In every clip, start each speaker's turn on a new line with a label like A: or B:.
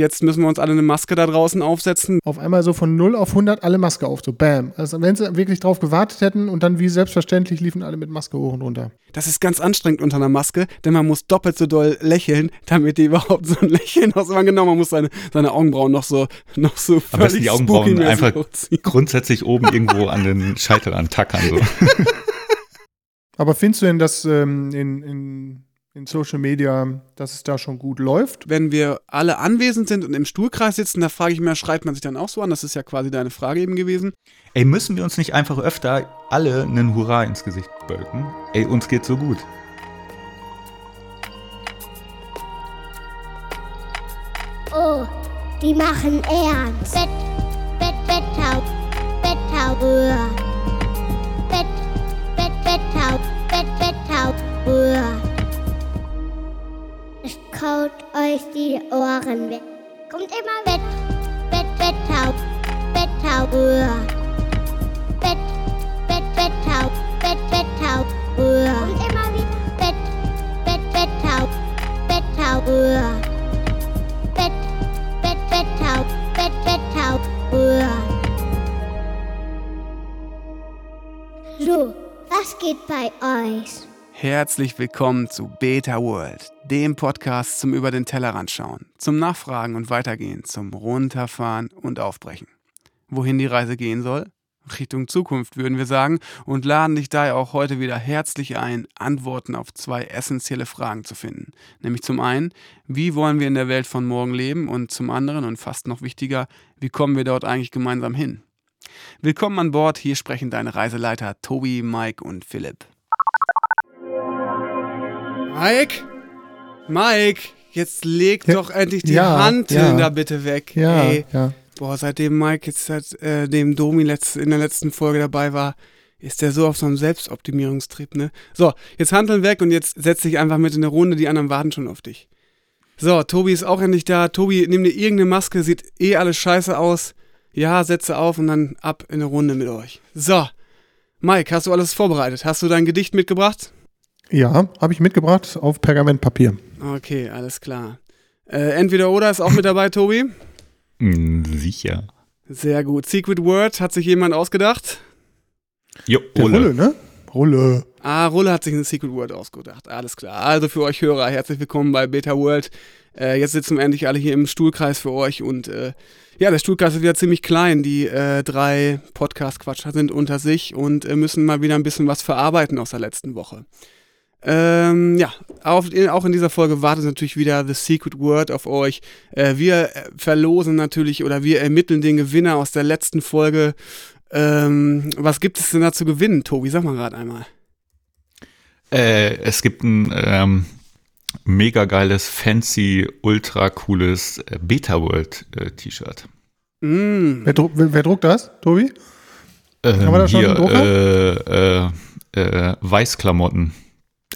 A: Jetzt müssen wir uns alle eine Maske da draußen aufsetzen.
B: Auf einmal so von 0 auf 100 alle Maske auf, so bam. Also wenn sie wirklich drauf gewartet hätten und dann wie selbstverständlich liefen alle mit Maske hoch und runter.
A: Das ist ganz anstrengend unter einer Maske, denn man muss doppelt so doll lächeln, damit die überhaupt so ein Lächeln ausmachen. Genau, man muss seine, seine Augenbrauen noch so, noch so
C: Am besten die Augenbrauen einfach
A: hochziehen.
C: grundsätzlich oben irgendwo an den Scheitelrand tackern. So.
B: Aber findest du denn, dass ähm, in, in, in Social Media, dass es da schon gut läuft?
A: Wenn wir alle anwesend sind und im Stuhlkreis sitzen, da frage ich mich, schreibt man sich dann auch so an? Das ist ja quasi deine Frage eben gewesen.
C: Ey, müssen wir uns nicht einfach öfter alle einen Hurra ins Gesicht bölken? Ey, uns geht's so gut.
D: Oh, die machen ernst. Bett, Bett, Betttau, Betttau, Bett, Bett, Betttau, Bett, Betttau, Es kaut euch die Ohren weg. Kommt immer Bett, Bett, Betttau, Betttau, Bett, Bett, Betttau, Bett, Betttau, Kommt immer wieder. Bett, Bett, Betttau, Betttau, Bett, Bett, Betttau, Bett, Betttau, So, was geht bei euch?
A: Herzlich willkommen zu Beta World, dem Podcast zum Über den Tellerrand schauen, zum Nachfragen und Weitergehen, zum Runterfahren und Aufbrechen. Wohin die Reise gehen soll? Richtung Zukunft, würden wir sagen, und laden dich daher auch heute wieder herzlich ein, Antworten auf zwei essentielle Fragen zu finden. Nämlich zum einen, wie wollen wir in der Welt von morgen leben? Und zum anderen, und fast noch wichtiger, wie kommen wir dort eigentlich gemeinsam hin? Willkommen an Bord, hier sprechen deine Reiseleiter Tobi, Mike und Philipp. Mike? Mike, jetzt leg
B: Ja,
A: doch endlich die
B: ja,
A: Hand
B: ja.
A: da bitte weg.
B: Ja,
A: Ey.
B: ja.
A: Boah, seitdem Mike jetzt seit äh, dem Domi letzt, in der letzten Folge dabei war, ist der so auf so einem Selbstoptimierungstrip, ne? So, jetzt Handeln weg und jetzt setz dich einfach mit in eine Runde, die anderen warten schon auf dich. So, Tobi ist auch endlich da. Tobi, nimm dir irgendeine Maske, sieht eh alles scheiße aus. Ja, setze auf und dann ab in eine Runde mit euch. So, Mike, hast du alles vorbereitet? Hast du dein Gedicht mitgebracht?
B: Ja, habe ich mitgebracht auf Pergamentpapier.
A: Okay, alles klar. Äh, entweder oder ist auch mit dabei, Tobi.
C: Hm, sicher.
A: Sehr gut. Secret Word hat sich jemand ausgedacht.
C: Jo, Ole.
B: Rulle, ne? Rulle.
A: Ah, Rulle hat sich ein Secret Word ausgedacht. Alles klar. Also für euch Hörer, herzlich willkommen bei Beta World. Äh, jetzt sitzen wir endlich alle hier im Stuhlkreis für euch und äh, ja, der Stuhlkreis ist wieder ziemlich klein. Die äh, drei Podcast-Quatscher sind unter sich und äh, müssen mal wieder ein bisschen was verarbeiten aus der letzten Woche. Ähm, ja, auf, in, auch in dieser Folge wartet natürlich wieder The Secret Word auf euch. Äh, wir äh, verlosen natürlich oder wir ermitteln den Gewinner aus der letzten Folge. Ähm, was gibt es denn da zu gewinnen, Tobi? Sag mal gerade einmal.
C: Äh, es gibt ein ähm, mega geiles, fancy, ultra cooles äh, Beta World äh, T-Shirt.
A: Mm.
B: Wer, wer, wer druckt das, Tobi?
C: Ähm,
B: Haben wir da schon
C: hier,
B: einen Drucker?
C: äh, äh, äh, Weißklamotten.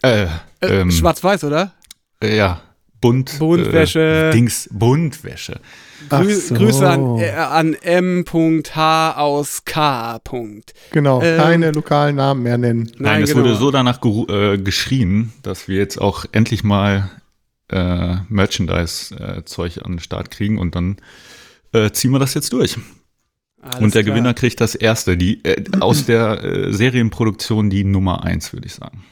C: Äh,
A: Äh,
C: ähm,
A: Schwarz-Weiß, oder?
C: äh, ja, bunt.
A: Buntwäsche.
C: Äh, Dings, Buntwäsche.
A: Grü
B: so.
A: Grüße an, äh, an M.H. aus K.
B: Genau,
A: ähm,
B: keine lokalen Namen mehr nennen.
C: Nein, es
A: genau.
C: wurde so danach äh, geschrien, dass wir jetzt auch endlich mal äh, Merchandise-Zeug an den Start kriegen und dann äh, ziehen wir das jetzt durch.
A: Alles
C: und der
A: klar.
C: Gewinner kriegt das erste, die äh, aus der äh, Serienproduktion die Nummer eins, würde ich sagen.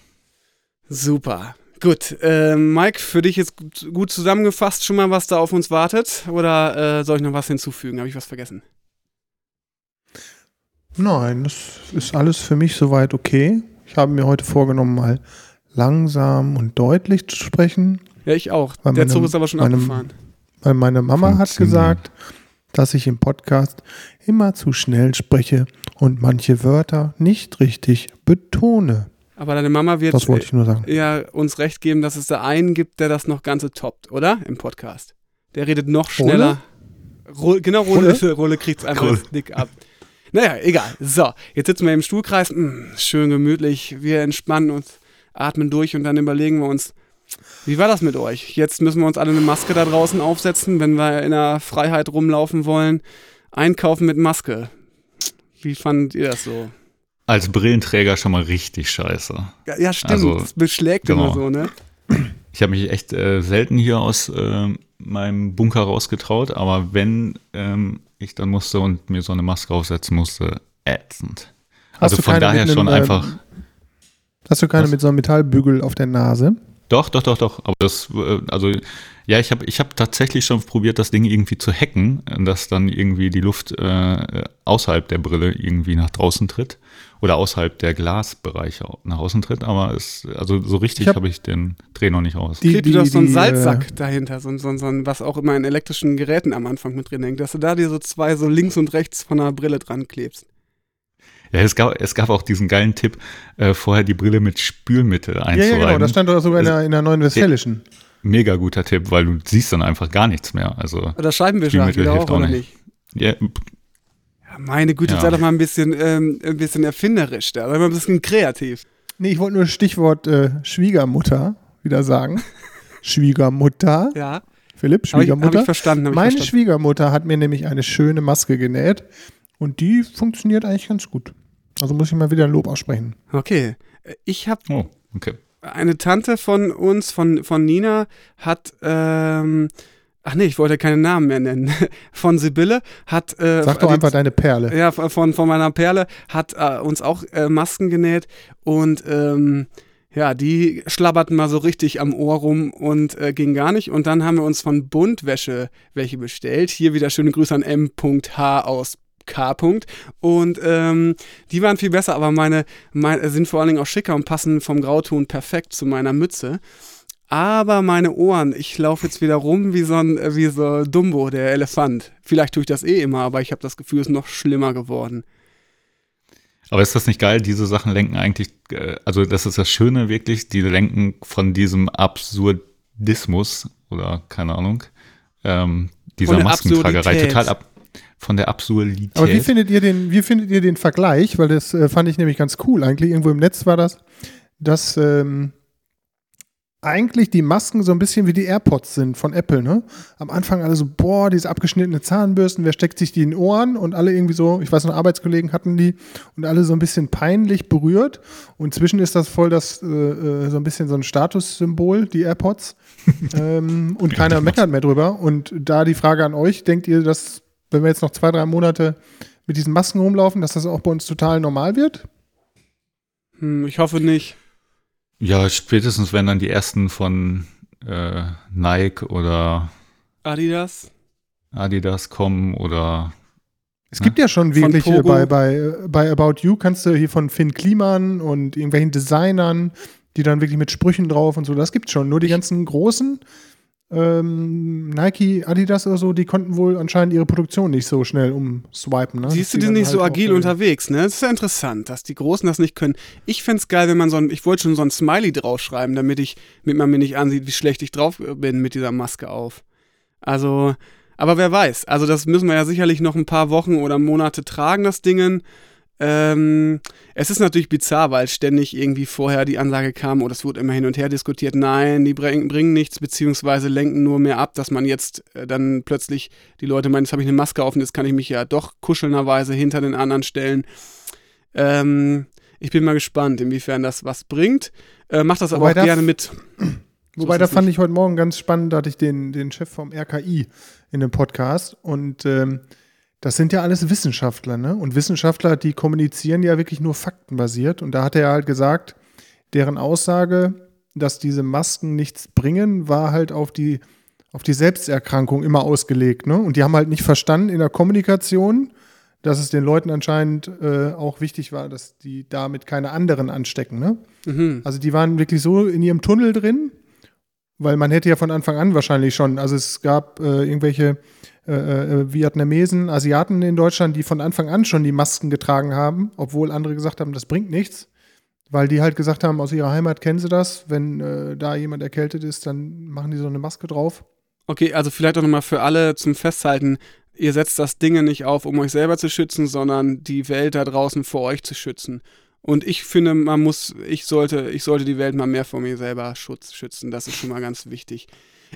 A: Super. Gut. Äh, Mike, für dich jetzt gut, zusammengefasst schon mal, was da auf uns wartet? Oder äh, soll ich noch was hinzufügen? Habe ich was vergessen?
B: Nein, das ist alles für mich soweit okay. Ich habe mir heute vorgenommen, mal langsam und deutlich zu sprechen,
A: Ja, ich auch.
B: Bei
A: der
B: meinem-
A: Zug ist aber schon
B: meinem-
A: abgefahren.
B: weil meine Mama hat gesagt, dass ich im Podcast immer zu schnell spreche und manche Wörter nicht richtig betone.
A: Aber deine Mama wird
B: Das wollte ich nur sagen.
A: ja uns recht geben, dass es da einen gibt, der das noch Ganze toppt, oder? Im Podcast. Der redet noch schneller. Rolle? genau, Rolle, Rolle? kriegt es einfach
C: Rolle.
A: jetzt dick ab. Naja, egal. So, jetzt sitzen wir im Stuhlkreis. Hm, schön gemütlich. Wir entspannen uns, atmen durch und dann überlegen wir uns, wie war das mit euch? Jetzt müssen wir uns alle eine Maske da draußen aufsetzen, wenn wir in der Freiheit rumlaufen wollen. Einkaufen mit Maske. Wie fandet ihr das so?
C: Als Brillenträger schon mal richtig scheiße.
A: Ja, ja stimmt.
C: Also,
A: das beschlägt
C: genau.
A: immer so, ne?
C: Ich habe mich echt äh, selten hier aus äh, meinem Bunker rausgetraut, aber wenn ähm, ich dann musste und mir so eine Maske aufsetzen musste, ätzend.
B: Hast
C: Also
B: du
C: von daher
B: mit einem,
C: schon
B: ähm,
C: einfach.
B: Hast du keine
C: Was?
B: mit so einem Metallbügel auf der Nase?
C: Doch, doch, doch, doch. Aber das, äh, also, ja, ich habe ich hab tatsächlich schon probiert, das Ding irgendwie zu hacken, dass dann irgendwie die Luft äh, außerhalb der Brille irgendwie nach draußen tritt oder außerhalb der Glasbereiche nach außen tritt. Aber es, also so richtig
B: Ich hab-
C: habe ich den Dreh noch nicht aus.
B: Die-
A: Klebt dir doch so einen
B: die, äh,
A: Salzsack dahinter, so, ein- so, so, was auch immer in elektrischen Geräten am Anfang mit drin hängt, dass du da dir so zwei so links und rechts von der Brille dran klebst.
C: Ja, es gab, es gab auch diesen geilen Tipp, äh, vorher die Brille mit Spülmittel
B: Ja,
C: einzureiben.
B: ja, genau. Das stand doch sogar in der, in der neuen Westfälischen.
C: Mega guter Tipp, weil du siehst dann einfach gar nichts mehr. Also,
A: Oder Scheibenwischer
C: Spülmittel
A: wieder
C: hilft
A: auch,
C: auch nicht.
A: nicht?
C: ja,
A: Ja, meine Güte,
C: Ja.
A: sei doch mal ein bisschen, ähm, ein bisschen erfinderisch da, sei mal ein bisschen kreativ.
B: Nee, ich wollte nur Stichwort äh, Schwiegermutter wieder sagen. Schwiegermutter.
A: Ja,
B: Philipp,
A: habe ich, hab
B: Schwiegermutter.
A: ich verstanden. Hab ich
B: Meine
A: verstanden.
B: Schwiegermutter hat mir nämlich eine schöne Maske genäht und die funktioniert eigentlich ganz gut. Also muss ich mal wieder ein Lob aussprechen.
A: Okay, ich habe
C: oh, okay.
A: eine Tante von uns, von, von Nina, hat, ähm, ach nee, ich wollte keine Namen mehr nennen, von Sibylle, hat, äh,
B: Sag doch
A: die-
B: einfach deine Perle.
A: ja, von, von meiner Perle, hat äh, uns auch äh, Masken genäht und, ähm, ja, die schlabberten mal so richtig am Ohr rum und äh, ging gar nicht. Und dann haben wir uns von Buntwäsche welche bestellt. Hier wieder schöne Grüße an M.H. aus K. Und ähm, die waren viel besser, aber meine, meine sind vor allen Dingen auch schicker und passen vom Grauton perfekt zu meiner Mütze. Aber meine Ohren, ich laufe jetzt wieder rum wie so ein äh, wie so Dumbo, der Elefant. Vielleicht tue ich das eh immer, aber ich habe das Gefühl, es ist noch schlimmer geworden.
C: Aber ist das nicht geil? Diese Sachen lenken eigentlich, äh, also das ist das Schöne wirklich, die lenken von diesem Absurdismus oder keine Ahnung, ähm, dieser Maskentragerei total ab. Von der Absurdität.
B: Aber wie findet ihr den, wie findet ihr den Vergleich? Weil das äh, fand ich nämlich ganz cool. Eigentlich irgendwo im Netz war das, dass ähm, eigentlich die Masken so ein bisschen wie die AirPods sind von Apple, ne? Am Anfang alle so, boah, diese abgeschnittene Zahnbürsten, wer steckt sich die in den Ohren? Und alle irgendwie so, ich weiß noch, Arbeitskollegen hatten die und alle so ein bisschen peinlich berührt. Und zwischen ist das voll das, äh, äh, so ein bisschen so ein Statussymbol, die AirPods. ähm, und keiner meckert mehr drüber. Und da die Frage an euch, denkt ihr, dass, wenn wir jetzt noch zwei, drei Monate mit diesen Masken rumlaufen, dass das auch bei uns total normal wird?
A: Hm, ich hoffe nicht.
C: Ja, spätestens wenn dann die ersten von äh, Nike oder
A: Adidas?
C: Adidas kommen oder
B: Es gibt ja schon wirklich äh, bei, bei, bei About You kannst du hier von Finn Kliman und irgendwelchen Designern, die dann wirklich mit Sprüchen drauf und so, das gibt's schon. Nur die ganzen großen ähm, Nike, Adidas oder so, die konnten wohl anscheinend ihre Produktion nicht so schnell umswipen. Ne?
A: Siehst du die
B: dann
A: nicht so
B: halt auch,
A: agil unterwegs, ne? Das ist ja interessant, dass die Großen das nicht können. Ich fänd's geil, wenn man so ein, ich wollte schon so ein Smiley draufschreiben, damit ich, damit man mir nicht ansieht, wie schlecht ich drauf bin mit dieser Maske auf. Also, aber wer weiß. Also das müssen wir ja sicherlich noch ein paar Wochen oder Monate tragen, das Dingen. Ähm, es ist natürlich bizarr, weil ständig irgendwie vorher die Ansage kam, oder es wurde immer hin und her diskutiert, nein, die bringen, bringen nichts, beziehungsweise lenken nur mehr ab, dass man jetzt äh, dann plötzlich die Leute meinen, jetzt habe ich eine Maske auf und jetzt kann ich mich ja doch kuschelnderweise hinter den anderen stellen. Ähm, ich bin mal gespannt, inwiefern das was bringt. Äh, mach das aber
B: Wobei
A: auch
B: da-
A: gerne mit.
B: Wobei,
A: ist
B: da fand
A: nicht.
B: ich heute Morgen ganz spannend, da hatte ich den, den Chef vom RKI in dem Podcast und ähm, das sind ja alles Wissenschaftler, ne? Und Wissenschaftler, die kommunizieren ja wirklich nur faktenbasiert. Und da hat er halt gesagt, deren Aussage, dass diese Masken nichts bringen, war halt auf die, auf die Selbsterkrankung immer ausgelegt, ne? Und die haben halt nicht verstanden in der Kommunikation, dass es den Leuten anscheinend äh, auch wichtig war, dass die damit keine anderen anstecken, ne?
A: Mhm.
B: Also die waren wirklich so in ihrem Tunnel drin, weil man hätte ja von Anfang an wahrscheinlich schon, also es gab äh, irgendwelche äh, äh, Vietnamesen, Asiaten in Deutschland, die von Anfang an schon die Masken getragen haben, obwohl andere gesagt haben, das bringt nichts, weil die halt gesagt haben, aus ihrer Heimat kennen sie das, wenn äh, da jemand erkältet ist, dann machen die so eine Maske drauf.
A: Okay, also vielleicht auch nochmal für alle zum Festhalten. Ihr setzt das Ding nicht auf, um euch selber zu schützen, sondern die Welt da draußen vor euch zu schützen. Und ich finde, man muss, ich sollte, ich sollte die Welt mal mehr vor mir selber schutz, schützen. Das ist schon mal ganz wichtig.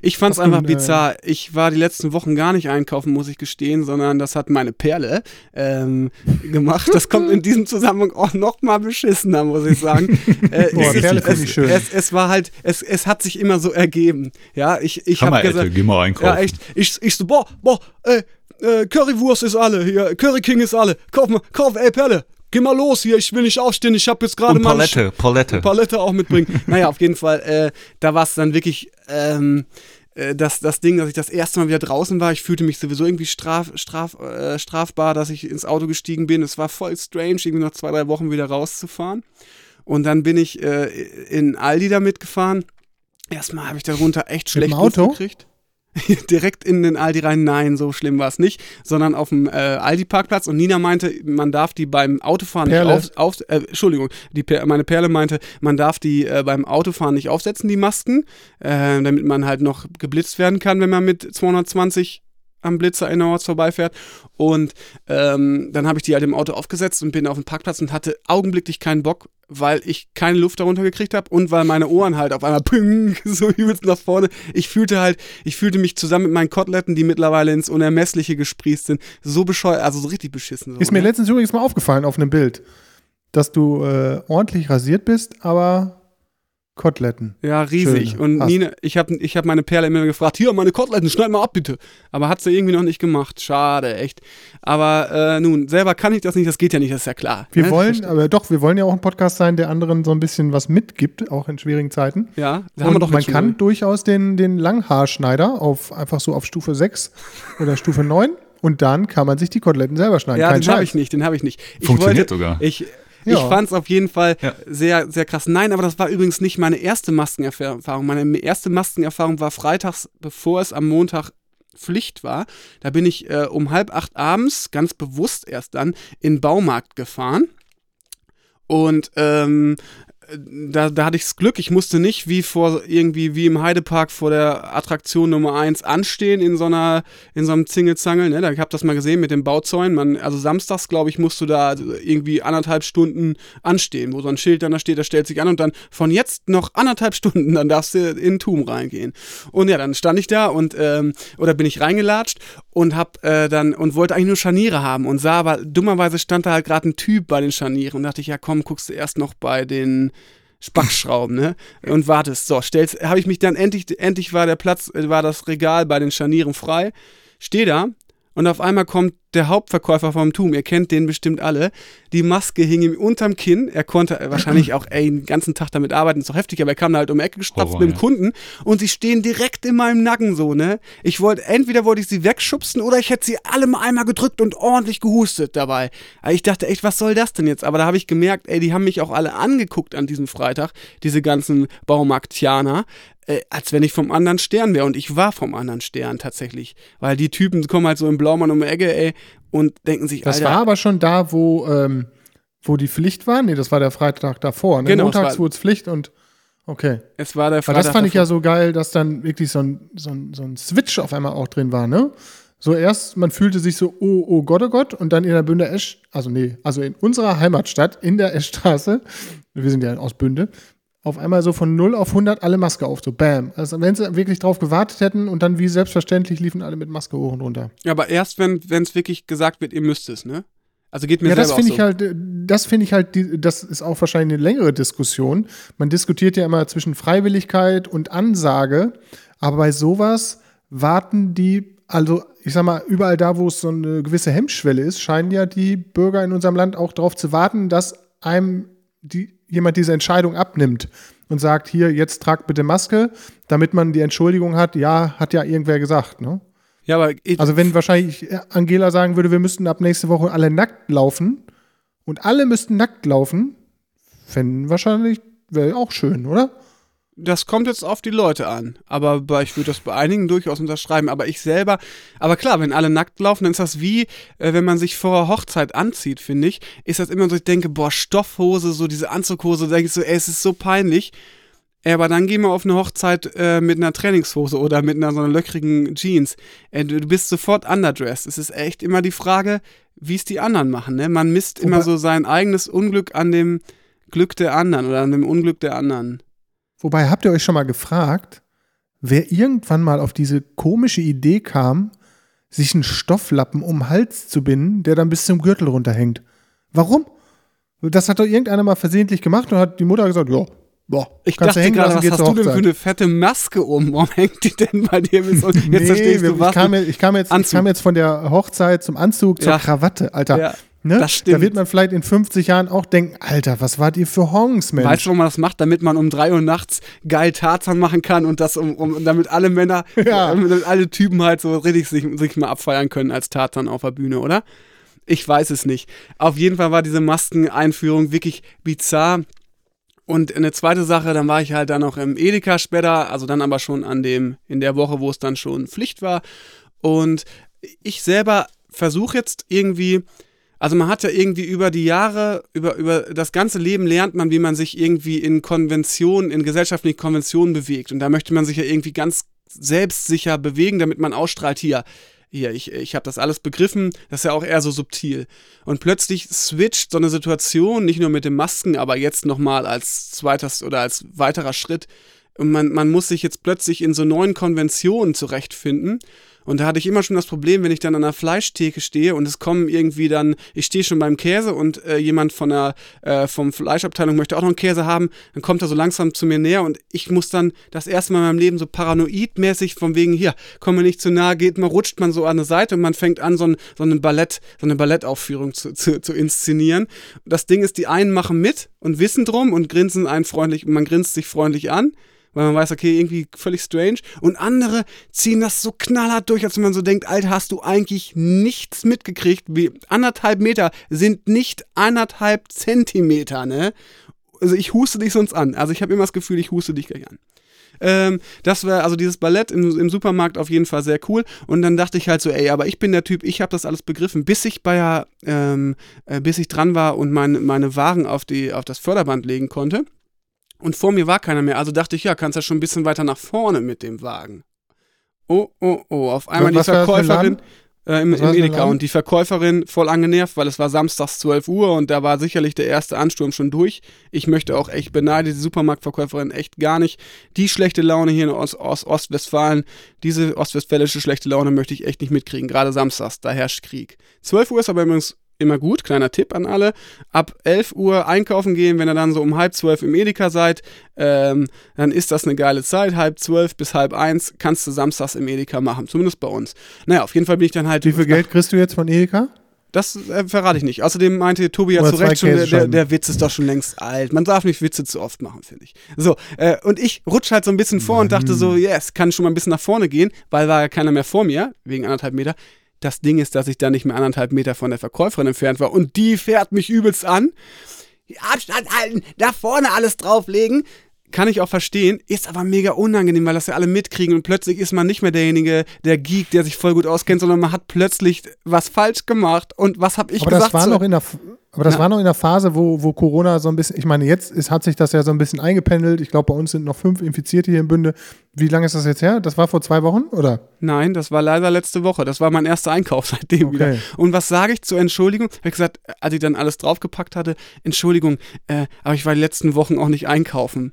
A: Ich fand es einfach
B: ein,
A: bizarr. Ich war die letzten Wochen gar nicht einkaufen, muss ich gestehen, sondern das hat meine Perle ähm, gemacht. Das kommt in diesem Zusammenhang auch noch mal beschissener, muss ich sagen. Äh,
B: Boah,
A: es,
B: Perle
A: es,
B: find ich schön.
A: Es, es war halt, es, es hat sich immer so ergeben. Ja, ich, ich habe gesagt,
C: Ette, geh mal einkaufen.
A: ja echt. Ich, ich so, boah, boah, äh, Currywurst ist alle, hier, Curry King ist alle. Kauf mal, kauf, ey Perle, geh mal los hier. Ich will nicht aufstehen. Ich habe jetzt gerade mal
C: Palette, Palette.
A: Palette auch mitbringen. naja, auf jeden Fall, äh, da war es dann wirklich ähm, äh, das, das Ding, dass ich das erste Mal wieder draußen war. Ich fühlte mich sowieso irgendwie straf, straf, äh, strafbar, dass ich ins Auto gestiegen bin. Es war voll strange, irgendwie nach zwei, drei Wochen wieder rauszufahren. Und dann bin ich äh, in Aldi da mitgefahren. Erstmal habe ich darunter echt schlecht gekriegt. Direkt in den Aldi rein, nein, so schlimm war es nicht, sondern auf dem äh, Aldi-Parkplatz und Nina meinte, man darf die beim Autofahren
B: Perle.
A: nicht auf, auf äh, Entschuldigung, die per meine Perle meinte, man darf die äh, beim Autofahren nicht aufsetzen, die Masken, äh, damit man halt noch geblitzt werden kann, wenn man mit 220 am Blitzer innerorts vorbeifährt. Und ähm, dann habe ich die halt im Auto aufgesetzt und bin auf dem Parkplatz und hatte augenblicklich keinen Bock, weil ich keine Luft darunter gekriegt habe und weil meine Ohren halt auf einmal ping, so übelst nach vorne. Ich fühlte halt, ich fühlte mich zusammen mit meinen Koteletten, die mittlerweile ins Unermessliche gesprießt sind, so bescheuert, also so richtig beschissen. So,
B: Ist mir
A: ne?
B: letztens übrigens mal aufgefallen auf einem Bild, dass du äh, ordentlich rasiert bist, aber Koteletten.
A: Ja, riesig.
B: Schön.
A: Und
B: Hast-
A: Nina, ich habe ich hab meine Perle immer gefragt, hier, meine Koteletten, schneid mal ab, bitte. Aber hat sie irgendwie noch nicht gemacht. Schade, echt. Aber äh, nun, selber kann ich das nicht, das geht ja nicht, das ist ja klar.
B: Wir
A: ne?
B: wollen, aber doch, wir wollen ja auch ein Podcast sein, der anderen so ein bisschen was mitgibt, auch in schwierigen Zeiten.
A: Ja, da
B: Und
A: haben wir doch
B: man kann
A: mal.
B: durchaus den, den Langhaarschneider auf einfach so auf Stufe 6 oder Stufe 9 und dann kann man sich die Koteletten selber schneiden.
A: Ja,
B: Kein
A: den habe ich nicht, den habe ich nicht. Ich
C: Funktioniert
A: wollte,
C: sogar.
A: Ich,
B: Ja.
A: ich fand es auf jeden Fall
C: Ja.
A: sehr, sehr krass. Nein, aber das war übrigens nicht meine erste Maskenerfahrung. Meine erste Maskenerfahrung war freitags, bevor es am Montag Pflicht war. Da bin ich äh, um halb acht abends, ganz bewusst erst dann, in den Baumarkt gefahren. Und ähm, da, da hatte ich das Glück, ich musste nicht wie vor irgendwie wie im Heidepark vor der Attraktion Nummer 1 anstehen in so einer in so einem Zingelzangel, ne? Ich habe das mal gesehen mit dem Bauzäunen, man also samstags glaube ich musst du da irgendwie anderthalb Stunden anstehen, wo so ein Schild dann da steht, das stellt sich an und dann von jetzt noch anderthalb Stunden, dann darfst du in den Tum reingehen. Und ja, dann stand ich da und ähm, oder bin ich reingelatscht und hab äh, dann und wollte eigentlich nur Scharniere haben und sah aber dummerweise stand da halt gerade ein Typ bei den Scharnieren und dachte ich, ja komm, guckst du erst noch bei den Spackschrauben, ne? Und wartest. So, stellst, habe ich mich dann endlich, endlich war der Platz, äh, war das Regal bei den Scharnieren frei. Steh da und auf einmal kommt der Hauptverkäufer vom Tum, ihr kennt den bestimmt alle. Die Maske hing ihm unterm Kinn. Er konnte wahrscheinlich auch, ey, den ganzen Tag damit arbeiten, ist doch heftig, aber er kam da halt um die Ecke gestratzt
C: Horror,
A: mit dem
C: ja.
A: Kunden und sie stehen direkt in meinem Nacken so, ne? Ich wollte, entweder wollte ich sie wegschubsen oder ich hätte sie alle mal einmal gedrückt und ordentlich gehustet dabei. Aber ich dachte echt, was soll das denn jetzt? Aber da habe ich gemerkt, ey, die haben mich auch alle angeguckt an diesem Freitag, diese ganzen Baumarktianer, äh, als wenn ich vom anderen Stern wäre. Und ich war vom anderen Stern tatsächlich. Weil die Typen kommen halt so im Blaumann um die Ecke, ey, und denken sich,
B: Das
A: Alter,
B: war aber schon da, wo, ähm, wo die Pflicht war. Nee, das war der Freitag davor. Ne?
A: Genau,
B: Montags wurde es Pflicht und okay.
A: es war der
B: Aber
A: Freitag
B: das fand ich
A: davor.
B: ja so geil, dass dann wirklich so ein, so, ein, so ein Switch auf einmal auch drin war, ne? So erst, man fühlte sich so, oh, oh Gott, oh Gott, und dann in der Bünder Esch, also nee, also in unserer Heimatstadt, in der Eschstraße, wir sind ja aus Bünde, auf einmal so von 0 auf 100 alle Maske auf, so bam. Also wenn sie wirklich drauf gewartet hätten und dann wie selbstverständlich liefen alle mit Maske hoch und runter.
A: Ja, aber erst, wenn es wirklich gesagt wird, ihr müsst es, ne? Also geht mir
B: Ja, das
A: selber
B: finde ich halt, äh, das finde ich halt, das ist auch wahrscheinlich eine längere Diskussion. Man diskutiert ja immer zwischen Freiwilligkeit und Ansage, aber bei sowas warten die, also ich sag mal, überall da, wo es so eine gewisse Hemmschwelle ist, scheinen ja die Bürger in unserem Land auch darauf zu warten, dass einem die, jemand diese Entscheidung abnimmt und sagt, hier, jetzt tragt bitte Maske, damit man die Entschuldigung hat, ja, hat ja irgendwer gesagt, ne?
A: Ja, aber ich,
B: Also wenn wahrscheinlich Angela sagen würde, wir müssten ab nächste Woche alle nackt laufen und alle müssten nackt laufen, fänden wahrscheinlich, wäre auch schön, oder?
A: Das kommt jetzt auf die Leute an. Aber ich würde das bei einigen durchaus unterschreiben. Aber ich selber, aber klar, wenn alle nackt laufen, dann ist das wie, äh, wenn man sich vor Hochzeit anzieht, finde ich, ist das immer so, ich denke, boah, Stoffhose, so diese Anzughose, da denke ich so, ey, es ist so peinlich. Ey, aber dann geh mal auf eine Hochzeit äh, mit einer Trainingshose oder mit einer so einer löchrigen Jeans. Ey, du, du bist sofort underdressed. Es ist echt immer die Frage, wie es die anderen machen. Ne? Man misst immer so sein eigenes Unglück an dem Glück der anderen oder an dem Unglück der anderen.
B: Wobei, habt ihr euch schon mal gefragt, wer irgendwann mal auf diese komische Idee kam, sich einen Stofflappen um den Hals zu binden, der dann bis zum Gürtel runterhängt. Warum? Das hat doch irgendeiner mal versehentlich gemacht und hat die Mutter gesagt, ja, boah,
A: Ich
B: kannst
A: dachte
B: hängen
A: gerade,
B: lassen,
A: was hast du denn für eine fette Maske um? Warum hängt die denn bei dir mit so? Jetzt
B: Nee,
A: verstehst du
B: ich
A: was.
B: kam, jetzt- ich, kam jetzt, ich kam jetzt von der Hochzeit zum Anzug zur
A: Ja.
B: Krawatte, Alter.
A: Ja,
B: ne?
A: das stimmt.
B: Da wird man vielleicht in 50 Jahren auch denken, Alter, was wart ihr für Hongs, Mensch?
A: Weißt du, warum man das macht? Damit man um drei Uhr nachts geil Tarzan machen kann und das um, um damit alle Männer,
B: Ja.
A: damit alle Typen halt so richtig sich, sich mal abfeiern können als Tarzan auf der Bühne, oder? Ich weiß es nicht. Auf jeden Fall war diese Maskeneinführung wirklich bizarr. Und eine zweite Sache, dann war ich halt dann noch im Edeka später, also dann aber schon an dem, in der Woche, wo es dann schon Pflicht war. Und ich selber versuche jetzt irgendwie, also man hat ja irgendwie über die Jahre, über, über das ganze Leben lernt man, wie man sich irgendwie in Konventionen, in gesellschaftlichen Konventionen bewegt. Und da möchte man sich ja irgendwie ganz selbstsicher bewegen, damit man ausstrahlt, hier, hier, ich, ich habe das alles begriffen, das ist ja auch eher so subtil. Und plötzlich switcht so eine Situation, nicht nur mit den Masken, aber jetzt nochmal als zweites oder als weiterer Schritt. Und man, man muss sich jetzt plötzlich in so neuen Konventionen zurechtfinden. Und da hatte ich immer schon das Problem, wenn ich dann an einer Fleischtheke stehe und es kommen irgendwie dann, ich stehe schon beim Käse und äh, jemand von der äh, vom Fleischabteilung möchte auch noch einen Käse haben, dann kommt er so langsam zu mir näher und ich muss dann das erste Mal in meinem Leben so paranoidmäßig von wegen hier, komm mir nicht zu nahe, geht man, rutscht man so an eine Seite und man fängt an, so, ein, so eine Ballett, so eine Ballettaufführung zu, zu, zu inszenieren. Das Ding ist, die einen machen mit und wissen drum und grinsen einen freundlich, man grinst sich freundlich an weil man weiß, okay, irgendwie völlig strange. Und andere ziehen das so knallhart durch, als wenn man so denkt, Alter, hast du eigentlich nichts mitgekriegt? Wie anderthalb Meter sind nicht anderthalb Zentimeter, ne? Also ich huste dich sonst an. Also ich habe immer das Gefühl, ich huste dich gleich an. Ähm, das war also dieses Ballett im, im Supermarkt auf jeden Fall sehr cool. Und dann dachte ich halt so, ey, aber ich bin der Typ, ich habe das alles begriffen, bis ich bei ähm, äh, bis ich dran war und mein, meine Waren auf, die, auf das Förderband legen konnte. Und vor mir war keiner mehr, also dachte ich, ja, kannst ja schon ein bisschen weiter nach vorne mit dem Wagen. Oh, oh, oh, auf einmal
B: Was
A: die Verkäuferin äh, im, im Edeka und die Verkäuferin voll angenervt, weil es war samstags 12 Uhr und da war sicherlich der erste Ansturm schon durch. Ich möchte auch echt beneide die Supermarktverkäuferin echt gar nicht. Die schlechte Laune hier in Ost Ost Ostwestfalen, diese ostwestfälische schlechte Laune möchte ich echt nicht mitkriegen, gerade samstags, da herrscht Krieg. 12 Uhr ist aber übrigens immer gut, kleiner Tipp an alle. Ab 11 Uhr einkaufen gehen, wenn ihr dann so um halb zwölf im Edeka seid, ähm, dann ist das eine geile Zeit. Halb zwölf bis halb eins kannst du samstags im Edeka machen, zumindest bei uns. Naja, auf jeden Fall bin ich dann halt.
B: Wie viel Geld kriegst du jetzt von Edeka?
A: Das äh, verrate ich nicht. Außerdem meinte Tobi ja zu Recht schon, der, der, Witz ist doch schon längst alt. Man darf nicht Witze zu oft machen, finde ich. So, äh, und ich rutsche halt so ein bisschen vor und dachte so, yes, kann schon mal ein bisschen nach vorne gehen, weil war ja keiner mehr vor mir, wegen anderthalb Meter. Das Ding ist, dass ich da nicht mehr anderthalb Meter von der Verkäuferin entfernt war und die fährt mich übelst an. Abstand halten, da vorne alles drauflegen. Kann ich auch verstehen, ist aber mega unangenehm, weil das ja alle mitkriegen und plötzlich ist man nicht mehr derjenige, der Geek, der sich voll gut auskennt, sondern man hat plötzlich was falsch gemacht und was habe ich
B: aber
A: gesagt?
B: das war noch in der, aber das
A: Na.
B: war noch in der Phase, wo, wo Corona so ein bisschen, ich meine, jetzt ist, hat sich das ja so ein bisschen eingependelt. Ich glaube, bei uns sind noch fünf Infizierte hier im Bünde. Wie lange ist das jetzt her? Das war vor zwei Wochen, oder?
A: Nein, das war leider letzte Woche. Das war mein erster Einkauf seitdem
B: Okay.
A: wieder. Und was sage ich zur Entschuldigung? Ich habe gesagt, als ich dann alles draufgepackt hatte, Entschuldigung, äh, aber ich war die letzten Wochen auch nicht einkaufen.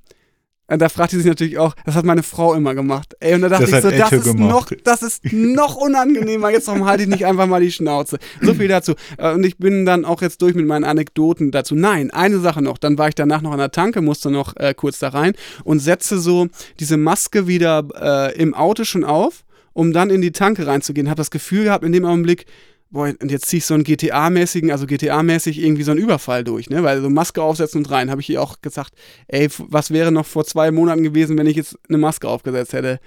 A: Und da fragt sie sich natürlich auch, das hat meine Frau immer gemacht. Ey, und da dachte
C: Das
A: ich so, das ist,
C: gemacht.
A: noch, das ist noch unangenehmer. Jetzt warum halte ich nicht einfach mal die Schnauze. So viel dazu. Äh, Und ich bin dann auch jetzt durch mit meinen Anekdoten dazu. Nein, eine Sache noch. Dann war ich danach noch an der Tanke, musste noch äh, kurz da rein und setze so diese Maske wieder äh, im Auto schon auf, um dann in die Tanke reinzugehen. Habe das Gefühl gehabt in dem Augenblick, boah, und jetzt zieh ich so einen GTA-mäßigen, also GTA-mäßig irgendwie so einen Überfall durch, ne? Weil so Maske aufsetzen und rein, habe ich ihr auch gesagt, ey, was wäre noch vor zwei Monaten gewesen, wenn ich jetzt eine Maske aufgesetzt hätte?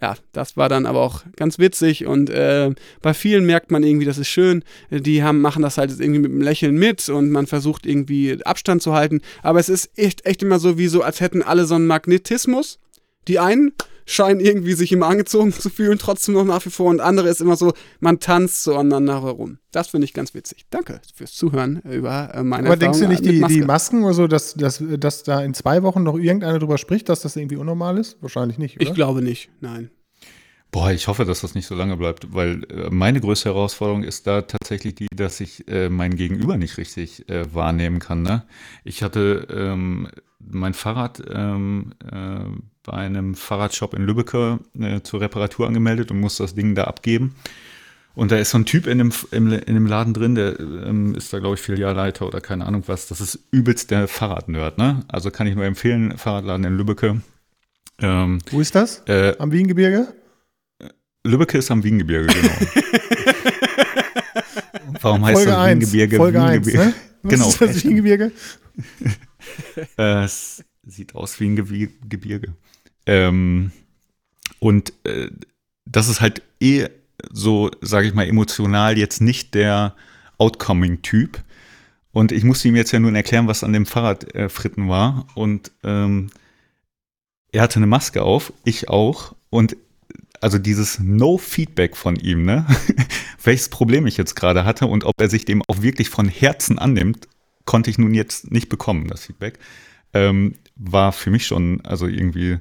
A: Ja, das war dann aber auch ganz witzig und äh, bei vielen merkt man irgendwie, das ist schön. Die haben, machen das halt jetzt irgendwie mit einem Lächeln mit und man versucht irgendwie Abstand zu halten. Aber es ist echt, echt immer so, wie so, als hätten alle so einen Magnetismus. Die einen scheinen irgendwie sich immer angezogen zu fühlen, trotzdem noch nach wie vor. Und andere ist immer so, man tanzt so aneinander herum. Das finde ich ganz witzig. Danke fürs Zuhören über äh, meine
B: Aber denkst du nicht, die, die
A: Maske.
B: Masken oder so, dass, dass, dass da in zwei Wochen noch irgendeiner drüber spricht, dass das irgendwie unnormal ist? Wahrscheinlich nicht, oder?
A: Ich glaube nicht, nein.
C: Boah, ich hoffe, dass das nicht so lange bleibt, weil äh, meine größte Herausforderung ist da tatsächlich die, dass ich äh, mein Gegenüber nicht richtig äh, wahrnehmen kann. Ne? Ich hatte ähm, mein Fahrrad ähm, äh, bei einem Fahrradshop in Lübbecke äh, zur Reparatur angemeldet und musste das Ding da abgeben. Und da ist so ein Typ in dem, im, in dem Laden drin, der ähm, ist da, glaube ich, Filialleiter oder keine Ahnung was. Das ist übelst der Fahrradnerd, ne? Also kann ich nur empfehlen, Fahrradladen in Lübbecke. Ähm,
B: Wo ist das?
C: äh,
B: Am Wiengebirge?
C: Lübbecke ist am Wiengebirge, genau. Warum heißt
B: Folge
C: das
B: 1.
C: Wiengebirge?
B: Folge 1,
C: Wiengebirge?
B: ne? Was
C: Genau.
B: ist das Wiengebirge?
C: Äh, es sieht aus wie ein Gebirge. Ähm, und äh, das ist halt eh so, sage ich mal, emotional jetzt nicht der Outcoming-Typ. Und ich musste ihm jetzt ja nun erklären, was an dem Fahrrad äh, Fritten war. Und ähm, er hatte eine Maske auf, ich auch. Und also dieses No-Feedback von ihm, ne? welches Problem ich jetzt gerade hatte und ob er sich dem auch wirklich von Herzen annimmt, konnte ich nun jetzt nicht bekommen, das Feedback. Ähm, war für mich schon, also irgendwie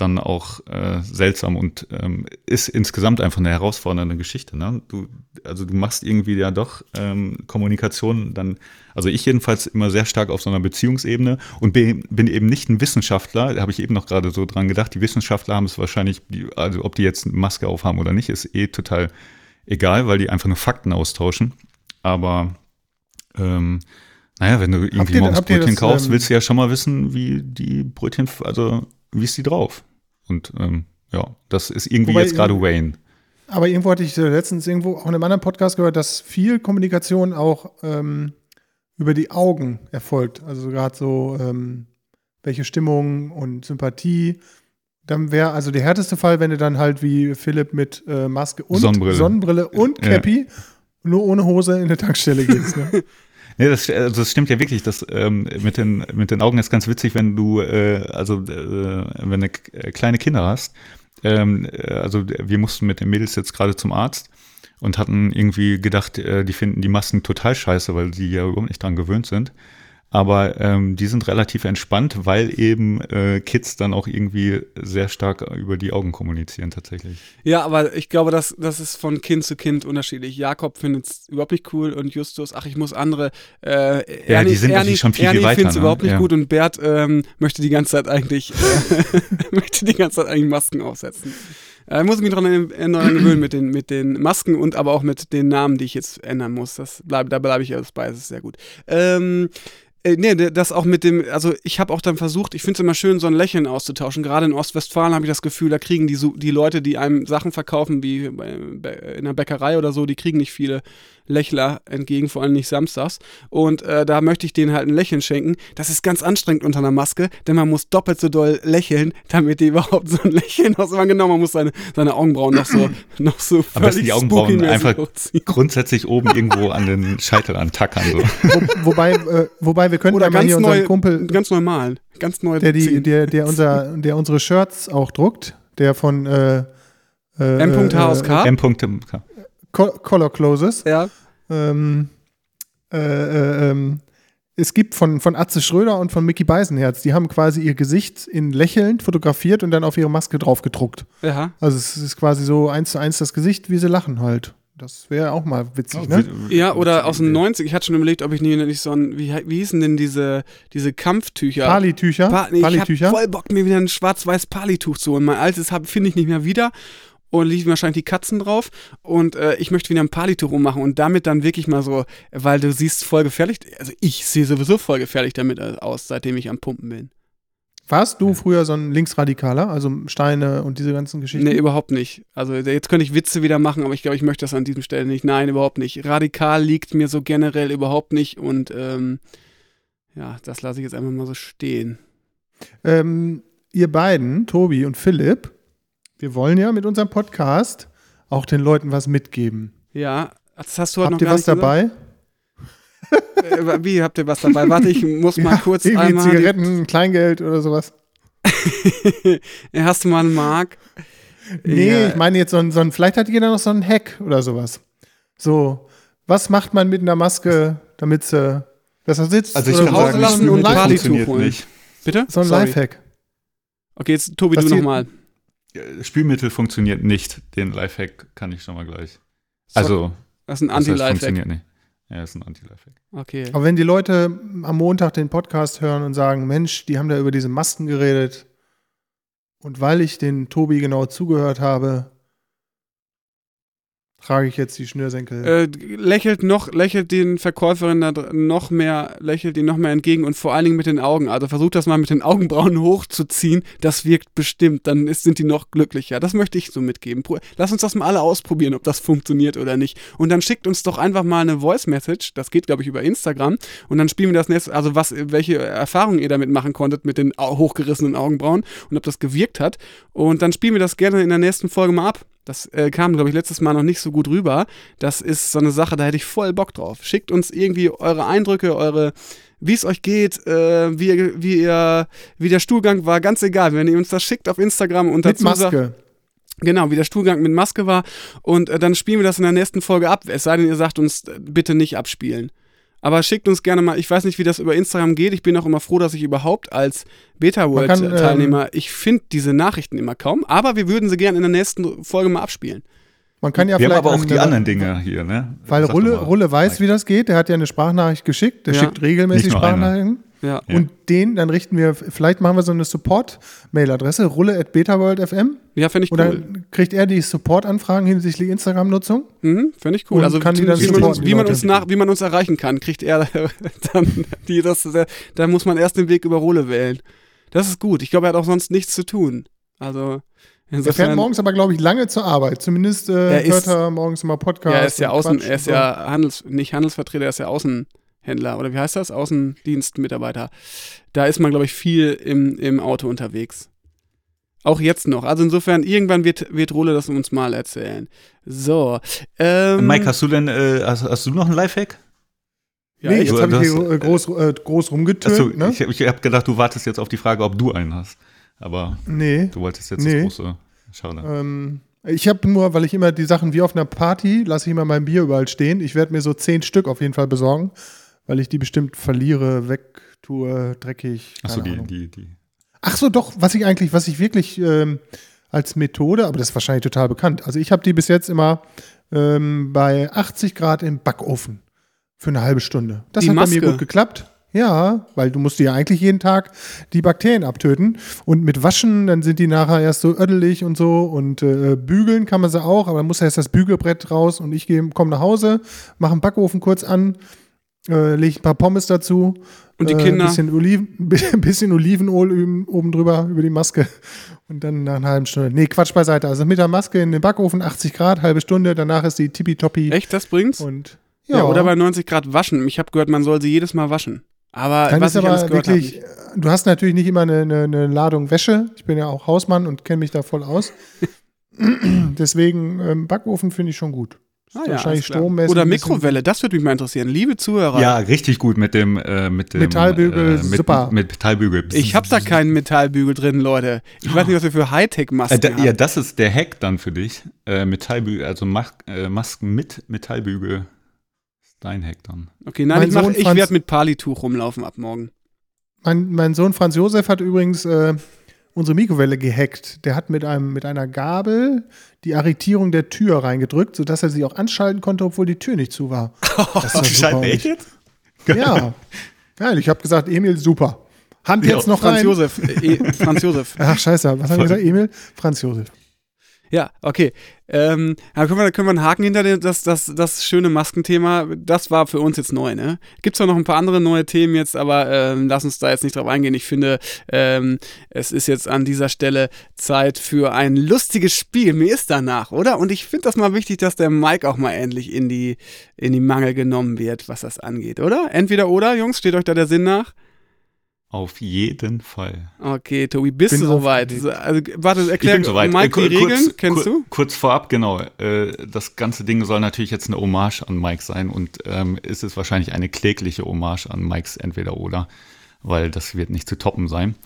C: dann auch äh, seltsam und ähm, ist insgesamt einfach eine herausfordernde Geschichte. Ne? Du, also du machst irgendwie ja doch ähm, Kommunikation dann, also ich jedenfalls immer sehr stark auf so einer Beziehungsebene und bin, bin eben nicht ein Wissenschaftler, da habe ich eben noch gerade so dran gedacht, die Wissenschaftler haben es wahrscheinlich, also ob die jetzt eine Maske aufhaben oder nicht, ist eh total egal, weil die einfach nur Fakten austauschen. Aber ähm, naja, wenn du irgendwie
B: ihr-
C: morgens Brötchen
B: das,
C: kaufst,
B: ähm,
C: willst du ja schon mal wissen, wie die Brötchen, also wie ist die drauf? Und ähm, ja, das ist irgendwie
B: Wobei
C: jetzt gerade Wayne.
B: Aber irgendwo hatte ich letztens irgendwo auch in einem anderen Podcast gehört, dass viel Kommunikation auch ähm, über die Augen erfolgt. Also gerade so, ähm, welche Stimmung und Sympathie. Dann wäre also der härteste Fall, wenn du dann halt wie Philipp mit äh, Maske und
C: Sonnenbrille.
B: Sonnenbrille und
C: Ja.
B: Cappy nur ohne Hose in eine Tankstelle gehst. Ne?
C: Nee, das, also das stimmt ja wirklich. Das ähm, mit, den, mit den Augen ist ganz witzig, wenn du, äh, also äh, wenn du äh, kleine Kinder hast. Ähm, äh, also wir mussten mit den Mädels jetzt gerade zum Arzt und hatten irgendwie gedacht, äh, die finden die Masken total scheiße, weil sie ja überhaupt nicht dran gewöhnt sind. Aber ähm, die sind relativ entspannt, weil eben äh, Kids dann auch irgendwie sehr stark über die Augen kommunizieren tatsächlich.
A: Ja, aber ich glaube, das, das ist von Kind zu Kind unterschiedlich. Jakob findet es überhaupt nicht cool und Justus, ach, ich muss andere. Äh,
C: Ja, die sind natürlich schon viel,
A: Ernie
C: viel weiter,
A: findet es
C: ne?
A: überhaupt nicht
C: Ja.
A: gut und Bert ähm, möchte die ganze Zeit eigentlich äh, möchte die ganze Zeit eigentlich Masken aufsetzen. Äh, muss ich mich daran daran gewöhnen mit den, mit den Masken und aber auch mit den Namen, die ich jetzt ändern muss. Das bleib, da bleibe ich alles bei, das ist sehr gut. Ähm, äh, nee, das auch mit dem, also ich habe auch dann versucht, ich finde es immer schön, so ein Lächeln auszutauschen. Gerade in Ostwestfalen habe ich das Gefühl, da kriegen die, so- die Leute, die einem Sachen verkaufen, wie in einer Bäckerei oder so, die kriegen nicht viele Lächler entgegen, vor allem nicht samstags. Und äh, da möchte ich denen halt ein Lächeln schenken. Das ist ganz anstrengend unter einer Maske, denn man muss doppelt so doll lächeln, damit die überhaupt so ein Lächeln ausmachen. Genau, man muss seine, seine Augenbrauen noch so, noch so
C: Am besten die Augenbrauen einfach
A: hochziehen.
C: grundsätzlich oben irgendwo an den Scheitel antackern. So.
B: Wo, wobei, äh, wobei wir könnten
A: Oder
B: ja mal
A: ganz
B: hier
A: neu,
B: unseren Kumpel,
A: ganz neu malen. Ganz neu
B: der, die, der, der, unser, der unsere Shirts auch druckt, der von äh, äh,
A: M.HSK.
B: äh. Co- Color Closes.
A: ja.
B: Ähm, äh, äh, ähm, es gibt von, von Atze Schröder und von Mickey Beisenherz, die haben quasi ihr Gesicht in lächelnd fotografiert und dann auf ihre Maske drauf gedruckt.
A: Ja.
B: Also es ist quasi so eins zu eins das Gesicht, wie sie lachen halt. Das wäre auch mal witzig, ne?
A: Ja, oder aus den 90 Ich hatte schon überlegt, ob ich nie- nicht so ein, wie, wie hießen denn diese, diese Kampftücher?
B: Palitücher.
A: Pa nee, ich hab
B: Palitücher.
A: voll Bock, mir wieder ein schwarz-weiß Palituch zu holen. Mein altes hab- finde ich nicht mehr wieder. Und liegen wahrscheinlich die Katzen drauf. Und äh, ich möchte wieder ein Palituch ummachen und damit dann wirklich mal so, weil du siehst voll gefährlich, also ich sehe sowieso voll gefährlich damit äh, aus, seitdem ich am Pumpen bin.
B: Warst du früher so ein Linksradikaler, also Steine und diese ganzen Geschichten?
A: Nee, überhaupt nicht. Also jetzt könnte ich Witze wieder machen, aber ich glaube, ich möchte das an diesem Stelle nicht. Nein, überhaupt nicht. Radikal liegt mir so generell überhaupt nicht und ähm, ja, das lasse ich jetzt einfach mal so stehen.
B: Ähm, ihr beiden, Tobi und Philipp, wir wollen ja mit unserem Podcast auch den Leuten was mitgeben.
A: Ja, das hast du heute
B: Habt
A: noch
B: ihr
A: gar
B: was dabei?
A: Gesagt. Äh, wie habt ihr was dabei? Warte, ich muss mal kurz
B: irgendwie
A: einmal.
B: Zigaretten, Kleingeld oder sowas.
A: Hast du mal einen Mark?
B: Nee,
A: Ja.
B: ich meine jetzt so ein, so ein, vielleicht hat jeder noch so einen Hack oder sowas. So, was macht man mit einer Maske, damit sie besser sitzt?
C: Also ich
B: oder
C: würde sagen,
A: lassen und
C: funktioniert
A: holen.
C: nicht.
A: Bitte?
B: so ein
A: Sorry.
B: Lifehack.
A: Okay, jetzt Tobi,
B: Was
A: du nochmal.
C: Spülmittel funktioniert nicht. Den Lifehack kann ich schon mal gleich. Also,
A: Das ist ein
C: das heißt,
A: Anti-Lifehack.
C: funktioniert nicht. Ja, ist ein Anti-Lifehack.
A: Okay.
B: Aber wenn die Leute am Montag den Podcast hören und sagen, Mensch, die haben da über diese Masken geredet und weil ich den Tobi genau zugehört habe, trage ich jetzt die Schnürsenkel.
A: Äh, lächelt noch, lächelt den Verkäuferin da noch mehr, lächelt ihn noch mehr entgegen und vor allen Dingen mit den Augen. Also versucht das mal mit den Augenbrauen hochzuziehen. Das wirkt bestimmt. Dann ist, sind die noch glücklicher. Das möchte ich so mitgeben. Lass uns das mal alle ausprobieren, ob das funktioniert oder nicht. Und dann schickt uns doch einfach mal eine Voice Message. Das geht, glaube ich, über Instagram. Und dann spielen wir das nächste, also was, welche Erfahrungen ihr damit machen konntet mit den hochgerissenen Augenbrauen und ob das gewirkt hat. Und dann spielen wir das gerne in der nächsten Folge mal ab. Das äh, kam, glaube ich, letztes Mal noch nicht so gut rüber. Das ist so eine Sache, da hätte ich voll Bock drauf. Schickt uns irgendwie eure Eindrücke, eure, wie es euch geht, äh, wie, ihr, wie, ihr, wie der Stuhlgang war, ganz egal. Wenn ihr uns das schickt auf Instagram und
B: mit
A: dazu sagt,
B: Maske.
A: Genau, wie der Stuhlgang mit Maske war. Und äh, dann spielen wir das in der nächsten Folge ab. Es sei denn, ihr sagt uns äh, bitte nicht abspielen. Aber schickt uns gerne mal, ich weiß nicht, wie das über Instagram geht. Ich bin auch immer froh, dass ich überhaupt als Beta
B: Man
A: World
B: kann, ähm,
A: ich finde diese Nachrichten immer kaum, aber wir würden sie gerne in der nächsten Folge mal abspielen.
B: Man kann ja
C: Wir haben
B: vielleicht
C: aber auch
B: an-
C: die anderen Dinge hier, ne?
B: Weil Rulle, Rulle weiß, wie das geht. Der hat ja eine Sprachnachricht geschickt. Der
A: Ja.
B: schickt regelmäßig
C: nur eine.
A: Ja.
B: Und den, dann richten wir, vielleicht machen wir so eine Support-Mail-Adresse, rulle.betaworld.fm.
A: Ja, finde ich
B: Und
A: cool.
B: dann kriegt er die Support-Anfragen hinsichtlich Instagram-Nutzung.
A: Mhm, finde ich cool.
B: Und
A: Also
B: kann die
A: wie,
B: dann
A: man uns, wie, man uns nach, wie man uns erreichen kann, kriegt er dann die, das, da muss man erst den Weg über Rolle wählen. Das ist gut. Ich glaube, er hat auch sonst nichts zu tun. Also
B: Er fährt morgens aber, glaube ich, lange zur Arbeit. Zumindest äh,
A: Er ist-
B: hört er morgens immer Podcasts.
A: Ja, er ist ja
B: und
A: Außen,
B: Quatsch
A: er ist
B: und
A: ja Handels, nicht Handelsvertreter, er ist ja Außenhändler oder wie heißt das? Außendienstmitarbeiter. Da ist man, glaube ich, viel im, im Auto unterwegs. Auch jetzt noch. Also insofern, irgendwann wird, wird Role das uns mal erzählen. So. Ähm,
C: Mike, hast du denn, äh, hast, hast du noch einen Lifehack?
A: ja,
B: nee,
A: ich,
B: jetzt habe ich
C: du
B: hier äh, groß, äh, groß rumgetönt.
C: Achso,
B: ne?
C: ich, ich habe gedacht, du wartest jetzt auf die Frage, ob du einen hast. Aber
B: Nee.
C: du wolltest jetzt
B: Nee.
C: das große. Schade.
B: Ähm, ich habe nur, weil ich immer die Sachen wie auf einer Party, lasse ich immer mein Bier überall stehen. Ich werde mir so zehn Stück auf jeden Fall besorgen, weil ich die bestimmt verliere, wegtue, dreckig.
C: Achso, die,
B: Ahnung.
C: die, die.
B: Ach so, doch, was ich eigentlich, was ich wirklich ähm, als Methode, aber das ist wahrscheinlich total bekannt. Also ich habe die bis jetzt immer ähm, bei 80 Grad im Backofen für eine halbe Stunde. Das
A: Die
B: hat bei
A: Maske?
B: mir gut geklappt. Ja, weil du musst dir ja eigentlich jeden Tag die Bakterien abtöten. Und mit Waschen, dann sind die nachher erst so ödelig und so. Und äh, bügeln kann man sie auch, aber dann muss erst das Bügelbrett raus und ich komme nach Hause, mache den Backofen kurz an, äh, lege ein paar Pommes dazu.
A: Und die
B: äh,
A: Kinder?
B: Bisschen, Oliven, bisschen Olivenöl oben drüber, über die Maske. Und dann nach einer halben Stunde. Nee, Quatsch beiseite. Also mit der Maske in den Backofen, 80 Grad, halbe Stunde, danach ist die tippitoppi.
A: echt, das bringt's?
B: Und
A: Ja, oder bei 90 Grad waschen. Ich habe gehört, man soll sie jedes Mal waschen. Aber
B: Dann
A: was
B: ist
A: ich
B: aber wirklich,
A: habe.
B: du hast natürlich nicht immer eine, eine, eine Ladung Wäsche. Ich bin ja auch Hausmann und kenne mich da voll aus. Deswegen ähm, Backofen finde ich schon gut.
A: Ah, ja,
B: wahrscheinlich strommäßig.
A: Oder Mikrowelle, das würde mich mal interessieren. Liebe Zuhörer,
C: Ja, richtig gut mit dem, äh, mit dem
B: Metallbügel,
C: äh, mit,
B: super.
C: Mit Metallbügel.
A: ich habe da keinen Metallbügel drin, Leute. Ich weiß nicht, was wir für
C: Äh,
A: Hightech-Masken
C: da,
A: haben.
C: ja, das ist der Hack dann für dich. Äh, Metallbügel, also Mas äh, Masken mit Metallbügel. Ist dein Hack dann.
A: Okay, nein,
B: Mein
A: ich, mach-
B: Sohn
A: ich werde mit Palituch rumlaufen ab morgen.
B: Mein, mein Sohn Franz Josef hat übrigens äh, unsere Mikrowelle gehackt. Der hat mit, einem, mit einer Gabel die Arretierung der Tür reingedrückt, sodass er sie auch anschalten konnte, obwohl die Tür nicht zu war. Das war super. Ich-
C: jetzt?
B: Ja. Geil, ich habe gesagt, Emil, super. Hand
C: Ja,
B: jetzt noch
A: Franz
B: rein.
A: Josef. Äh, Franz Josef.
B: Ach, scheiße, was haben wir gesagt? Emil? Franz Josef.
A: Ja, okay. Ähm, da können wir, können wir einen Haken hinter das, das, das schöne Maskenthema. Das war für uns jetzt neu, ne? Gibt zwar noch ein paar andere neue Themen jetzt, aber ähm, lass uns da jetzt nicht drauf eingehen. Ich finde, ähm, es ist jetzt an dieser Stelle Zeit für ein lustiges Spiel. Mir ist danach, oder? Und ich finde das mal wichtig, dass der Mike auch mal endlich in die, in die Mangel genommen wird, was das angeht, oder? Entweder oder, Jungs, steht euch da der Sinn nach?
C: Auf jeden Fall.
A: Okay, Tobi, bist
B: Bin
A: du soweit? Also, warte,
C: Ich
A: erklär
C: bin soweit.
A: Mike
C: Äh,
A: die
C: ku-
A: Regeln.
C: kurz,
A: Kennst
C: ku-
A: du?
C: Kurz vorab, genau. Äh, das ganze Ding soll natürlich jetzt eine Hommage an Mike sein und ähm, ist es wahrscheinlich eine klägliche Hommage an Mikes Entweder-Oder, weil das wird nicht zu toppen sein.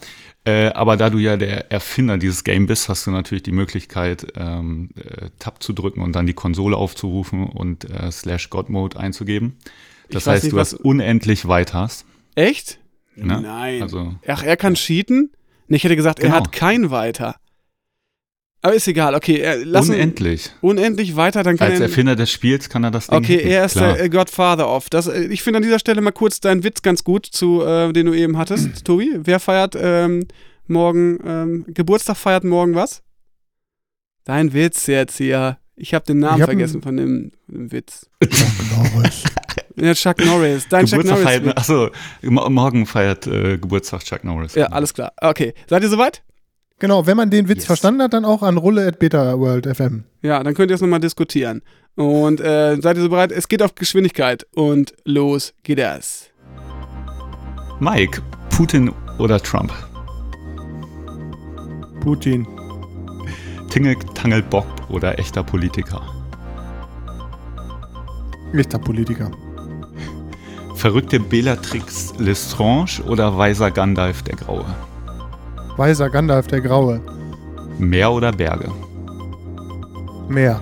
C: Äh, aber da du ja der Erfinder dieses Game bist, hast du natürlich die Möglichkeit, ähm, äh, Tab zu drücken und dann die Konsole aufzurufen und äh, slash God Mode einzugeben. Das
A: Ich
C: heißt,
A: nicht,
C: du hast unendlich weit hast.
A: Echt?
C: Ne?
A: Nein.
C: Also-
A: Ach, er kann cheaten? Nee, ich hätte gesagt, er
C: Genau.
A: hat kein Weiter. Aber ist egal, okay. Äh, lass ihn-
C: Unendlich.
A: unendlich weiter, dann kann
C: Als
A: er.
C: Erfinder des Spiels kann er das Ding
A: Okay,
C: hacken,
A: er ist
C: klar.
A: der äh, Godfather of. Das, äh, ich finde an dieser Stelle mal kurz deinen Witz ganz gut, zu, äh, den du eben hattest, Tobi. Wer feiert ähm, morgen, ähm, Geburtstag feiert morgen was? Dein Witz jetzt hier. Ich habe den Namen
B: hab
A: vergessen von dem, dem Witz.
B: Norris.
A: Ja, Chuck Norris. Dein Chuck Norris.
C: feiert, achso, mo- morgen feiert äh, Geburtstag Chuck Norris.
A: Ja, alles klar. Okay. Seid ihr soweit?
B: Genau, wenn man den Witz
C: Yes.
B: verstanden hat, dann auch an Rulle at Beta World FM.
A: Ja, dann könnt ihr es nochmal diskutieren. Und äh, seid ihr so bereit? Es geht auf Geschwindigkeit. Und los geht es.
C: Mike, Putin oder Trump?
B: Putin.
C: Tingle, Tangel, Bock oder echter Politiker?
B: Echter Politiker.
C: Verrückte Bellatrix Lestrange oder weiser Gandalf der Graue?
B: Weißer Gandalf der Graue.
C: Meer oder Berge?
B: Meer.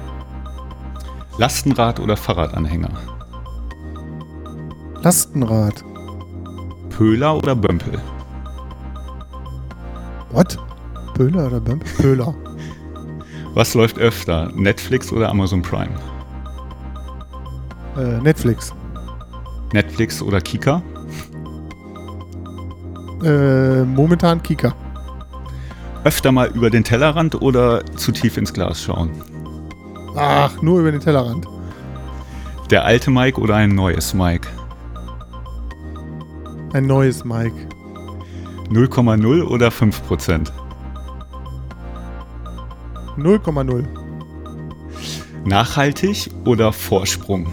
C: Lastenrad oder Fahrradanhänger?
B: Lastenrad.
C: Pöhler oder Bömpel?
B: What? Pöhler oder Bömpel? Pöhler.
C: Was läuft öfter, Netflix oder Amazon Prime?
B: Äh, Netflix.
C: Netflix oder Kika?
B: Äh, momentan Kika.
C: Öfter mal über den Tellerrand oder zu tief ins Glas schauen?
B: Ach, nur über den Tellerrand.
C: Der alte Mike oder ein neues Mike?
B: Ein neues Mike.
C: 0,0 oder 5%?
B: 0,0.
C: Nachhaltig oder Vorsprung?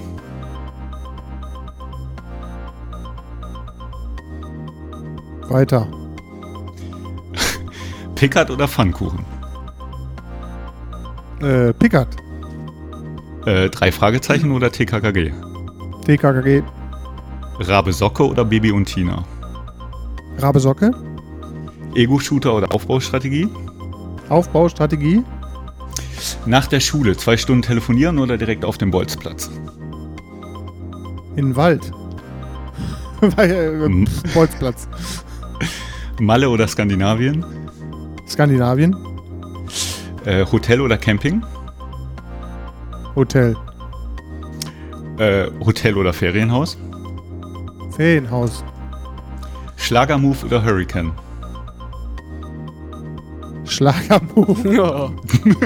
B: Weiter.
C: Pickard oder Pfannkuchen?
B: Äh, Pickard.
C: Äh, drei Fragezeichen oder TKKG?
B: TKKG.
C: Rabe Socke oder Baby und Tina?
B: Rabe Socke.
C: Ego-Shooter oder Aufbaustrategie?
B: Aufbaustrategie.
C: Nach der Schule zwei Stunden telefonieren oder direkt auf dem Bolzplatz?
B: In den Wald. Äh,
C: Hm.
B: Bolzplatz.
C: Malle oder Skandinavien?
B: Skandinavien.
C: Äh, Hotel oder Camping?
B: Hotel.
C: Äh, Hotel oder Ferienhaus?
B: Ferienhaus.
C: Schlagermove oder Hurricane?
B: Schlagermove.
A: Ja.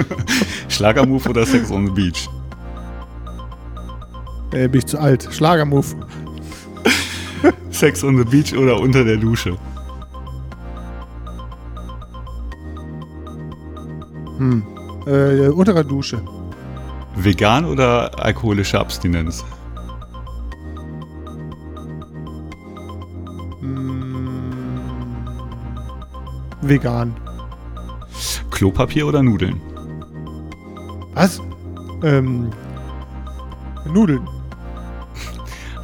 C: Schlagermove oder Sex on the Beach?
B: Äh, bin ich zu alt. Schlagermove.
C: Sex on the Beach oder unter der Dusche?
B: Hm. Äh, untere Dusche.
C: Vegan oder alkoholische Abstinenz?
B: Hm. Vegan.
C: Klopapier oder Nudeln?
B: Was? Ähm. Nudeln.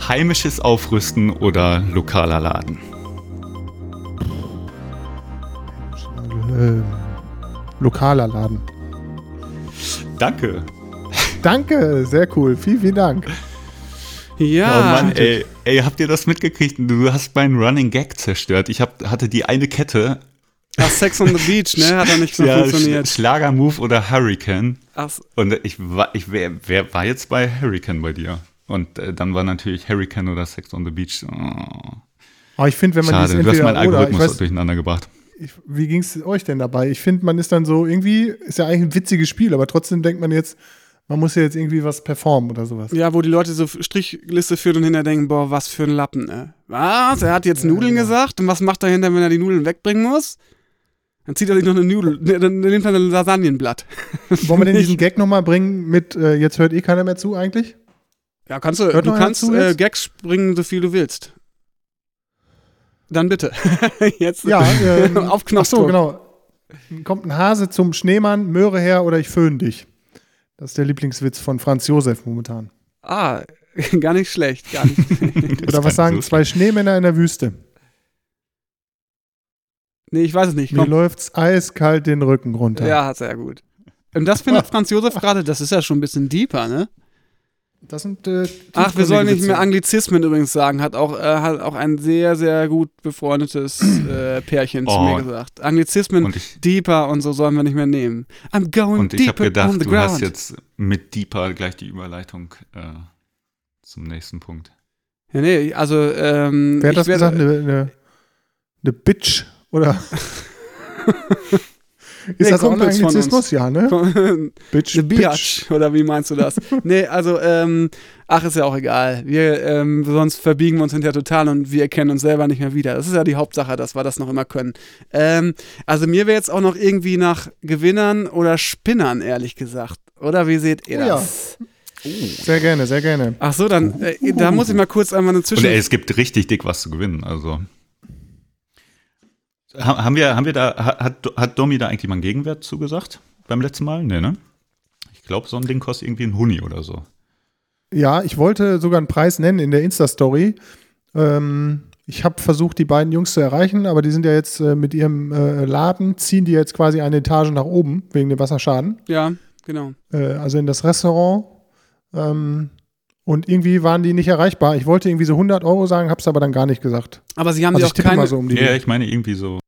C: Heimisches Aufrüsten oder lokaler Laden?
B: Ähm, lokaler Laden.
C: Danke.
B: Danke, sehr cool. Vielen, vielen Dank.
A: Ja.
C: oh Mann, ey, ey, habt ihr das mitgekriegt? Du hast meinen Running Gag zerstört. Ich hab, hatte die eine Kette.
A: Ach, Sex on the Beach, ne? Hat da nicht mehr
C: Ja,
A: funktioniert.
C: Sch Schlagermove oder Hurricane.
A: Ach,
C: Und ich war, ich wer, wer war jetzt bei Hurricane bei dir? Und äh, dann war natürlich Hurricane oder Sex on the Beach. Oh,
B: Aber ich finde, wenn man
C: schade, du hast meinen Algorithmus
B: weiß,
C: durcheinander gebracht.
B: Ich, wie ging es euch denn dabei? Ich finde, man ist dann so irgendwie, ist ja eigentlich ein witziges Spiel, aber trotzdem denkt man jetzt, man muss ja jetzt irgendwie was performen oder sowas.
A: ja, wo die Leute so Strichliste führen und hinterher denken, boah, was für ein Lappen, ne? Was? Er hat jetzt Nudeln
B: genau.
A: gesagt? Und was macht er hinterher, wenn er die Nudeln wegbringen muss? Dann zieht er sich noch eine Nudel, ne, dann nimmt er ein Lasagnenblatt.
B: Wollen wir denn diesen Gag nochmal bringen mit, äh, jetzt hört eh keiner mehr zu eigentlich?
A: Ja, kannst du,
B: Hört
A: du kannst äh? Gags springen, so viel du willst. Dann bitte. jetzt
B: Ja, ähm,
A: auf
B: Ach so,
A: Knopfdruck.
B: genau. Kommt ein Hase zum Schneemann, Möhre her oder ich föhn dich. Das ist der Lieblingswitz von Franz Josef momentan.
A: Ah, gar nicht schlecht, gar nicht.
B: Oder was sagen zwei Schneemänner in der Wüste?
A: nee, ich weiß es nicht.
B: Mir
A: Komm.
B: läuft's eiskalt den Rücken runter.
A: Ja, sehr gut. Und das findet Franz Josef gerade, das ist ja schon ein bisschen deeper, ne?
B: Das sind. Äh,
A: Ach, wir sollen nicht mehr. Anglizismen übrigens sagen. Hat auch, äh, hat auch ein sehr, sehr gut befreundetes äh, Pärchen zu
C: Oh.
A: mir gesagt. Anglizismen,
C: Und ich,
A: deeper und so sollen wir nicht mehr nehmen. I'm going
C: und ich habe gedacht,
A: on the
C: du
A: ground.
C: hast jetzt mit Deeper gleich die Überleitung äh, zum nächsten Punkt.
A: ja, nee, also, ähm,
B: Wer hat
A: ich
B: das gesagt? Eine, eine, eine Bitch? Oder. Ist
A: Nee,
B: das auch ein
A: Kumpels von uns.
B: Anglizismus? Ja, ne? Bitch.
A: The
B: Bitch.
A: Biatch, oder wie meinst du das? nee, also, ähm, ach, ist ja auch egal. Wir, ähm, sonst verbiegen wir uns hinterher total und wir erkennen uns selber nicht mehr wieder. Das ist ja die Hauptsache, dass wir das noch immer können. Ähm, also mir wäre jetzt auch noch irgendwie nach Gewinnern oder Spinnern, ehrlich gesagt. Oder wie seht ihr
B: Oh ja.
A: das?
B: Sehr gerne, sehr gerne.
A: Ach so, dann, äh, da muss ich mal kurz einmal eine
C: Und
A: Zwischen...
C: ey, es gibt richtig dick was zu gewinnen. Also haben wir, haben wir da, ha- hat, hat Domi da eigentlich mal einen Gegenwert zugesagt beim letzten Mal? Nee, ne? Ich glaube, so ein Ding kostet irgendwie ein Huni oder so.
B: Ja, ich wollte sogar einen Preis nennen in der Insta-Story. Ähm, ich habe versucht, die beiden Jungs zu erreichen, aber die sind ja jetzt äh, mit ihrem äh, Laden, ziehen die jetzt quasi eine Etage nach oben wegen dem Wasserschaden.
A: Ja, genau.
B: Äh, also in das Restaurant. Ähm, und irgendwie waren die nicht erreichbar. Ich wollte irgendwie so 100 Euro sagen, habe es aber dann gar nicht gesagt.
A: Aber sie haben
B: Also ich
A: auch
B: tippe
A: keine...
B: mal so um die.
C: Ja, ich meine irgendwie so.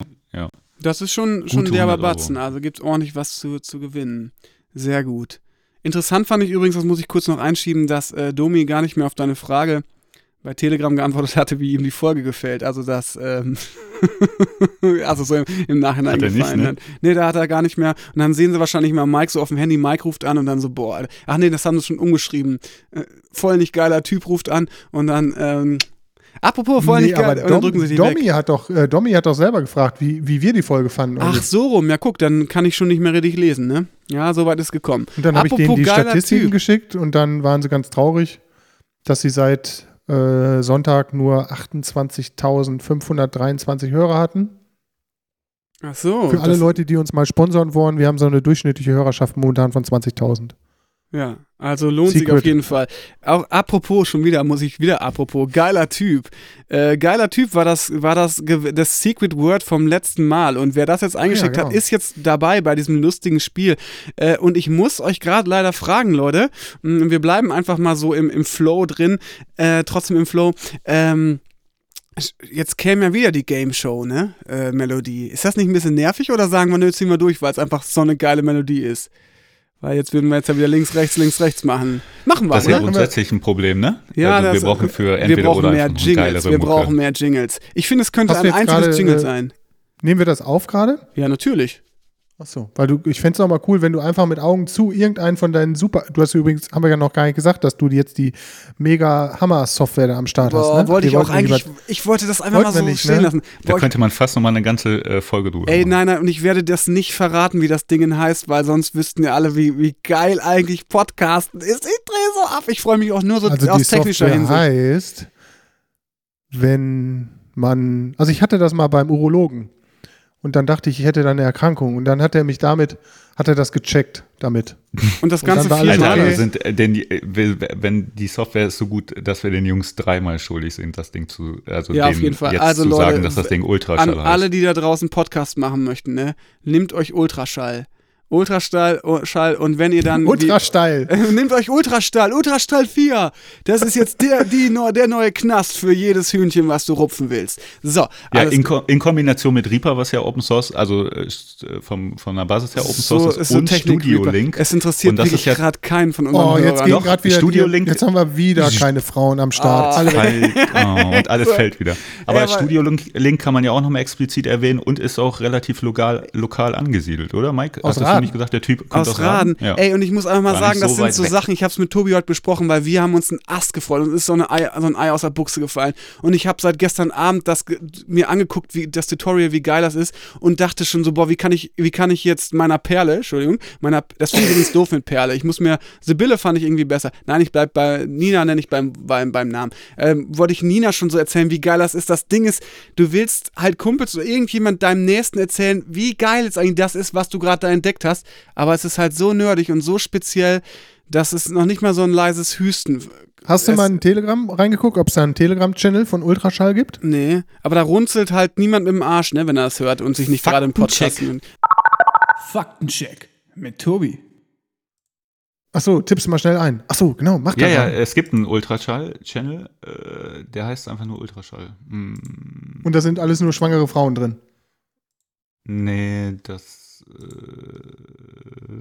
A: Das ist schon, schon
C: Gute
A: derber
C: 100 Euro.
A: Batzen, also gibt ordentlich was zu, zu gewinnen. Sehr gut. Interessant fand ich übrigens, das muss ich kurz noch einschieben, dass äh, Domi gar nicht mehr auf deine Frage bei Telegram geantwortet hatte, wie ihm die Folge gefällt. Also das, ähm, also so im, im Nachhinein
C: Hat er nicht,
A: gefallen
C: ne?
A: hat. Nee, da hat er gar nicht mehr. Und dann sehen sie wahrscheinlich mal Mike so auf dem Handy, Mike ruft an und dann so, boah, ach nee, das haben sie schon umgeschrieben. Äh, voll nicht geiler Typ ruft an und dann, ähm, apropos voll
B: Nee,
A: nicht geil,
B: aber
A: und dann
B: Dom,
A: drücken sie die weg.
B: Domi hat doch, äh, Domi hat doch selber gefragt, wie, wie wir die Folge fanden.
A: Ach so rum, ja guck, dann kann ich schon nicht mehr richtig lesen, ne? Ja, soweit ist gekommen.
B: Und dann habe ich denen die
A: geiler
B: Statistiken
A: Typ.
B: geschickt und dann waren sie ganz traurig, dass sie seit äh, Sonntag nur 28.523 Hörer hatten.
A: Ach so.
B: Für alle Leute, die uns mal sponsern wollen, wir haben so eine durchschnittliche Hörerschaft momentan von 20.000.
A: Ja, also lohnt sich
B: Secret.
A: auf jeden Fall. Auch apropos, schon wieder, muss ich wieder apropos, geiler Typ. Äh, geiler Typ war das, war das, das Secret Word vom letzten Mal. Und wer das jetzt eingeschickt
B: genau.
A: hat, ist jetzt dabei bei diesem lustigen Spiel. Äh, und ich muss euch gerade leider fragen, Leute. mh, Wir bleiben einfach mal so im, im Flow drin, äh, trotzdem im Flow. Ähm, Jetzt käme ja wieder die Game Show, ne? Äh, Melodie. Ist das nicht ein bisschen nervig oder sagen wir, nö, ziehen wir durch, weil es einfach so eine geile Melodie ist? Weil jetzt würden wir jetzt ja wieder links, rechts, links, rechts machen. Machen wir,
C: Das ist ja grundsätzlich ein Problem, ne?
A: Ja,
C: also wir brauchen für
A: wir
C: entweder
A: brauchen
C: oder
A: mehr Jingles. Wir brauchen mehr Jingles. Ich finde, es könnte ein einziges Jingle
B: äh,
A: sein.
B: Nehmen wir das auf gerade?
A: Ja, natürlich.
B: Achso, weil du, ich fände es auch mal cool, wenn du einfach mit Augen zu irgendeinen von deinen super, du hast übrigens, haben wir ja noch gar nicht gesagt, dass du jetzt die mega Hammer-Software da am Start hast.
A: Boah,
B: Ne?
A: wollte
B: Die
A: ich auch eigentlich,
B: lieber-
A: ich wollte das einfach mal so
B: nicht,
A: stehen
B: ne?
A: lassen.
C: Da
A: Boah, ich,
C: könnte man fast noch mal eine ganze äh, Folge drüber
A: ey,
C: machen.
A: nein, nein, und ich werde das nicht verraten, wie das Ding heißt, weil sonst wüssten ja alle, wie, wie geil eigentlich Podcasten ist. Ich drehe so ab. Ich freue mich auch nur so
B: Also die
A: aus technischer
B: Software
A: Hinsicht.
B: heißt, wenn man, also ich hatte das mal beim Urologen und dann dachte ich, ich hätte da eine Erkrankung und dann hat er mich damit, hat er das gecheckt damit.
A: Und das Ganze viermal.
C: Alter,
B: okay.
C: sind, äh, denn, die- äh, wenn die Software ist so gut, dass wir den Jungs dreimal schuldig sind, das Ding zu, also
A: Ja, auf jeden Fall.
C: jetzt
A: Also,
C: zu
A: Leute,
C: sagen, dass das Ding Ultraschall
A: An
C: heißt.
A: alle, die da draußen Podcast machen möchten, ne? Nehmt euch Ultraschall. Ultraschall oh, Schall, und wenn ihr dann.
B: Ultra steil.
A: wie, Nehmt euch Ultraschall, Ultraschall 4. Das ist jetzt der, die, der neue Knast für jedes Hühnchen, was du rupfen willst. So,
C: Ja, in, Ko in Kombination mit Reaper, was ja Open Source, also äh, vom, von der Basis her Open Source ist, und
A: Technik-
C: Studio Link.
A: Es interessiert
C: Und das
A: wirklich
C: ja-
A: gerade keinen von unseren
B: Oh, jetzt
A: Hörern.
B: gehen
C: Doch,
B: gerade wieder,
C: Studio Link-
B: jetzt haben wir wieder keine Frauen am Start.
A: Ah.
B: Alle.
C: Fall, oh, und alles fällt wieder. Aber
A: Ja, aber-
C: Studio Link, Link kann man ja auch nochmal explizit erwähnen und ist auch relativ lokal, lokal angesiedelt, oder Mike?
B: Aus
C: Hattest du
B: Raden.
C: nicht gesagt, der Typ kommt
A: aus
C: aus,
A: Raden.
C: Ja.
A: Ey, und ich muss einfach mal
C: War
A: sagen,
C: nicht
A: das
C: so
A: sind so
C: weg.
A: Sachen, ich habe es mit Tobi heute besprochen, weil wir haben uns einen Ast gefreut. Uns ist so, eine Ei, so ein Ei aus der Buchse gefallen. Und ich habe seit gestern Abend das mir angeguckt, wie das Tutorial, wie geil das ist und dachte schon so, boah, wie kann ich, wie kann ich jetzt meiner Perle, Entschuldigung, meiner, das finde ich übrigens doof mit Perle. Ich muss mir, Sibylle fand ich irgendwie besser. Nein, ich bleib bei, Nina nenne ich beim, beim, beim Namen. Ähm, wollte ich Nina schon so erzählen, wie geil das ist. Das Ding ist, du willst halt Kumpels oder irgendjemand deinem Nächsten erzählen, wie geil jetzt eigentlich das ist, was du gerade da entdeckt hast. Aber es ist halt so nerdig und so speziell, dass es noch nicht mal so ein leises Hüsten.
B: Hast du
A: es-
B: mal in Telegram reingeguckt, ob es da einen Telegram-Channel von Ultraschall gibt?
A: Nee, aber da runzelt halt niemand mit dem Arsch, ne, wenn er das hört und sich nicht gerade im Podcast.
E: Faktencheck mit Tobi.
B: Achso, tippst du mal schnell ein. Achso, genau, mach
C: Ja,
B: das
C: ja,
B: mal.
C: es gibt einen Ultraschall-Channel, äh, der heißt einfach nur Ultraschall. Hm,
B: Und da sind alles nur schwangere Frauen drin.
C: nee, das äh,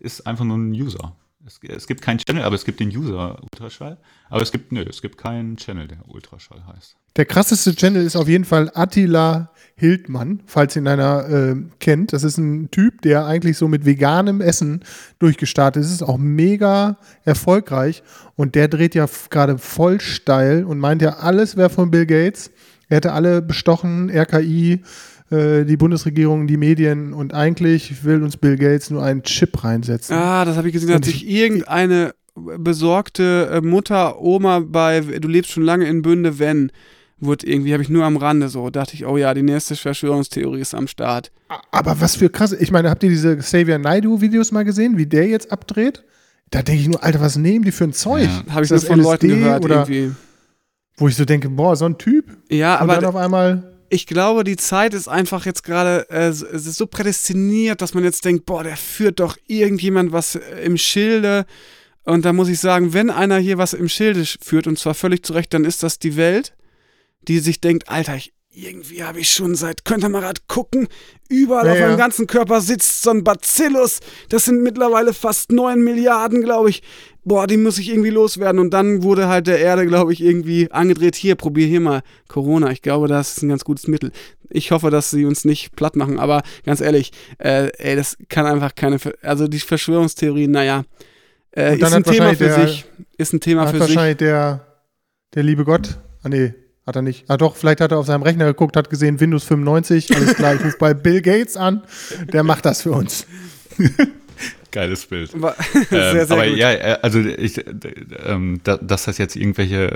C: ist einfach nur ein User. Es, es gibt keinen Channel, aber es gibt den User Ultraschall. Aber es gibt, nö, es gibt keinen Channel, der Ultraschall heißt.
B: Der krasseste Channel ist auf jeden Fall Attila Hildmann, falls ihn einer äh, kennt. Das ist ein Typ, der eigentlich so mit veganem Essen durchgestartet ist. Ist auch mega erfolgreich und der dreht ja gerade voll steil und meint ja, alles wäre von Bill Gates. Er hätte alle bestochen, RKI, äh, die Bundesregierung, die Medien und eigentlich will uns Bill Gates nur einen Chip reinsetzen.
A: Ah, das habe ich gesehen, da hat sich irgendeine besorgte äh, Mutter, Oma bei Du lebst schon lange in Bünde, wenn, wurde irgendwie, habe ich nur am Rande so, dachte ich, oh ja, die nächste Verschwörungstheorie ist am Start.
B: Aber was für krass. Ich meine, habt ihr diese Xavier Naidu-Videos mal gesehen, wie der jetzt abdreht? Da denke ich nur, Alter, was nehmen die für ein Zeug?
C: Ja.
A: Habe ich nur
B: das
A: von Leuten
B: LSD
A: gehört
B: oder
A: irgendwie.
B: wo ich so denke, boah, so ein Typ.
A: Ja,
B: und dann
A: aber
B: auf einmal.
A: Ich glaube, die Zeit ist einfach jetzt gerade, äh, es ist so prädestiniert, dass man jetzt denkt, boah, der führt doch irgendjemand was äh, im Schilde. Und da muss ich sagen, wenn einer hier was im Schilde sch- führt, und zwar völlig zu Recht, dann ist das die Welt, die sich denkt, Alter, ich, irgendwie habe ich schon seit, könnt ihr mal grad gucken, überall
B: Ja,
A: auf
B: ja.
A: meinem ganzen Körper sitzt so ein Bacillus. Das sind mittlerweile fast 9 Milliarden, glaube ich. Boah, die muss ich irgendwie loswerden. Und dann wurde halt der Erde, glaube ich, irgendwie angedreht. Hier, probier hier mal Corona. Ich glaube, das ist ein ganz gutes Mittel. Ich hoffe, dass sie uns nicht platt machen. Aber ganz ehrlich, äh, ey, das kann einfach keine, also die Verschwörungstheorie, naja, äh, ist ein Thema
B: wahrscheinlich
A: für
B: der-
A: sich. Ist ein Thema für sich.
B: wahrscheinlich der, der liebe Gott. Ah, nee, hat er nicht. Ah, doch, vielleicht hat er auf seinem Rechner geguckt, hat gesehen Windows 95. Alles klar, ich rufe bei Bill Gates an. Der macht das für uns.
C: Geiles Bild.
A: War-
C: Ähm,
A: sehr, sehr
C: aber
A: gut.
C: ja, äh, also ich, äh, ähm, da, dass das jetzt irgendwelche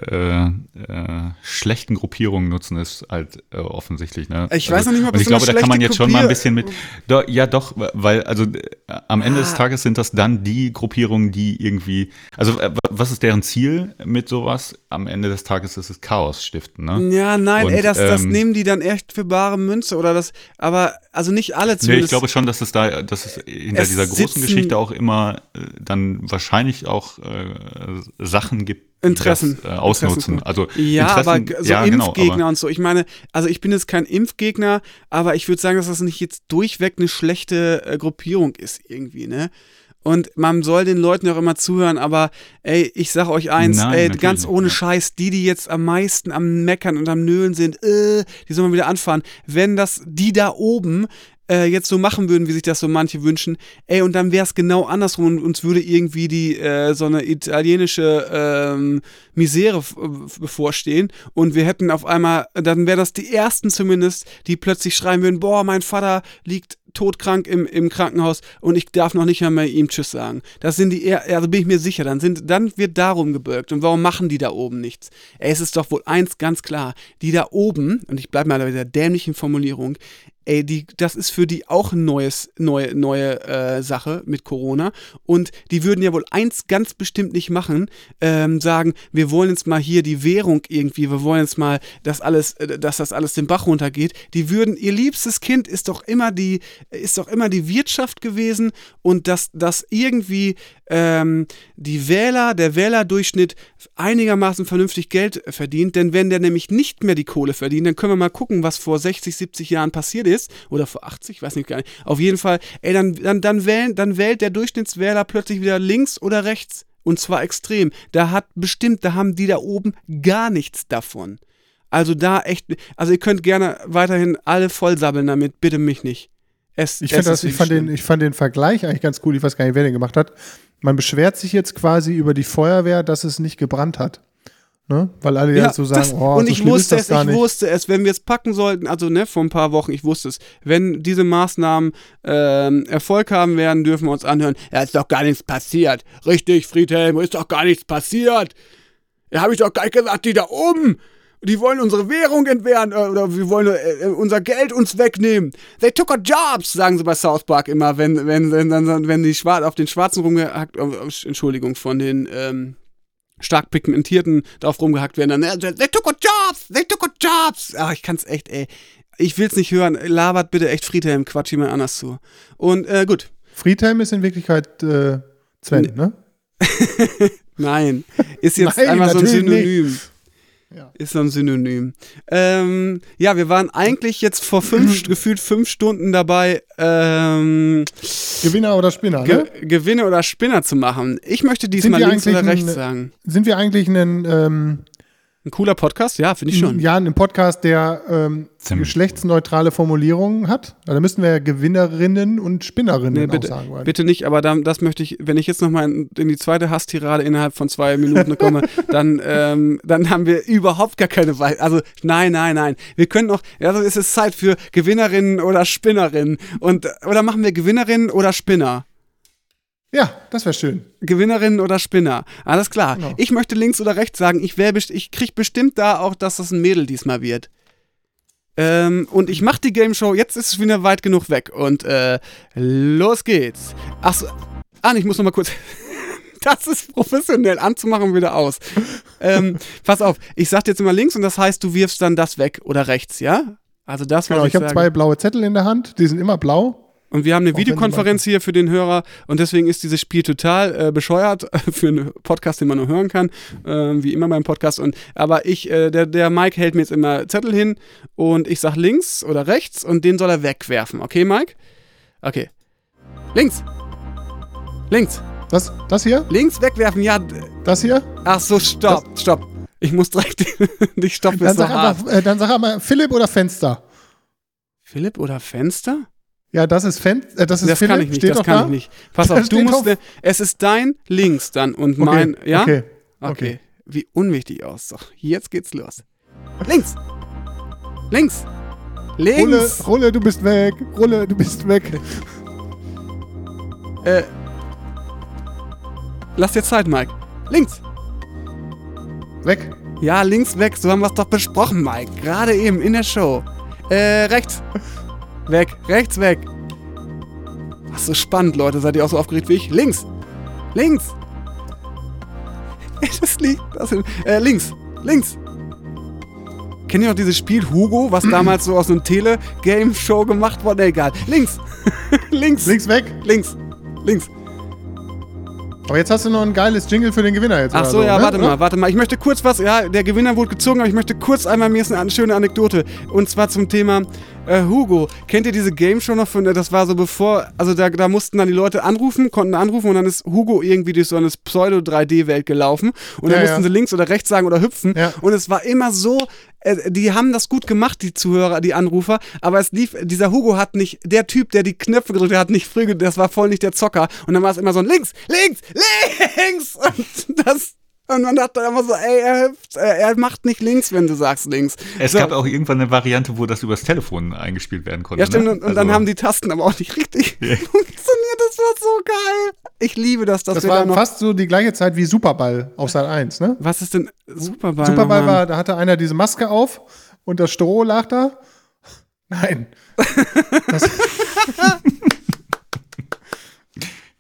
C: äh, äh, schlechten Gruppierungen nutzen, ist halt äh, offensichtlich. Ne?
A: Ich
C: also,
A: weiß noch nicht mal, ob
C: Und
A: das
C: ich glaube, da kann man jetzt schon mal ein bisschen mit. Do, ja, doch, weil also äh, am Ende
A: Ah.
C: des Tages sind das dann die Gruppierungen, die irgendwie. Also was ist deren Ziel mit sowas? Am Ende des Tages ist es Chaos stiften. Ne?
A: Ja, nein,
C: Und,
A: ey, das, das
C: ähm,
A: nehmen die dann echt für bare Münze oder das, aber also nicht alle
C: Nee,
A: zumindest.
C: ich glaube schon, dass es da, dass es hinter
A: Es
C: dieser großen Geschichte auch immer äh, dann wahrscheinlich auch äh, Sachen gibt, die
A: Interessen.
C: das, äh, ausnutzen.
A: Interessen.
C: Also
A: Ja,
C: Interessen,
A: aber so
C: ja, genau,
A: Impfgegner
C: aber-
A: und so. Ich meine, also ich bin jetzt kein Impfgegner, aber ich würde sagen, dass das nicht jetzt durchweg eine schlechte äh, Gruppierung ist irgendwie, ne? Und man soll den Leuten auch immer zuhören, aber ey, ich sag euch eins,
C: Nein,
A: ey, ganz ohne
C: ja.
A: Scheiß, die, die jetzt am meisten am Meckern und am Nölen sind, äh, die sollen mal wieder anfahren. Wenn das die da oben äh, jetzt so machen würden, wie sich das so manche wünschen, ey, und dann wäre es genau andersrum und uns würde irgendwie die äh, so eine italienische ähm, Misere bevorstehen und wir hätten auf einmal, dann wären das die ersten zumindest, die plötzlich schreien würden, boah, mein Vater liegt todkrank im, im Krankenhaus und ich darf noch nicht einmal ihm Tschüss sagen. Das sind die also bin ich mir sicher, dann sind, dann wird darum gebürgt. Und warum machen die da oben nichts? Ey, es ist doch wohl eins ganz klar, die da oben, und ich bleibe mal bei dieser dämlichen Formulierung, ey, die, das ist für die auch eine neues, neue, neue äh, Sache mit Corona. Und die würden ja wohl eins ganz bestimmt nicht machen, ähm, sagen, wir wollen jetzt mal hier die Währung irgendwie, wir wollen jetzt mal, dass alles, äh, dass das alles den Bach runtergeht. Die würden, ihr liebstes Kind ist doch immer die, ist doch immer die Wirtschaft gewesen und dass, dass irgendwie ähm, die Wähler, der Wählerdurchschnitt einigermaßen vernünftig Geld verdient, denn wenn der nämlich nicht mehr die Kohle verdient, dann können wir mal gucken, was vor 60, 70 Jahren passiert ist oder vor 80, ich weiß nicht gar nicht. Auf jeden Fall, ey, dann, dann, dann, wählen, dann wählt der Durchschnittswähler plötzlich wieder links oder rechts und zwar extrem. Da hat bestimmt, da haben die da oben gar nichts davon. Also da echt, also ihr könnt gerne weiterhin alle vollsabbeln damit, bitte mich nicht. Es,
B: Ich,
A: es
B: das,
A: ist
B: ich, fand den, ich fand den Vergleich eigentlich ganz cool. Ich weiß gar nicht, wer den gemacht hat. Man beschwert sich jetzt quasi über die Feuerwehr, dass es nicht gebrannt hat. Ne? Weil alle ja, so sagen,
A: das,
B: oh,
A: und
B: so
A: ich wusste es, ich
B: nicht.
A: wusste es, wenn wir es packen sollten, also ne, vor ein paar Wochen, ich wusste es, wenn diese Maßnahmen ähm, Erfolg haben werden, dürfen wir uns anhören, ja, ist doch gar nichts passiert. Richtig, Friedhelm, ist doch gar nichts passiert. Ja, habe ich doch gar nicht gesagt, die da oben, die wollen unsere Währung entwehren äh, oder wir wollen äh, unser Geld uns wegnehmen. They took our jobs, sagen sie bei South Park immer, wenn, wenn, wenn, wenn, wenn die Schwar auf den Schwarzen rumgehackt, äh, Entschuldigung, von den ähm, stark pigmentierten drauf rumgehackt werden, dann, they took our jobs, they took our jobs. Ach, ich kann's echt, ey. Ich will's nicht hören. Labert bitte echt Friedhelm, quatsch jemand anders zu. Und äh, gut.
B: Friedhelm ist in Wirklichkeit äh, Sven, ne?
A: Nein, ist jetzt
B: Nein,
A: einfach so ein Synonym.
B: Ja.
A: Ist so ein Synonym. Ähm, ja, wir waren eigentlich jetzt vor fünf, gefühlt fünf Stunden dabei, ähm,
B: Gewinner oder Spinner,
A: Ge
B: ne?
A: Gewinne oder Spinner zu machen. Ich möchte diesmal links oder rechts
B: ein-
A: sagen.
B: Sind wir eigentlich ein, ähm,
A: Ein cooler Podcast? Ja, finde ich schon.
B: ja, ein Podcast, der ähm,
C: Ziemlich.
B: geschlechtsneutrale Formulierungen hat? Also Da müssten wir ja Gewinnerinnen und Spinnerinnen
A: Nee,
B: auch
A: bitte,
B: sagen wollen.
A: bitte nicht, aber dann, das möchte ich, wenn ich jetzt nochmal in, in die zweite Hasstirade innerhalb von zwei Minuten komme, dann, ähm, dann haben wir überhaupt gar keine Wahl. Also nein, nein, nein. Wir können noch, also es ist Zeit für Gewinnerinnen oder Spinnerinnen. Und, oder machen wir Gewinnerinnen oder Spinner?
B: Ja, das wäre schön.
A: Gewinnerinnen oder Spinner. Alles klar.
B: Genau.
A: Ich möchte links oder rechts sagen, ich, best- ich krieg bestimmt da auch, dass das ein Mädel diesmal wird. Ähm, und ich mach die Game Show, jetzt ist es wieder weit genug weg. Und äh, los geht's. Achso, ah, ich muss noch mal kurz. Das ist professionell anzumachen und wieder aus. ähm, pass auf, ich sag dir jetzt immer links und das heißt, du wirfst dann das weg oder rechts, ja? Also das, was
B: Genau,
A: ich,
B: ich habe zwei blaue Zettel in der Hand, die sind immer blau.
A: Und wir haben eine Videokonferenz hier für den Hörer und deswegen ist dieses Spiel total äh, bescheuert für einen Podcast, den man nur hören kann, äh, wie immer beim Podcast. Und aber ich, äh, der, der Mike hält mir jetzt immer Zettel hin und ich sag links oder rechts und den soll er wegwerfen. Okay, Mike? Okay. Links. Links.
B: Das, das hier?
A: Links wegwerfen. Ja.
B: Das hier?
A: Ach so, stopp, stopp. Ich muss direkt dich stoppen.
B: Dann sag, einfach, äh, dann sag einmal Philipp oder Fenster.
A: Philipp oder Fenster?
B: Ja, das ist Fenster. Äh, das ist
A: Das
B: Philipp.
A: kann ich nicht,
B: Steht
A: das kann
B: da?
A: ich nicht. Pass auf, du musst.
B: drauf-
A: ne- Es ist dein links dann und
B: Okay.
A: mein. Ja?
B: Okay.
A: Okay.
B: Okay.
A: Wie unwichtig aus. So, jetzt geht's los. Links. Links.
B: Rulle,
A: Links.
B: Rulle, du bist weg. Rulle, du bist weg.
A: Äh, lass dir Zeit, Mike. Links.
B: Weg.
A: Ja, links weg. So haben wir es doch besprochen, Mike. Gerade eben in der Show. Äh, rechts. Weg. Rechts weg. Ach, so spannend, Leute. Seid ihr auch so aufgeregt wie ich? Links. Links. Das liegt. Das, äh, links. Links. Kennt ihr noch dieses Spiel Hugo, was damals so aus einem Tele-Game-Show gemacht wurde? Egal. Links. links.
B: Links weg.
A: Links. Links.
B: Aber jetzt hast du noch ein geiles Jingle für den Gewinner jetzt.
A: Ach so, ja,
B: ne?
A: warte mal, warte mal. Ich möchte kurz was, ja, der Gewinner wurde gezogen, aber ich möchte kurz einmal, mir ist eine schöne Anekdote. Und zwar zum Thema äh, Hugo. Kennt ihr diese Game Show noch von, äh, das war so bevor, also da, da mussten dann die Leute anrufen, konnten anrufen und dann ist Hugo irgendwie durch so eine Pseudo-3D-Welt gelaufen und dann
B: Ja,
A: mussten
B: ja.
A: sie links oder rechts sagen oder hüpfen. Und es war immer so, äh, die haben das gut gemacht, die Zuhörer, die Anrufer, aber es lief, dieser Hugo hat nicht, der Typ, der die Knöpfe gedrückt hat, hat nicht früh, das war voll nicht der Zocker. Und dann war es immer so ein links, links, links. Und das, und man dachte immer so, ey, er hüpft, äh, er macht nicht links, wenn du sagst links.
C: Es
A: so.
C: gab auch irgendwann eine Variante, wo das übers Telefon eingespielt werden konnte.
A: Ja, stimmt,
C: ne?
A: und, und dann
C: Also-
A: haben die Tasten aber auch nicht richtig
C: Ja.
A: funktioniert. Das war so geil. Ich liebe das, dass
B: Das
A: wir
B: war
A: da noch.
B: fast so die gleiche Zeit wie Superball auf Sat 1, ne?
A: Was ist denn Superball?
B: Superball
A: nochmal?
B: war, da hatte einer diese Maske auf und das Stroh lag da. Nein. Das,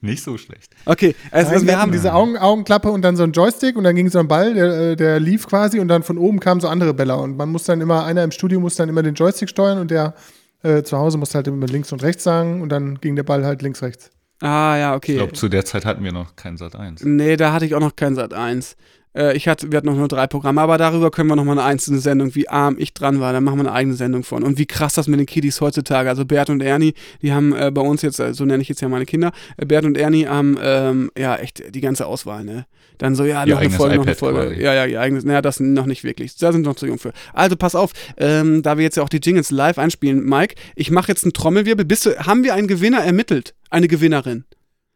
C: Nicht so schlecht.
A: Okay, also, also
B: wir
A: haben
B: diese Augen, Augenklappe und dann so ein Joystick und dann ging so ein Ball, der, äh, der lief quasi und dann von oben kamen so andere Bälle und man muss dann immer, einer im Studio muss dann immer den Joystick steuern und der äh, zu Hause musste halt immer links und rechts sagen und dann ging der Ball halt links, rechts.
A: Ah, ja, okay.
C: Ich glaube, zu der Zeit hatten wir noch keinen Sat 1.
A: Nee, da hatte ich auch noch kein Sat 1. Äh, ich hatte, wir hatten noch nur drei Programme, aber darüber können wir noch mal eine einzelne Sendung, wie arm ich dran war, da machen wir eine eigene Sendung von. Und wie krass das mit den Kiddies heutzutage. Also Bert und Ernie, die haben äh, bei uns jetzt, äh, so nenne ich jetzt ja meine Kinder, äh, Bert und Ernie haben ähm, ja echt die ganze Auswahl, ne? Dann so, ja,
C: Ihr
A: noch eine
C: eigenes
A: Folge, noch eine Folge.
C: quasi.
A: Ja, ja, ihr eigenes. Naja, das noch nicht wirklich. Da sind wir noch zu jung für. Also pass auf, ähm, da wir jetzt ja auch die Jingles live einspielen, Mike, ich mache jetzt einen Trommelwirbel. Bist du, haben wir einen Gewinner ermittelt? Eine Gewinnerin?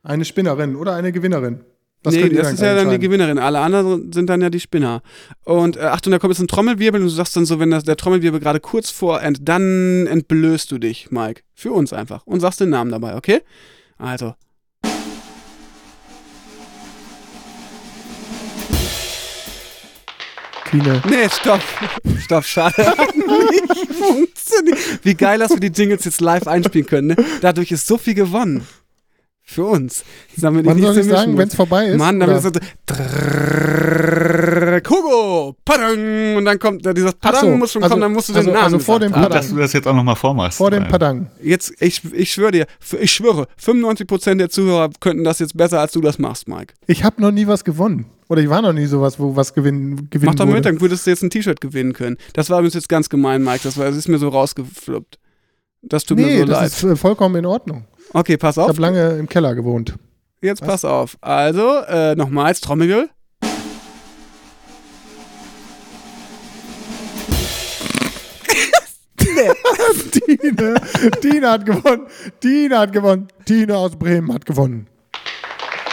B: Eine Spinnerin oder eine Gewinnerin. Das
A: nee, das ist ja dann die. Gewinnerin. Alle anderen sind dann ja die Spinner. Und äh, Achtung, da kommt jetzt ein Trommelwirbel und du sagst dann so, wenn das, der Trommelwirbel gerade kurz vor end, dann entblößt du dich, Mike. Für uns einfach. Und sagst den Namen dabei, okay? Also.
B: Tine.
A: Nee, stopp. Stopp, schade. Wie geil, dass wir die Jingles jetzt live einspielen können. Ne? Dadurch ist so viel gewonnen. Für uns. Damit
B: Wann
A: ich
B: soll
A: mehr
B: sagen, wenn es vorbei ist?
A: Mann, damit
B: Oder?
A: ist so Kugo, Padang und dann kommt da dieses Padang
B: so,
A: muss schon
B: also-
A: kommen, dann musst du
B: also-
A: den Namen
B: also vor dem.
C: Gut, dass du das jetzt auch nochmal vormachst.
B: Vor dem Padang.
A: Jetzt, ich, ich schwöre dir, ich schwöre, 95% der Zuhörer könnten das jetzt besser, als du das machst, Mike.
B: Ich habe noch nie was gewonnen. Oder ich war noch nie sowas, wo was gewinnen, gewinnen
A: Mach doch
B: wurde.
A: mit, dann würdest du jetzt ein T-Shirt gewinnen können. Das war übrigens jetzt ganz gemein, Mike. Das, war, das ist mir so rausgefluppt. Das tut mir
B: nee,
A: so
B: das
A: leid.
B: ist äh, vollkommen in Ordnung.
A: Okay, pass
B: Ich
A: auf.
B: habe lange im Keller gewohnt.
A: Jetzt pass auf. Also, äh, nochmals, Trommelwirbel.
B: Tine, Tine hat gewonnen. Tine hat gewonnen. Tine aus Bremen hat gewonnen.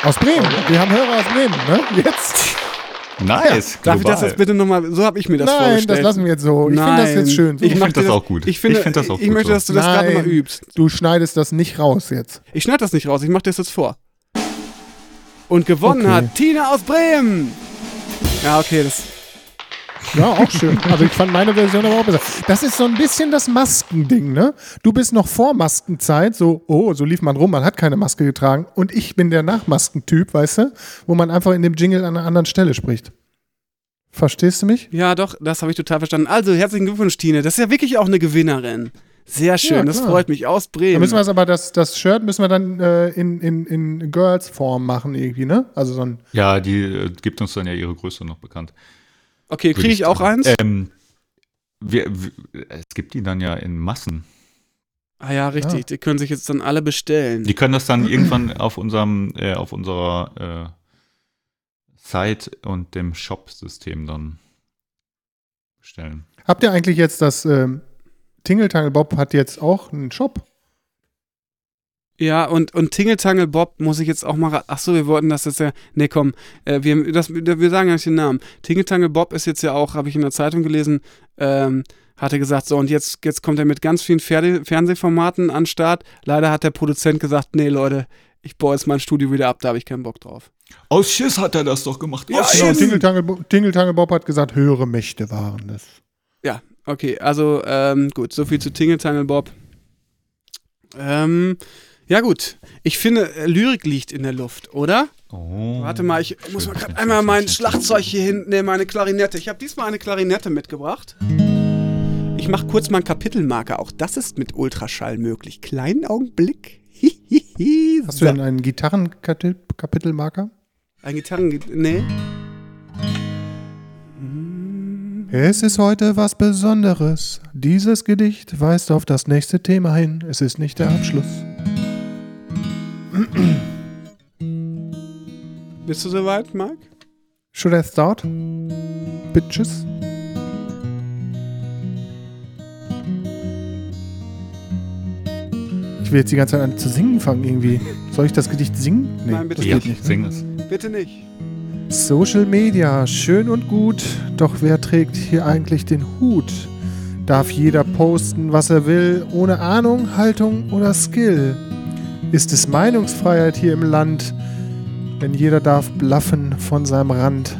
B: Aus Bremen. Wir haben Hörer aus Bremen, ne? Jetzt.
C: Nice.
A: Darf ich das jetzt bitte nochmal, so habe ich mir das
B: Nein,
A: vorgestellt.
B: das lassen wir jetzt so. Ich finde das jetzt schön. So.
C: Ich
A: mach
C: find das auch gut.
A: Ich, finde,
C: Ich find das auch
A: ich
C: gut
A: möchte,
C: so.
A: dass du das gerade
B: Nein.
A: mal übst.
B: Du schneidest das nicht raus jetzt.
A: Ich schneide das nicht raus, ich mache das jetzt vor. Und gewonnen
B: Okay.
A: hat Tina aus Bremen. Ja, okay, das.
B: Ja, auch schön. Also ich fand meine Version aber auch besser. Das ist so ein bisschen das Maskending, ne? Du bist noch vor Maskenzeit, so, oh, so lief man rum, man hat keine Maske getragen. Und ich bin der Nachmaskentyp, weißt du? Wo man einfach in dem Jingle an einer anderen Stelle spricht. Verstehst du mich?
A: Ja, doch, das habe ich total verstanden. Also, herzlichen Glückwunsch, Tine. Das ist ja wirklich auch eine Gewinnerin. Sehr schön,
B: Ja,
A: das freut mich. Aus
B: Da
A: Bremen.
B: müssen wir es aber, das, das Shirt müssen wir dann äh, in, in, in Girls-Form machen irgendwie, ne? Also so ein,
C: Ja, die äh, gibt uns dann ja ihre Größe noch bekannt.
A: Okay, kriege ich auch eins?
C: Ähm, wir, wir, es gibt die dann ja in Massen.
A: ah ja, richtig.
B: Ja.
A: Die können sich jetzt dann alle bestellen.
C: Die können das dann irgendwann auf unserem, äh, auf unserer äh, Site und dem Shop-System dann bestellen.
B: Habt ihr eigentlich jetzt das ähm, Tingle Tangle Bob hat jetzt auch einen Shop?
A: Ja, und, und Tingle Tangle Bob muss ich jetzt auch mal. Ach so, wir wollten das jetzt ja. Nee, komm. Äh, wir, das, wir sagen ja nicht den Namen. Tingle Tangle Bob ist jetzt ja auch, habe ich in der Zeitung gelesen, ähm, hatte gesagt, so und jetzt, jetzt kommt er mit ganz vielen Ferde Fernsehformaten an den Start. Leider hat der Produzent gesagt, nee, Leute, ich baue jetzt mein Studio wieder ab, da habe ich keinen Bock drauf.
C: Aus Schiss hat er das doch gemacht.
A: Ja,
C: Aus
B: Genau,
C: Schiss.
B: Tingle Tangle, Bo- Tingle Tangle Bob hat gesagt, höhere Mächte waren das.
A: Ja, okay, also ähm, gut, so viel zu Tingle Tangle Bob. Ähm, ja gut, ich finde, äh, Lyrik liegt in der Luft, oder?
C: Oh.
A: Warte mal, ich muss mal gerade einmal mein Schlagzeug hier hinten nehmen, meine Klarinette. Ich habe diesmal eine Klarinette mitgebracht. Ich mache kurz mal einen Kapitelmarker. Auch das ist mit Ultraschall möglich. Kleinen Augenblick. Hihihi.
B: Hast du denn einen Gitarrenkapitelmarker?
A: ein Gitarren... Nee.
B: Es ist heute was Besonderes. Dieses Gedicht weist auf das nächste Thema hin. Es ist nicht der Abschluss.
A: Bist du soweit, Marc?
B: Should I start? Bitches? Ich will jetzt die ganze Zeit an zu singen fangen irgendwie. Soll ich das Gedicht singen? Nee,
A: Nein, bitte
B: das
C: Ja,
B: geht nicht. ne?
C: sing es.
A: Bitte nicht.
B: Social Media, schön und gut, doch wer trägt hier eigentlich den Hut? Darf jeder posten, was er will, ohne Ahnung, Haltung oder Skill? Ist es Meinungsfreiheit hier im Land, denn jeder darf blaffen von seinem Rand?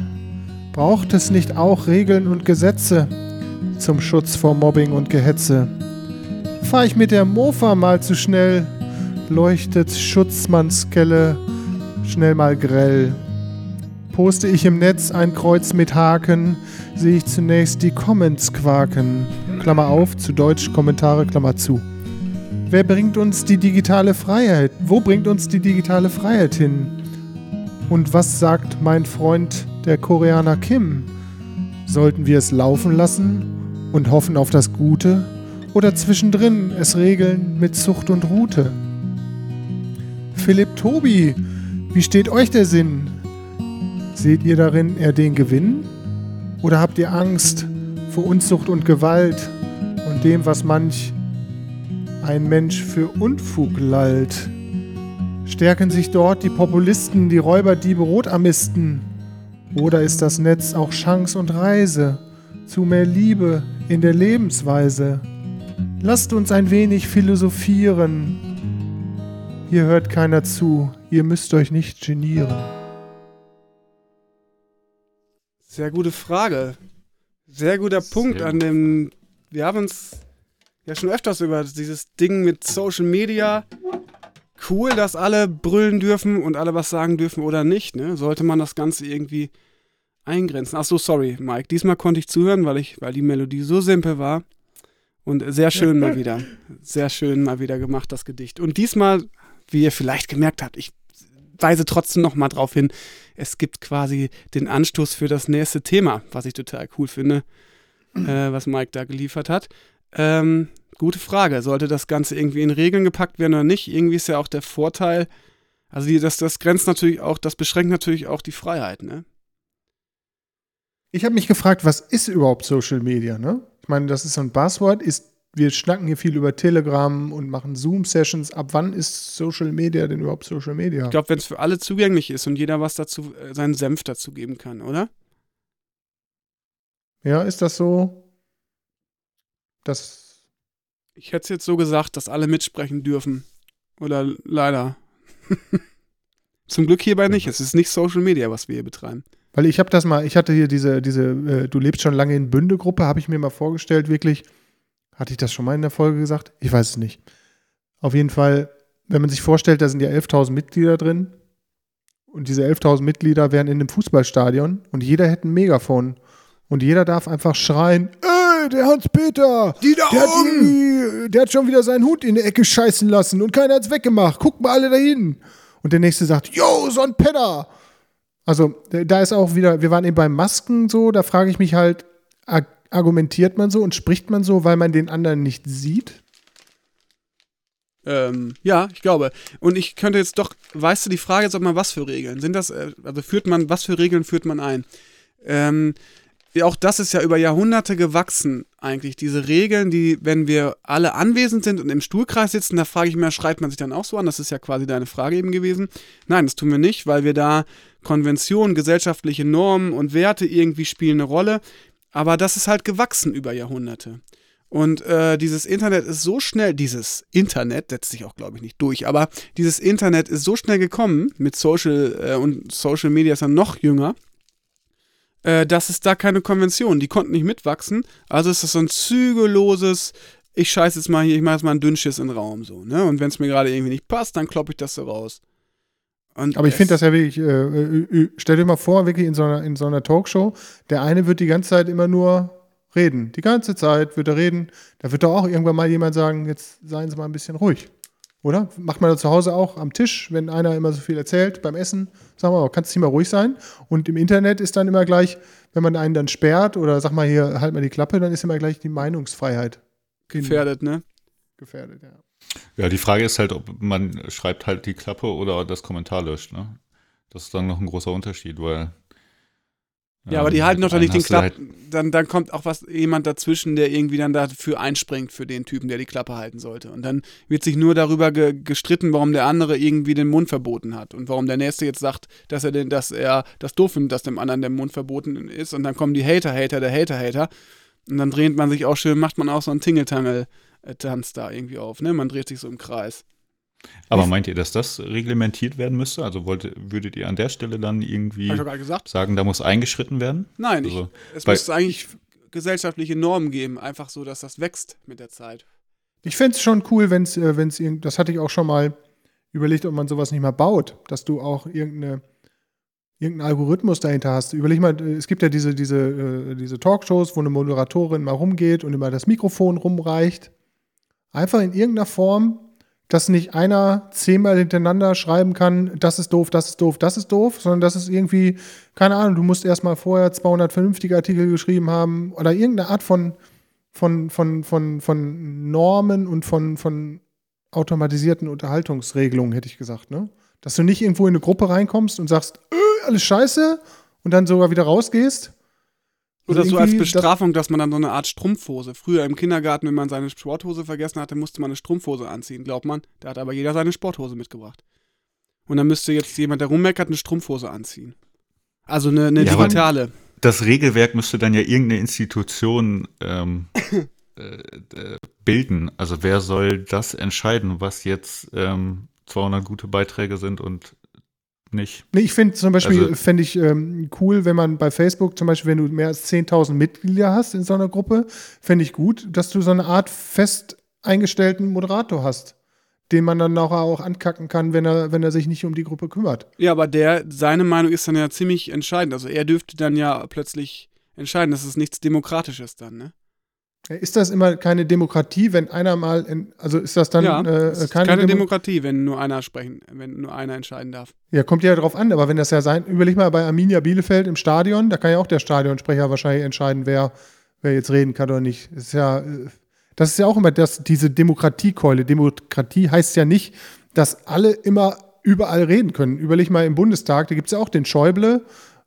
B: Braucht es nicht auch Regeln und Gesetze zum Schutz vor Mobbing und Gehetze? Fahr ich mit der Mofa mal zu schnell, leuchtet Schutzmannskelle schnell mal grell. Poste ich im Netz ein Kreuz mit Haken, sehe ich zunächst die Comments quaken. Klammer auf, zu Deutsch Kommentare, Klammer zu. Wer bringt uns die digitale Freiheit? Wo bringt uns die digitale Freiheit hin? Und was sagt mein Freund, der Koreaner Kim? Sollten wir es laufen lassen und hoffen auf das Gute? Oder zwischendrin es regeln mit Zucht und Rute? Philipp Tobi, wie steht euch der Sinn? Seht ihr darin eher den Gewinn? Oder habt ihr Angst vor Unzucht und Gewalt und dem, was manch ein Mensch für Unfug lallt? Stärken sich dort die Populisten, die Räuberdiebe, Rotarmisten? Oder ist das Netz auch Chance und Reise zu mehr Liebe in der Lebensweise? Lasst uns ein wenig philosophieren. Hier hört keiner zu, ihr müsst euch nicht genieren.
A: Sehr gute Frage. Sehr guter Punkt
C: Sehr
A: an dem. Wir haben uns ja schon öfters über dieses Ding mit Social Media cool, dass alle brüllen dürfen und alle was sagen dürfen oder nicht, ne? Sollte man das Ganze irgendwie eingrenzen. Ach so, sorry, Mike. Diesmal konnte ich zuhören, weil ich, weil die Melodie so simpel war. Und sehr schön mal wieder. Sehr schön mal wieder gemacht, das Gedicht. Und diesmal, wie ihr vielleicht gemerkt habt, ich weise trotzdem noch mal drauf hin, es gibt quasi den Anstoß für das nächste Thema, was ich total cool finde, äh, was Mike da geliefert hat. Ähm, gute Frage. Sollte das Ganze irgendwie in Regeln gepackt werden oder nicht? Irgendwie ist ja auch der Vorteil, also die, das, das grenzt natürlich auch, das beschränkt natürlich auch die Freiheit, ne?
B: Ich habe mich gefragt, was ist überhaupt Social Media, ne? Ich meine, das ist so ein Buzzword, ist wir schnacken hier viel über Telegram und machen Zoom-Sessions. Ab wann ist Social Media denn überhaupt Social Media?
A: Ich glaube, wenn es für alle zugänglich ist und jeder was dazu, äh, seinen Senf dazu geben kann, oder?
B: Ja, ist das so? Das.
A: Ich hätte es jetzt so gesagt, dass alle mitsprechen dürfen. Oder leider. Zum Glück hierbei nicht. Es ist nicht Social Media, was wir hier betreiben.
B: Weil ich habe das mal, ich hatte hier diese, diese, äh, du lebst schon lange in Bünde-Gruppe, habe ich mir mal vorgestellt, wirklich. Hatte ich das schon mal in der Folge gesagt? Ich weiß es nicht. Auf jeden Fall, wenn man sich vorstellt, da sind ja 11.000 Mitglieder drin und diese 11.000 Mitglieder wären in einem Fußballstadion und jeder hätte ein Megafon und jeder darf einfach schreien, der Hans-Peter,
A: Die da
B: der, hat
A: oben!
B: irgendwie- der hat schon wieder seinen Hut in die Ecke scheißen lassen und keiner hat's weggemacht. Guckt mal alle dahin. Und der nächste sagt, yo, so ein Penner. Also da- ist auch wieder, wir waren eben beim Masken so, da frage ich mich halt, argumentiert man so und spricht man so, weil man den anderen nicht sieht?
A: Ähm, ja, ich glaube. Und ich könnte jetzt doch, weißt du, die Frage ist, ob man was für Regeln? Sind das, äh, also führt man, was für Regeln führt man ein? Ähm, auch das ist ja über Jahrhunderte gewachsen, eigentlich. Diese Regeln, die, wenn wir alle anwesend sind und im Stuhlkreis sitzen, da frage ich mich, schreibt man sich dann auch so an? Das ist ja quasi deine Frage eben gewesen. Nein, das tun wir nicht, weil wir da Konventionen, gesellschaftliche Normen und Werte irgendwie spielen eine Rolle. Aber das ist halt gewachsen über Jahrhunderte. Und äh, dieses Internet ist so schnell, dieses Internet setzt sich auch, glaube ich, nicht durch, aber dieses Internet ist so schnell gekommen mit Social äh, und Social Media ist dann noch jünger, äh, dass es da keine Konvention, die konnten nicht mitwachsen. Also ist das so ein zügelloses, ich scheiß jetzt mal hier, ich mache jetzt mal einen Dünnschiss in den Raum so, ne? Und wenn es mir gerade irgendwie nicht passt, dann kloppe ich das so raus. Und
B: Aber ich finde das ja wirklich, äh, stell dir mal vor, wirklich in so, einer, in so einer Talkshow, der eine wird die ganze Zeit immer nur reden. Die ganze Zeit wird er reden. Da wird doch auch irgendwann mal jemand sagen, jetzt seien Sie mal ein bisschen ruhig. Oder? Macht man das zu Hause auch am Tisch, wenn einer immer so viel erzählt beim Essen, sagen wir mal, kannst du nicht mal ruhig sein? Und im Internet ist dann immer gleich, wenn man einen dann sperrt oder sag mal hier, halt mal die Klappe, dann ist immer gleich die Meinungsfreiheit
A: gefährdet, ne?
B: gefährdet. Ja.
C: Ja, die Frage ist halt, ob man schreibt halt die Klappe oder das Kommentar löscht. Ne? Das ist dann noch ein großer Unterschied, weil.
A: Ja, aber die halten doch dann nicht den
C: du halt-
A: Klapp. Dann, dann kommt auch was, jemand dazwischen, der irgendwie dann dafür einspringt für den Typen, der die Klappe halten sollte. Und dann wird sich nur darüber ge gestritten, warum der andere irgendwie den Mund verboten hat. Und warum der Nächste jetzt sagt, dass er den, dass er das doof findet, dass dem anderen der Mund verboten ist. Und dann kommen die Hater, Hater, der Hater, Hater. Und dann dreht man sich auch schön, macht man auch so einen Tingeltangel-Tanz da irgendwie auf, ne? Man dreht sich so im Kreis.
C: Aber meint ihr, dass das reglementiert werden müsste? Also wollte, würdet ihr an der Stelle dann irgendwie
A: ich
C: sagen, da muss eingeschritten werden?
A: Nein, ich,
C: Also,
A: es
C: weil-
A: müsste eigentlich gesellschaftliche Normen geben, einfach so, dass das wächst mit der Zeit.
B: Ich fände es schon cool, wenn es, äh, wenn's irgend, das hatte ich auch schon mal überlegt, ob man sowas nicht mal baut, dass du auch irgendeine, irgendeinen Algorithmus dahinter hast. Überleg mal, äh, es gibt ja diese, diese, äh, diese Talkshows, wo eine Moderatorin mal rumgeht und immer das Mikrofon rumreicht. Einfach in irgendeiner Form, dass nicht einer zehnmal hintereinander schreiben kann, das ist doof, das ist doof, das ist doof, sondern dass es irgendwie, keine Ahnung, du musst erstmal vorher 200 vernünftige Artikel geschrieben haben oder irgendeine Art von, von, von, von, von Normen und von, von automatisierten Unterhaltungsregelungen, hätte ich gesagt, ne? Dass du nicht irgendwo in eine Gruppe reinkommst und sagst, äh, alles scheiße und dann sogar wieder rausgehst.
A: Oder so als Bestrafung, dass man dann so eine Art Strumpfhose. Früher im Kindergarten, wenn man seine Sporthose vergessen hatte, musste man eine Strumpfhose anziehen, glaubt man. Da hat aber jeder seine Sporthose mitgebracht. Und dann müsste jetzt jemand, der rummeckert, eine Strumpfhose anziehen. Also eine, eine
C: Ja, aber-
A: digitale.
C: Das Regelwerk müsste dann ja irgendeine Institution ähm, äh, äh, bilden. Also wer soll das entscheiden, was jetzt ähm, 200 gute Beiträge sind und nicht?
B: Nee, ich finde zum Beispiel,
C: Also-
B: fände ich ähm, cool, wenn man bei Facebook zum Beispiel, wenn du mehr als 10.000 Mitglieder hast in so einer Gruppe, fände ich gut, dass du so eine Art fest eingestellten Moderator hast. den man dann auch, auch ankacken kann, wenn er, wenn er sich nicht um die Gruppe kümmert.
A: Ja, aber der, seine Meinung ist dann ja ziemlich entscheidend. Also er dürfte dann ja plötzlich entscheiden. Das ist nichts Demokratisches dann, ne?
B: Ist das immer keine Demokratie, wenn einer mal, in, also ist das dann
A: ja,
B: äh,
A: es ist
B: keine,
A: keine,
B: Demo
A: Demokratie, wenn nur einer sprechen, wenn nur einer entscheiden darf.
B: Ja, kommt ja drauf an, aber wenn das ja sein, überleg mal bei Arminia Bielefeld im Stadion, da kann ja auch der Stadionsprecher wahrscheinlich entscheiden, wer, wer jetzt reden kann oder nicht. Das ist ja, äh, das ist ja auch immer das, diese Demokratiekeule. Demokratie heißt ja nicht, dass alle immer überall reden können. Überleg mal im Bundestag, da gibt es ja auch den Schäuble,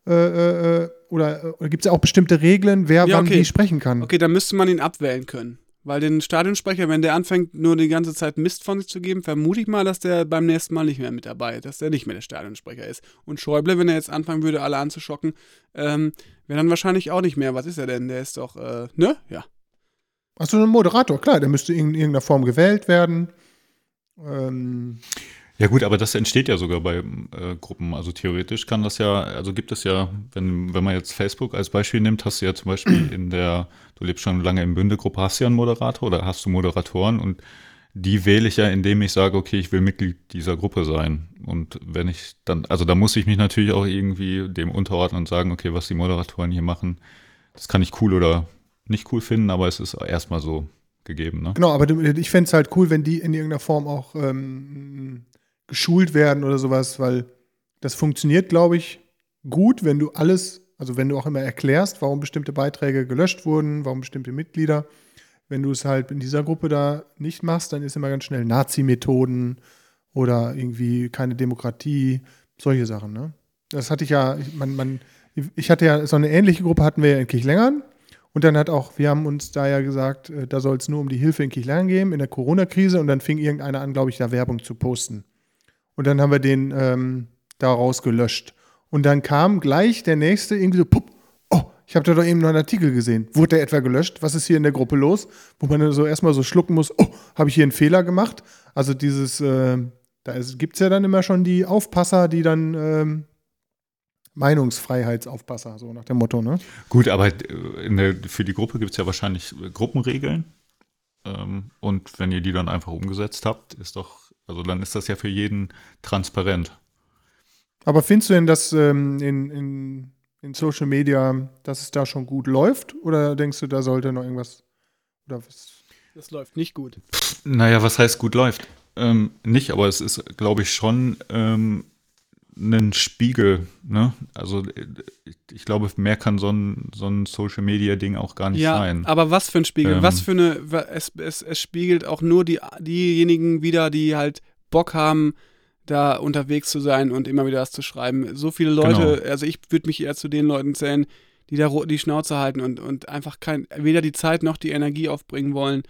B: äh, äh, oder, oder gibt es ja auch bestimmte Regeln, wer
A: Ja,
B: wann
A: okay.
B: wie sprechen kann.
A: Okay, dann müsste man ihn abwählen können. Weil den Stadionsprecher, wenn der anfängt, nur die ganze Zeit Mist von sich zu geben, vermute ich mal, dass der beim nächsten Mal nicht mehr mit dabei ist, dass der nicht mehr der Stadionsprecher ist. Und Schäuble, wenn er jetzt anfangen würde, alle anzuschocken, ähm, wäre dann wahrscheinlich auch nicht mehr. Was ist er denn? Der ist doch, äh, ne? Ja.
B: Achso, ein Moderator, klar, der müsste in irgendeiner Form gewählt werden. Ähm,
C: Ja gut, aber das entsteht ja sogar bei äh, Gruppen. Also theoretisch kann das ja, also gibt es ja, wenn, wenn man jetzt Facebook als Beispiel nimmt, hast du ja zum Beispiel in der, du lebst schon lange im Bünde-Gruppe, hast du ja einen Moderator oder hast du Moderatoren und die wähle ich ja, indem ich sage, okay, ich will Mitglied dieser Gruppe sein. Und wenn ich dann, also da muss ich mich natürlich auch irgendwie dem unterordnen und sagen, okay, was die Moderatoren hier machen, das kann ich cool oder nicht cool finden, aber es ist erstmal so gegeben, ne?
B: Genau, aber ich fände es halt cool, wenn die in irgendeiner Form auch ähm, geschult werden oder sowas, weil das funktioniert, glaube ich, gut, wenn du alles, also wenn du auch immer erklärst, warum bestimmte Beiträge gelöscht wurden, warum bestimmte Mitglieder. Wenn du es halt in dieser Gruppe da nicht machst, dann ist immer ganz schnell Nazi-Methoden oder irgendwie keine Demokratie, solche Sachen, ne? Das hatte ich ja, ich, man, man, ich hatte ja so eine ähnliche Gruppe hatten wir ja in Kirchlängern. Und dann hat auch, wir haben uns da ja gesagt, äh, da soll es nur um die Hilfe in Kirchlängern gehen, in der Corona-Krise. Und dann fing irgendeiner an, glaube ich, da Werbung zu posten. Und dann haben wir den ähm, da rausgelöscht. Und dann kam gleich der nächste irgendwie so, pupp, oh, ich habe da doch eben noch einen Artikel gesehen. Wurde der etwa gelöscht? Was ist hier in der Gruppe los? Wo man dann so erstmal so schlucken muss, oh, habe ich hier einen Fehler gemacht? Also dieses, äh, da gibt es ja dann immer schon die Aufpasser, die dann ähm, Meinungsfreiheitsaufpasser, so nach dem Motto, ne?
C: Gut, aber äh, der, für die Gruppe gibt es ja wahrscheinlich Gruppenregeln. Ähm, und wenn ihr die dann einfach umgesetzt habt, ist doch, also dann ist das ja für jeden transparent.
B: Aber findest du denn, dass ähm, in, in, in Social Media, dass es da schon gut läuft? Oder denkst du, da sollte noch irgendwas oder was?
A: Das läuft nicht gut.
C: Naja, was heißt gut läuft? Ähm, nicht, aber es ist, glaube ich, schon ähm, ein Spiegel. Ne? Also ich, glaube, mehr kann so ein, so ein Social-Media-Ding auch gar nicht
A: ja,
C: sein.
A: aber was für ein Spiegel?
C: Ähm.
A: was für eine, es, es, es spiegelt auch nur die, diejenigen wieder, die halt Bock haben, da unterwegs zu sein und immer wieder was zu schreiben. So viele Leute,
C: Genau.
A: also ich würde mich eher zu den Leuten zählen, die da die Schnauze halten und, und einfach kein, weder die Zeit noch die Energie aufbringen wollen,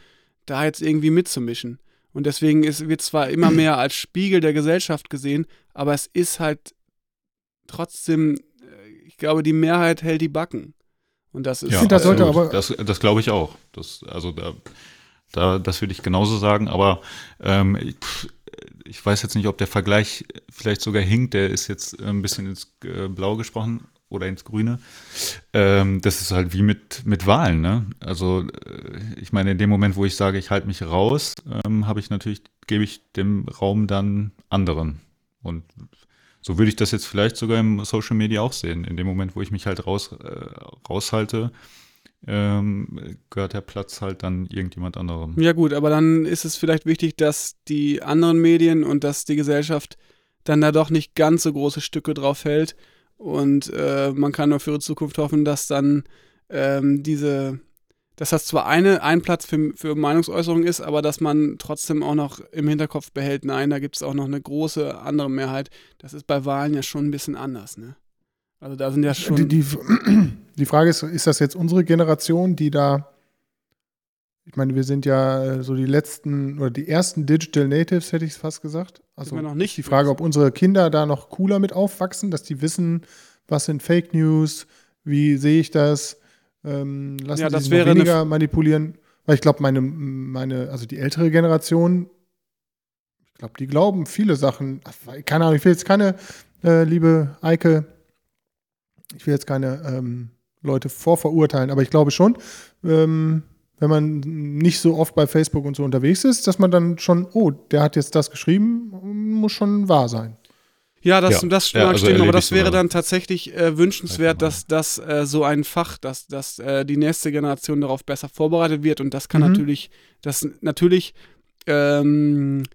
A: da jetzt irgendwie mitzumischen. Und deswegen ist, wird zwar immer mehr als Spiegel der Gesellschaft gesehen, aber es ist halt trotzdem, äh, ich glaube, die Mehrheit hält die Backen. Und das ist
C: Ja,
B: das sollte aber-
C: Das, das glaube ich auch. Das, also da, da, das würde ich genauso sagen, aber ähm, ich, ich weiß jetzt nicht, ob der Vergleich vielleicht sogar hinkt, der ist jetzt ein bisschen ins äh, Blau gesprochen oder ins Grüne. Ähm, das ist halt wie mit, mit Wahlen, ne? Also äh, ich meine, in dem Moment, wo ich sage, ich halte mich raus, ähm, habe ich natürlich, gebe ich dem Raum dann anderen. Und so würde ich das jetzt vielleicht sogar im Social Media auch sehen. In dem Moment, wo ich mich halt raus, äh, raushalte, ähm, gehört der Platz halt dann irgendjemand anderem.
A: Ja gut, aber dann ist es vielleicht wichtig, dass die anderen Medien und dass die Gesellschaft dann da doch nicht ganz so große Stücke drauf hält. Und äh, man kann nur für die Zukunft hoffen, dass dann ähm, diese, dass das zwar eine, ein Platz für, für Meinungsäußerung ist, aber dass man trotzdem auch noch im Hinterkopf behält, nein, da gibt es auch noch eine große andere Mehrheit. Das ist bei Wahlen ja schon ein bisschen anders, ne? Also da sind ja schon.
B: Die, die, die Frage ist, ist das jetzt unsere Generation, die da, ich meine, wir sind ja äh, so die letzten oder die ersten Digital Natives, hätte ich es fast gesagt. Also
A: noch nicht.
B: die Frage, ob unsere Kinder da noch cooler mit aufwachsen, dass die wissen, was sind Fake News, wie sehe ich das, ähm, lassen
A: Ja,
B: sie
A: das
B: sich weniger manipulieren. Weil ich glaube, meine, meine, also die ältere Generation, ich glaube, die glauben viele Sachen. Ach, Keine Ahnung, ich will jetzt keine, äh, liebe Eike, ich will jetzt keine ähm, Leute vorverurteilen, aber ich glaube schon, ähm, wenn man nicht so oft bei Facebook und so unterwegs ist, dass man dann schon, oh, der hat jetzt das geschrieben, muss schon wahr sein.
A: Ja, das,
C: Ja.
A: das
C: Ja,
A: mag
C: also
A: stimmen, aber das wäre dann tatsächlich äh, wünschenswert,
C: Ja,
A: dass, dass äh, so ein Fach, dass, dass äh, die nächste Generation darauf besser vorbereitet wird und das kann
B: Mhm.
A: natürlich, das natürlich ähm, äh,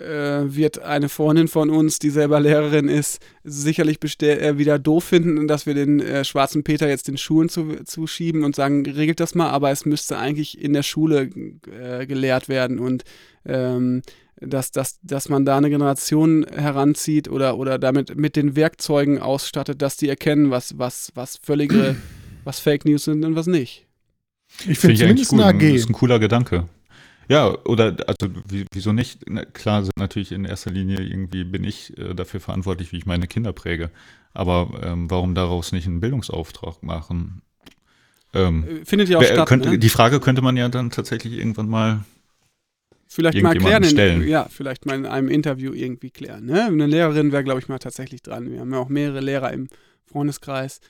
A: wird eine Freundin von uns, die selber Lehrerin ist, sicherlich äh, wieder doof finden, dass wir den äh, schwarzen Peter jetzt den Schulen zu, zuschieben und sagen, regelt das mal, aber es müsste eigentlich in der Schule äh, gelehrt werden und ähm, dass, dass, dass man da eine Generation heranzieht oder, oder damit mit den Werkzeugen ausstattet, dass die erkennen, was, was, was völlige, was Fake News sind und was nicht.
B: Ich finde
C: ich eigentlich
B: zumindest eine
C: gut. Das
B: AG.
C: ist ein cooler Gedanke. Ja, oder also wie- wieso nicht? Na, klar, sind natürlich in erster Linie irgendwie bin ich äh, dafür verantwortlich, wie ich meine Kinder präge. Aber ähm, warum daraus nicht einen Bildungsauftrag machen? Ähm,
A: Äh, Findet ja auch
C: wer-
A: statt.
C: könnte,
A: ne?
C: Die Frage könnte man ja dann tatsächlich irgendwann mal.
A: Vielleicht mal klären, in,
C: stellen.
A: ja, vielleicht mal in einem Interview irgendwie klären. Ne? Eine Lehrerin wäre, glaube ich, mal tatsächlich dran. Wir haben ja auch mehrere Lehrer im Freundeskreis.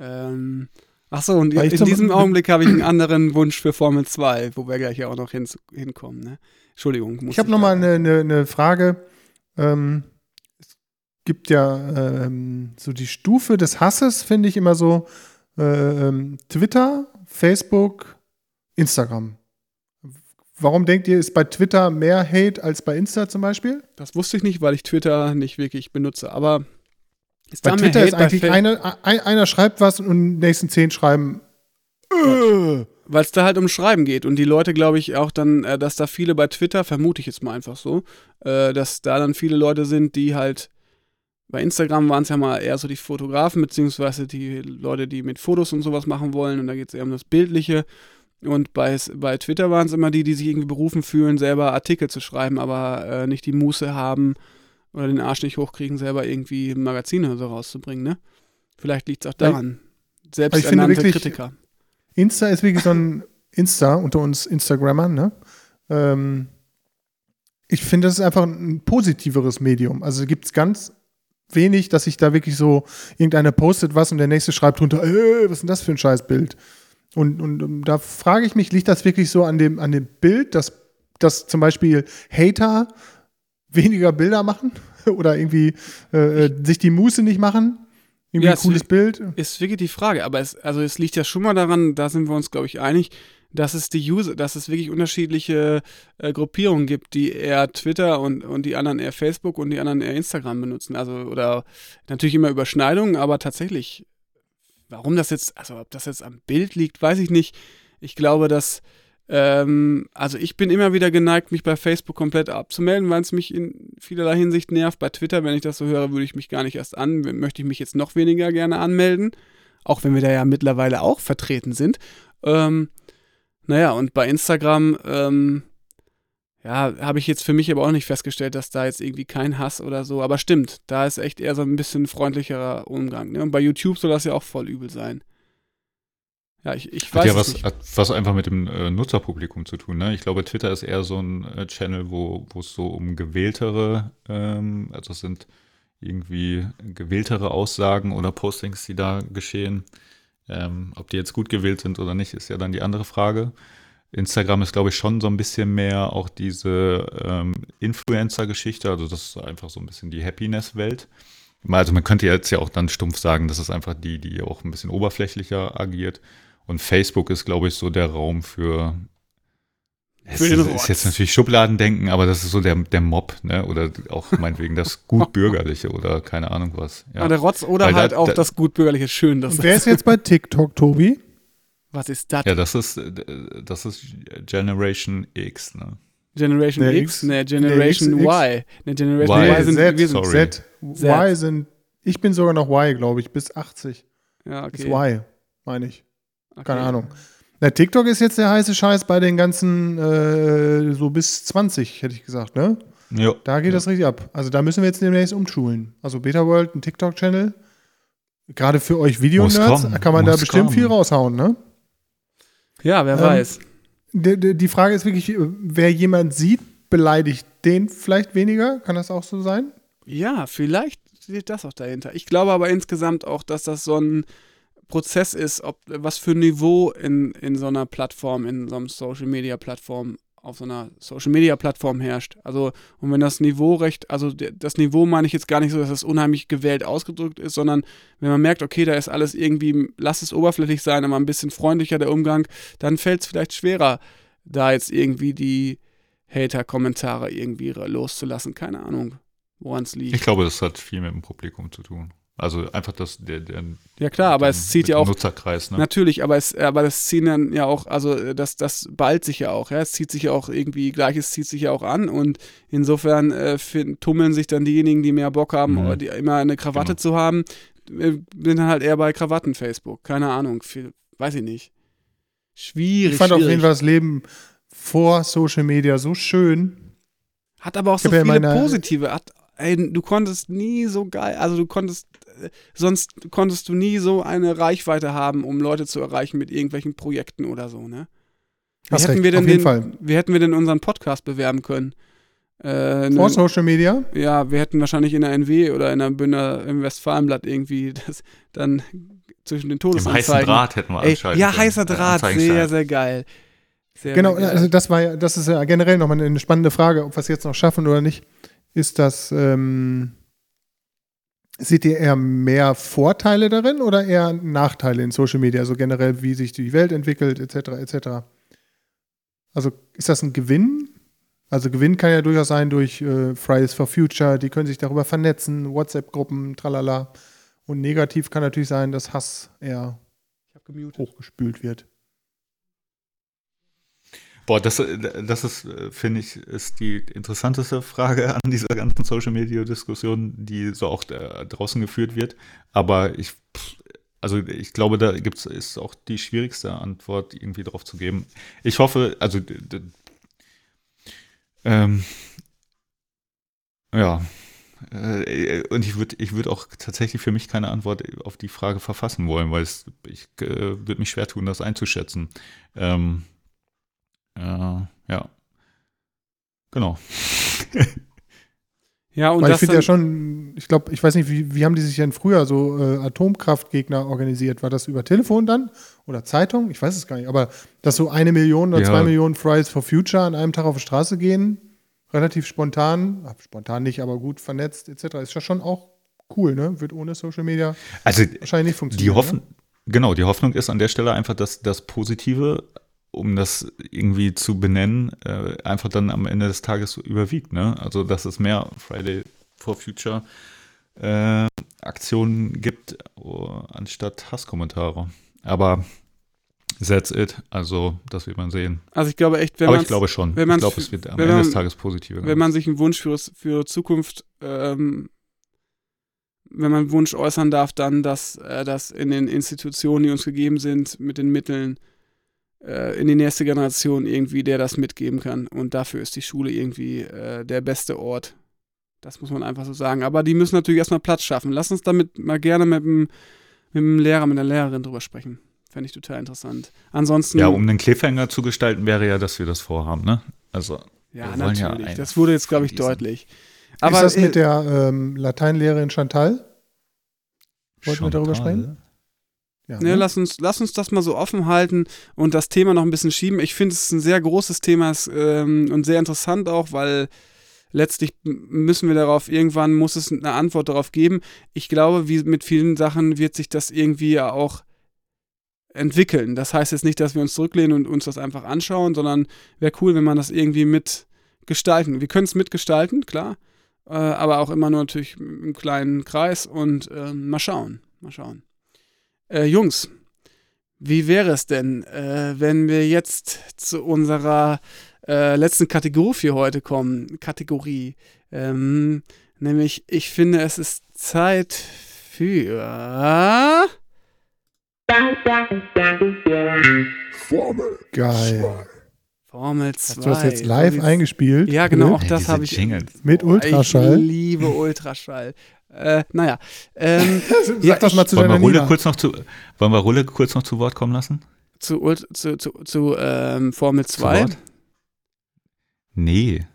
A: Ähm, ach so, und
B: Weil
A: in diesem Augenblick habe ich einen anderen Wunsch für Formel 2, wo wir gleich ja auch noch hin, hinkommen. Ne? Entschuldigung. muss
B: Ich habe nochmal eine, eine, eine Frage. Ähm, es gibt ja ähm, so die Stufe des Hasses, finde ich immer so äh, ähm, Twitter, Facebook, Instagram. Warum denkt ihr, ist bei Twitter mehr Hate als bei Insta zum Beispiel?
A: Das wusste ich nicht, weil ich Twitter nicht wirklich benutze. Aber ist
B: Bei Twitter ist eigentlich
A: Fa-
B: eine, ein, einer schreibt was und die nächsten zehn schreiben. Äh.
A: Weil es da halt um Schreiben geht und die Leute, glaube ich, auch dann, äh, dass da viele bei Twitter, vermute ich jetzt mal einfach so, äh, dass da dann viele Leute sind, die halt, bei Instagram waren es ja mal eher so die Fotografen, beziehungsweise die Leute, die mit Fotos und sowas machen wollen und da geht es eher um das Bildliche. Und bei, bei Twitter waren es immer die, die sich irgendwie berufen fühlen, selber Artikel zu schreiben, aber äh, nicht die Muße haben oder den Arsch nicht hochkriegen, selber irgendwie Magazine oder so rauszubringen, ne? Vielleicht liegt es auch daran. Selbsternannte
B: finde wirklich-
A: Kritiker.
B: Insta ist wirklich so ein Insta unter uns Instagrammern, ne? Ähm, ich finde, das ist einfach ein positiveres Medium. Also gibt es ganz wenig, dass sich da wirklich so irgendeiner postet was und der nächste schreibt drunter, äh, was ist denn das für ein Scheißbild? Und, und, und da frage ich mich, liegt das wirklich so an dem, an dem Bild, dass, dass zum Beispiel Hater weniger Bilder machen oder irgendwie äh, äh, sich die Muße nicht machen? Irgendwie
A: Ja,
B: ein
A: es
B: cooles Bild.
A: Ist wirklich die Frage, aber es, also es liegt ja schon mal daran, da sind wir uns, glaube ich, einig, dass es die User, dass es wirklich unterschiedliche äh, Gruppierungen gibt, die eher Twitter und, und die anderen eher Facebook und die anderen eher Instagram benutzen. Also, oder natürlich immer Überschneidungen, aber tatsächlich, warum das jetzt, also ob das jetzt am Bild liegt, weiß ich nicht. Ich glaube, dass, ähm, also ich bin immer wieder geneigt, mich bei Facebook komplett abzumelden, weil es mich in vielerlei Hinsicht nervt. Bei Twitter, wenn ich das so höre, würde ich mich gar nicht erst an, möchte ich mich jetzt noch weniger gerne anmelden. Auch wenn wir da ja mittlerweile auch vertreten sind. Ähm, naja, und bei Instagram, ähm, ja, habe ich jetzt für mich aber auch nicht festgestellt, dass da jetzt irgendwie kein Hass oder so. Aber stimmt, da ist echt eher so ein bisschen freundlicherer Umgang. Ne? Und bei YouTube soll das ja auch voll übel sein. Ja, ich, ich weiß
C: Hat ja was,
A: nicht.
C: hat was einfach mit dem äh, Nutzerpublikum zu tun. Ne? Ich glaube, Twitter ist eher so ein äh, Channel, wo wo es so um gewähltere, ähm, also es sind irgendwie gewähltere Aussagen oder Postings, die da geschehen. Ähm, ob die jetzt gut gewählt sind oder nicht, ist ja dann die andere Frage. Instagram ist, glaube ich, schon so ein bisschen mehr auch diese ähm, Influencer-Geschichte. Also das ist einfach so ein bisschen die Happiness-Welt. Also man könnte jetzt ja auch dann stumpf sagen, das ist einfach die, die auch ein bisschen oberflächlicher agiert. Und Facebook ist, glaube ich, so der Raum für. Es
A: Für
C: ist, ist jetzt natürlich Schubladendenken, aber das ist so der, der Mob, ne? Oder auch meinetwegen das Gutbürgerliche oder keine Ahnung was. Ja.
A: Ah, der Rotz oder
C: Weil da-
A: halt auch
C: da-
A: das Gutbürgerliche. Schön, dass
B: wer ist jetzt bei TikTok, Tobi?
A: Was ist das?
C: ja, das ist, das ist Generation X, ne?
A: Generation
B: Nee,
A: X?
B: X.
A: Ne, Generation
B: Nee, X,
A: Y. Ne, Generation
C: Y.
A: Y, sind
B: Z,
A: wir sind.
C: sorry.
B: Z.
A: Z.
B: Y sind, ich bin sogar noch Y, glaube ich, bis 80.
A: Ja,
B: Ist
A: okay.
B: Y, meine ich.
A: Okay.
B: Keine Ahnung. Na, TikTok ist jetzt der heiße Scheiß bei den ganzen, äh, so bis 20, hätte ich gesagt, ne?
C: Ja.
B: Da geht das richtig ab. Also da müssen wir jetzt demnächst umschulen. Also Beta World, ein TikTok-Channel. Gerade für euch Videonerds kann man da
C: muss
B: bestimmt
C: kommen.
B: viel raushauen, ne?
A: Ja, wer
B: Ähm,
A: weiß.
B: Die, die, die Frage ist wirklich, wer jemand sieht, beleidigt den vielleicht weniger? Kann das auch so sein?
A: Ja, vielleicht steht das auch dahinter. Ich glaube aber insgesamt auch, dass das so ein Prozess ist, ob was für ein Niveau in, in so einer Plattform, in so einer Social Media Plattform, auf so einer Social Media Plattform herrscht. Also, und wenn das Niveau recht, also das Niveau meine ich jetzt gar nicht so, dass das unheimlich gewählt ausgedrückt ist, sondern wenn man merkt, okay, da ist alles irgendwie, lass es oberflächlich sein, aber ein bisschen freundlicher der Umgang, dann fällt es vielleicht schwerer, da jetzt irgendwie die Hater-Kommentare irgendwie loszulassen. Keine Ahnung, woran es liegt.
C: Ich glaube, das hat viel mit dem Publikum zu tun. Also einfach das, der, der
A: Ja klar, aber es zieht ja auch
C: Nutzerkreis, ne?
A: Natürlich, aber es, aber das ziehen dann ja auch, also äh, das, das ballt sich ja auch, ja. Es zieht sich ja auch irgendwie, gleiches zieht sich ja auch an und insofern äh, fin- tummeln sich dann diejenigen, die mehr Bock haben,
C: Mhm.
A: oder die immer eine Krawatte
C: Genau.
A: zu haben, äh, sind dann halt eher bei Krawatten-Facebook. Keine Ahnung, viel, weiß ich nicht. Schwierig.
B: Ich fand auf
A: schwierig.
B: jeden Fall das Leben vor Social Media so schön.
A: Hat aber auch
B: Ich
A: so
B: ja
A: viele
B: meine-
A: positive. Hat, ey, du konntest nie so geil, also du konntest, sonst konntest du nie so eine Reichweite haben, um Leute zu erreichen mit irgendwelchen Projekten oder so, ne? Wie
B: Hast
A: hätten
B: recht,
A: wir denn
B: auf jeden
A: den,
B: Fall.
A: Wie hätten wir denn unseren Podcast bewerben können? Äh,
B: Vor
A: ne,
B: Social Media.
A: ja, wir hätten wahrscheinlich in der NW oder in der Bündner, im Westfalenblatt irgendwie das dann zwischen den
C: Im heißen
A: Todesanzeigen.
C: Draht hätten wir
A: Ey,
C: anschalten
A: ja,
C: können.
A: heißer Draht, sehr, sehr geil. Sehr,
B: Genau,
A: sehr geil.
B: also das war ja, das ist ja generell nochmal eine spannende Frage, ob wir es jetzt noch schaffen oder nicht. Ist das, ähm, seht ihr eher mehr Vorteile darin oder eher Nachteile in Social Media? Also generell, wie sich die Welt entwickelt, etc., etc. Also ist das ein Gewinn? Also Gewinn kann ja durchaus sein durch äh, Fridays for Future, die können sich darüber vernetzen, WhatsApp-Gruppen, tralala. Und negativ kann natürlich sein, dass Hass eher hochgespült wird.
C: Boah, das, äh, das ist, äh, finde ich, ist die interessanteste Frage an dieser ganzen Social Media Diskussion, die so auch äh, draußen geführt wird. Aber ich, also ich glaube, da gibt's, ist auch die schwierigste Antwort irgendwie drauf zu geben. Ich hoffe, also, ähm, ja, und ich würde ich würd auch tatsächlich für mich keine Antwort auf die Frage verfassen wollen, weil es, ich äh, würde mich schwer tun, das einzuschätzen. Ähm, äh, ja. Genau.
A: Ja, und
B: Weil ich
A: das
B: finde ja schon, ich glaube, ich weiß nicht, wie, wie haben die sich denn früher so äh, Atomkraftgegner organisiert? War das über Telefon dann oder Zeitung? Ich weiß es gar nicht. Aber dass so eine Million oder
C: Ja.
B: zwei Millionen Fridays for Future an einem Tag auf die Straße gehen, relativ spontan, ah, spontan nicht, aber gut vernetzt etc., ist ja schon auch cool, ne? Wird ohne Social Media
C: Also
B: wahrscheinlich nicht
C: die
B: funktionieren.
C: Hoffnung, genau, die Hoffnung ist an der Stelle einfach, dass das Positive, um das irgendwie zu benennen, äh, einfach dann am Ende des Tages überwiegt. Ne? Also dass es mehr Friday for Future äh, Aktionen gibt, oh, anstatt Hasskommentare. Aber that's it. Also das wird man sehen.
A: Also ich glaube echt, wenn
C: Aber
A: man
C: ich glaube schon.
A: wenn
C: ich glaube, es wird am Ende
A: man-
C: des Tages positiver.
A: wenn man sich einen Wunsch für, für Zukunft, ähm, wenn man einen Wunsch äußern darf, dann, dass äh, das in den Institutionen, die uns gegeben sind, mit den Mitteln äh, in die nächste Generation irgendwie, der das mitgeben kann. Und dafür ist die Schule irgendwie äh, der beste Ort. Das muss man einfach so sagen. Aber die müssen natürlich erstmal Platz schaffen. Lass uns damit mal gerne mit dem, mit dem Lehrer, mit der Lehrerin drüber sprechen. Fände ich total interessant. Ansonsten.
C: ja, um einen Cliffhanger zu gestalten, wäre ja, dass wir das vorhaben. Ne? Also
A: ja
C: ja
A: natürlich.
C: eine
A: das wurde jetzt, glaube ich, deutlich.
B: ist das
A: äh,
B: mit der ähm, Lateinlehrerin Chantal? Wollten wir darüber
C: Chantal?
B: sprechen? Ja,
A: Ne,
B: ne?
A: lass, uns, lass uns das mal so offen halten und das Thema noch ein bisschen schieben. Ich finde, es ist ein sehr großes Thema ähm, und sehr interessant auch, weil letztlich müssen wir darauf, irgendwann muss es eine Antwort darauf geben. Ich glaube, wie mit vielen Sachen wird sich das irgendwie ja auch entwickeln. Das heißt jetzt nicht, dass wir uns zurücklehnen und uns das einfach anschauen, sondern wäre cool, wenn man das irgendwie mitgestalten. Wir können es mitgestalten, klar, äh, aber auch immer nur natürlich im kleinen Kreis und ähm, mal schauen, mal schauen. Äh, Jungs, wie wäre es denn, äh, wenn wir jetzt zu unserer äh, letzten Kategorie für heute kommen? Kategorie. Ähm, nämlich, ich finde, es ist Zeit für.
B: Geil.
A: Formel 2.
B: Hast du das jetzt live eingespielt?
A: Ja, genau, auch das habe ich.
C: Jingles.
B: Mit Ultraschall?
A: Ich liebe Ultraschall. Äh, naja. Ähm,
B: Sag
A: Ja,
B: das mal zu
C: Wollen wir,
B: deiner
C: Rulle kurz noch zu, wollen wir Rulle kurz noch zu Wort kommen lassen?
A: zu, zu, zu, zu ähm, Formel
C: Zu
A: 2.
C: Wort? Nee.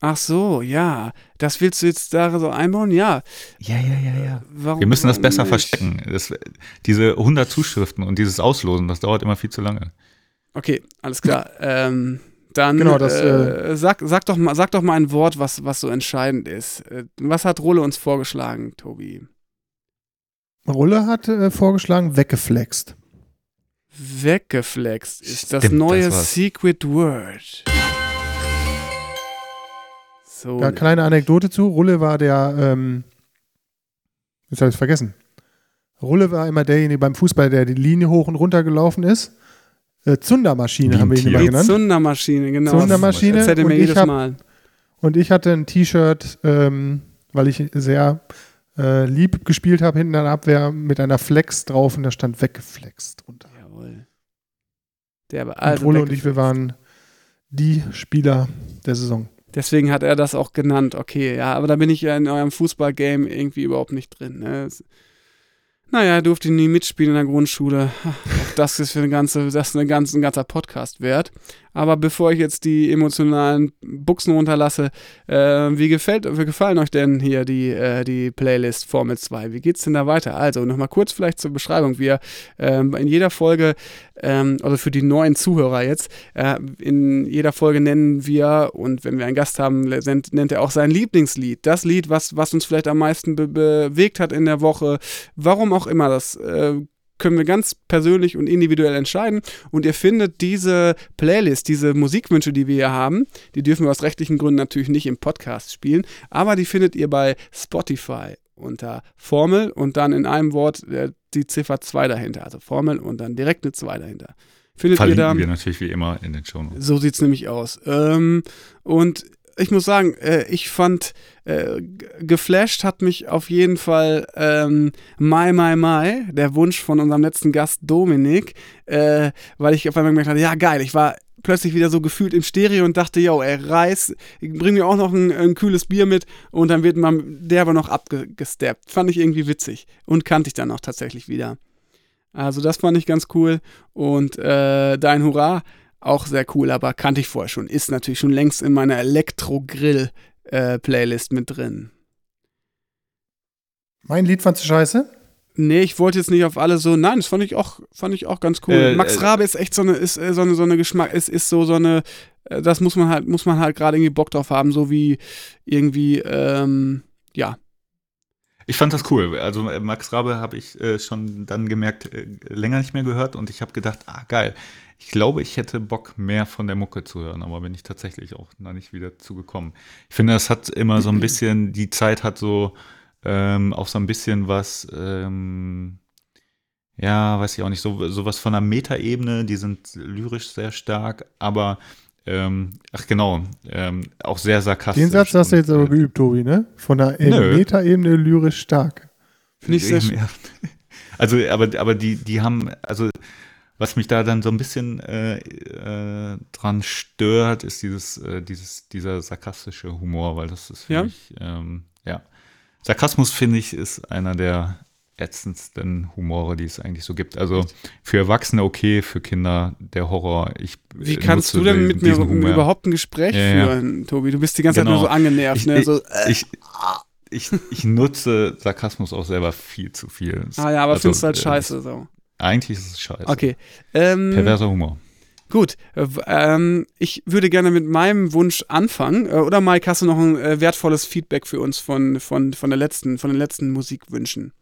A: Ach so, ja. Das willst du jetzt da so einbauen? Ja.
C: Ja, ja, ja, ja.
A: Warum,
C: Wir müssen das besser
A: nicht?
C: verstecken. Das, diese 100 Zuschriften und dieses Auslosen, das dauert immer viel zu lange.
A: Okay, alles klar. Ähm, dann
B: Genau, das,
A: äh, sag, sag, doch mal, sag doch mal ein Wort, was, was so entscheidend ist. Äh, Was hat Rolle uns vorgeschlagen, Tobi?
B: Rulle hat äh, vorgeschlagen, weggeflext.
A: Weggeflext ist das
C: Stimmt,
A: neue
C: das.
A: Secret Word. So.
B: Ja, kleine Anekdote zu. Rulle war der, ähm, jetzt habe ich es vergessen. Rulle war immer derjenige beim Fußball, der die Linie hoch und runter gelaufen ist. Äh, Zundermaschine haben wir ihn immer
C: Tier.
A: die
B: genannt.
A: Zundermaschine, genau.
B: Zundermaschine.
A: Erzählt er mir
B: und,
A: jedes
B: ich hab,
A: Mal.
B: und ich hatte ein T-Shirt, ähm, weil ich sehr äh, lieb gespielt habe, hinten an der Abwehr mit einer Flex drauf und da stand weggeflext drunter.
A: Jawohl. Der war
B: und
A: also
B: Rulle und ich, wir waren die Spieler der Saison.
A: Deswegen hat er das auch genannt. Okay, ja, aber da bin ich ja in eurem Fußballgame irgendwie überhaupt nicht drin. Ne? Naja, er durfte nie mitspielen in der Grundschule. Das ist für eine ganze, das ist eine ganze, ein ganzer Podcast wert. Aber bevor ich jetzt die emotionalen Buchsen runterlasse, äh, wie, gefällt, wie gefallen euch denn hier die, äh, die Playlist Formel 2? Wie geht's denn da weiter? Also nochmal kurz vielleicht zur Beschreibung. Wir ähm, in jeder Folge, ähm, also für die neuen Zuhörer jetzt, äh, in jeder Folge nennen wir und wenn wir einen Gast haben, nennt, nennt er auch sein Lieblingslied. Das Lied, was, was uns vielleicht am meisten be bewegt hat in der Woche. Warum auch immer, das äh, können wir ganz persönlich und individuell entscheiden. Und ihr findet diese Playlist, diese Musikwünsche, die wir hier haben, die dürfen wir aus rechtlichen Gründen natürlich nicht im Podcast spielen, aber die findet ihr bei Spotify unter Formel und dann in einem Wort äh, die Ziffer 2 dahinter. Also Formel und dann direkt eine 2 dahinter. Findet ihr da?
C: Verlinken wir natürlich wie immer in den Show Notes.
A: So sieht's nämlich aus. Ähm, und ich muss sagen, äh, ich fand, äh, geflasht hat mich auf jeden Fall ähm, My My My, der Wunsch von unserem letzten Gast Dominik, äh, weil ich auf einmal gemerkt hatte, ja geil, ich war plötzlich wieder so gefühlt im Stereo und dachte, yo, ey, Reis, bring mir auch noch ein, ein kühles Bier mit und dann wird man derbe noch abgesteppt. Fand ich irgendwie witzig und kannte ich dann auch tatsächlich wieder. Also das fand ich ganz cool und äh, dein Hurra auch sehr cool, aber kannte ich vorher schon. Ist natürlich schon längst in meiner Elektro-Grill-Playlist mit drin.
B: Mein Lied fandst du scheiße?
A: Nee, ich wollte jetzt nicht auf alle so. Nein, das fand ich auch, fand ich auch ganz cool.
C: Äh,
A: Max
C: äh,
A: Rabe ist echt so eine, ist äh, so eine, so eine Geschmack, ist, ist so, so eine, äh, das muss man halt, muss man halt gerade irgendwie Bock drauf haben, so wie irgendwie, ähm, ja.
C: Ich fand das cool. Also äh, Max Rabe habe ich äh, schon dann gemerkt, äh, länger nicht mehr gehört und ich habe gedacht, ah geil. Ich glaube, ich hätte Bock mehr von der Mucke zu hören, aber bin ich tatsächlich auch noch nicht wieder zugekommen. Ich finde, das hat immer so ein bisschen, die Zeit hat so ähm, auch so ein bisschen was, ähm, ja, weiß ich auch nicht, so sowas von einer Metaebene, die sind lyrisch sehr stark, aber ähm, ach genau, ähm, auch sehr sarkastisch.
B: Den Satz hast du jetzt aber
C: äh,
B: geübt, Tobi, ne? Von der. Metaebene lyrisch stark.
A: Finde ich sehr schön.
C: Also, aber, aber die, die haben, also was mich da dann so ein bisschen äh, äh, dran stört, ist dieses, äh, dieses, dieser sarkastische Humor, weil das ist für
A: Ja?
C: mich, ähm, ja. Sarkasmus, finde ich, ist einer der ätzendsten Humore, die es eigentlich so gibt. Also für Erwachsene okay, für Kinder der Horror. Ich,
A: Wie
C: äh,
A: kannst
C: nutze
A: du denn mit mir
C: Humor.
A: überhaupt ein Gespräch
C: Ja, ja.
A: führen, Tobi? Du bist die ganze Zeit
C: Genau.
A: nur so angenervt,
C: Ich,
A: ne?
C: ich,
A: So, äh,
C: ich, ich, ich nutze Sarkasmus auch selber viel zu viel.
A: ah ja, aber
C: Also,
A: findest du halt
C: äh,
A: scheiße, so.
C: Eigentlich ist es scheiße.
A: Okay. Ähm,
C: Perverser Humor.
A: Gut, äh, ähm, ich würde gerne mit meinem Wunsch anfangen. Äh, oder Mike, hast du noch ein äh, wertvolles Feedback für uns von, von, von, der letzten, von den letzten Musikwünschen?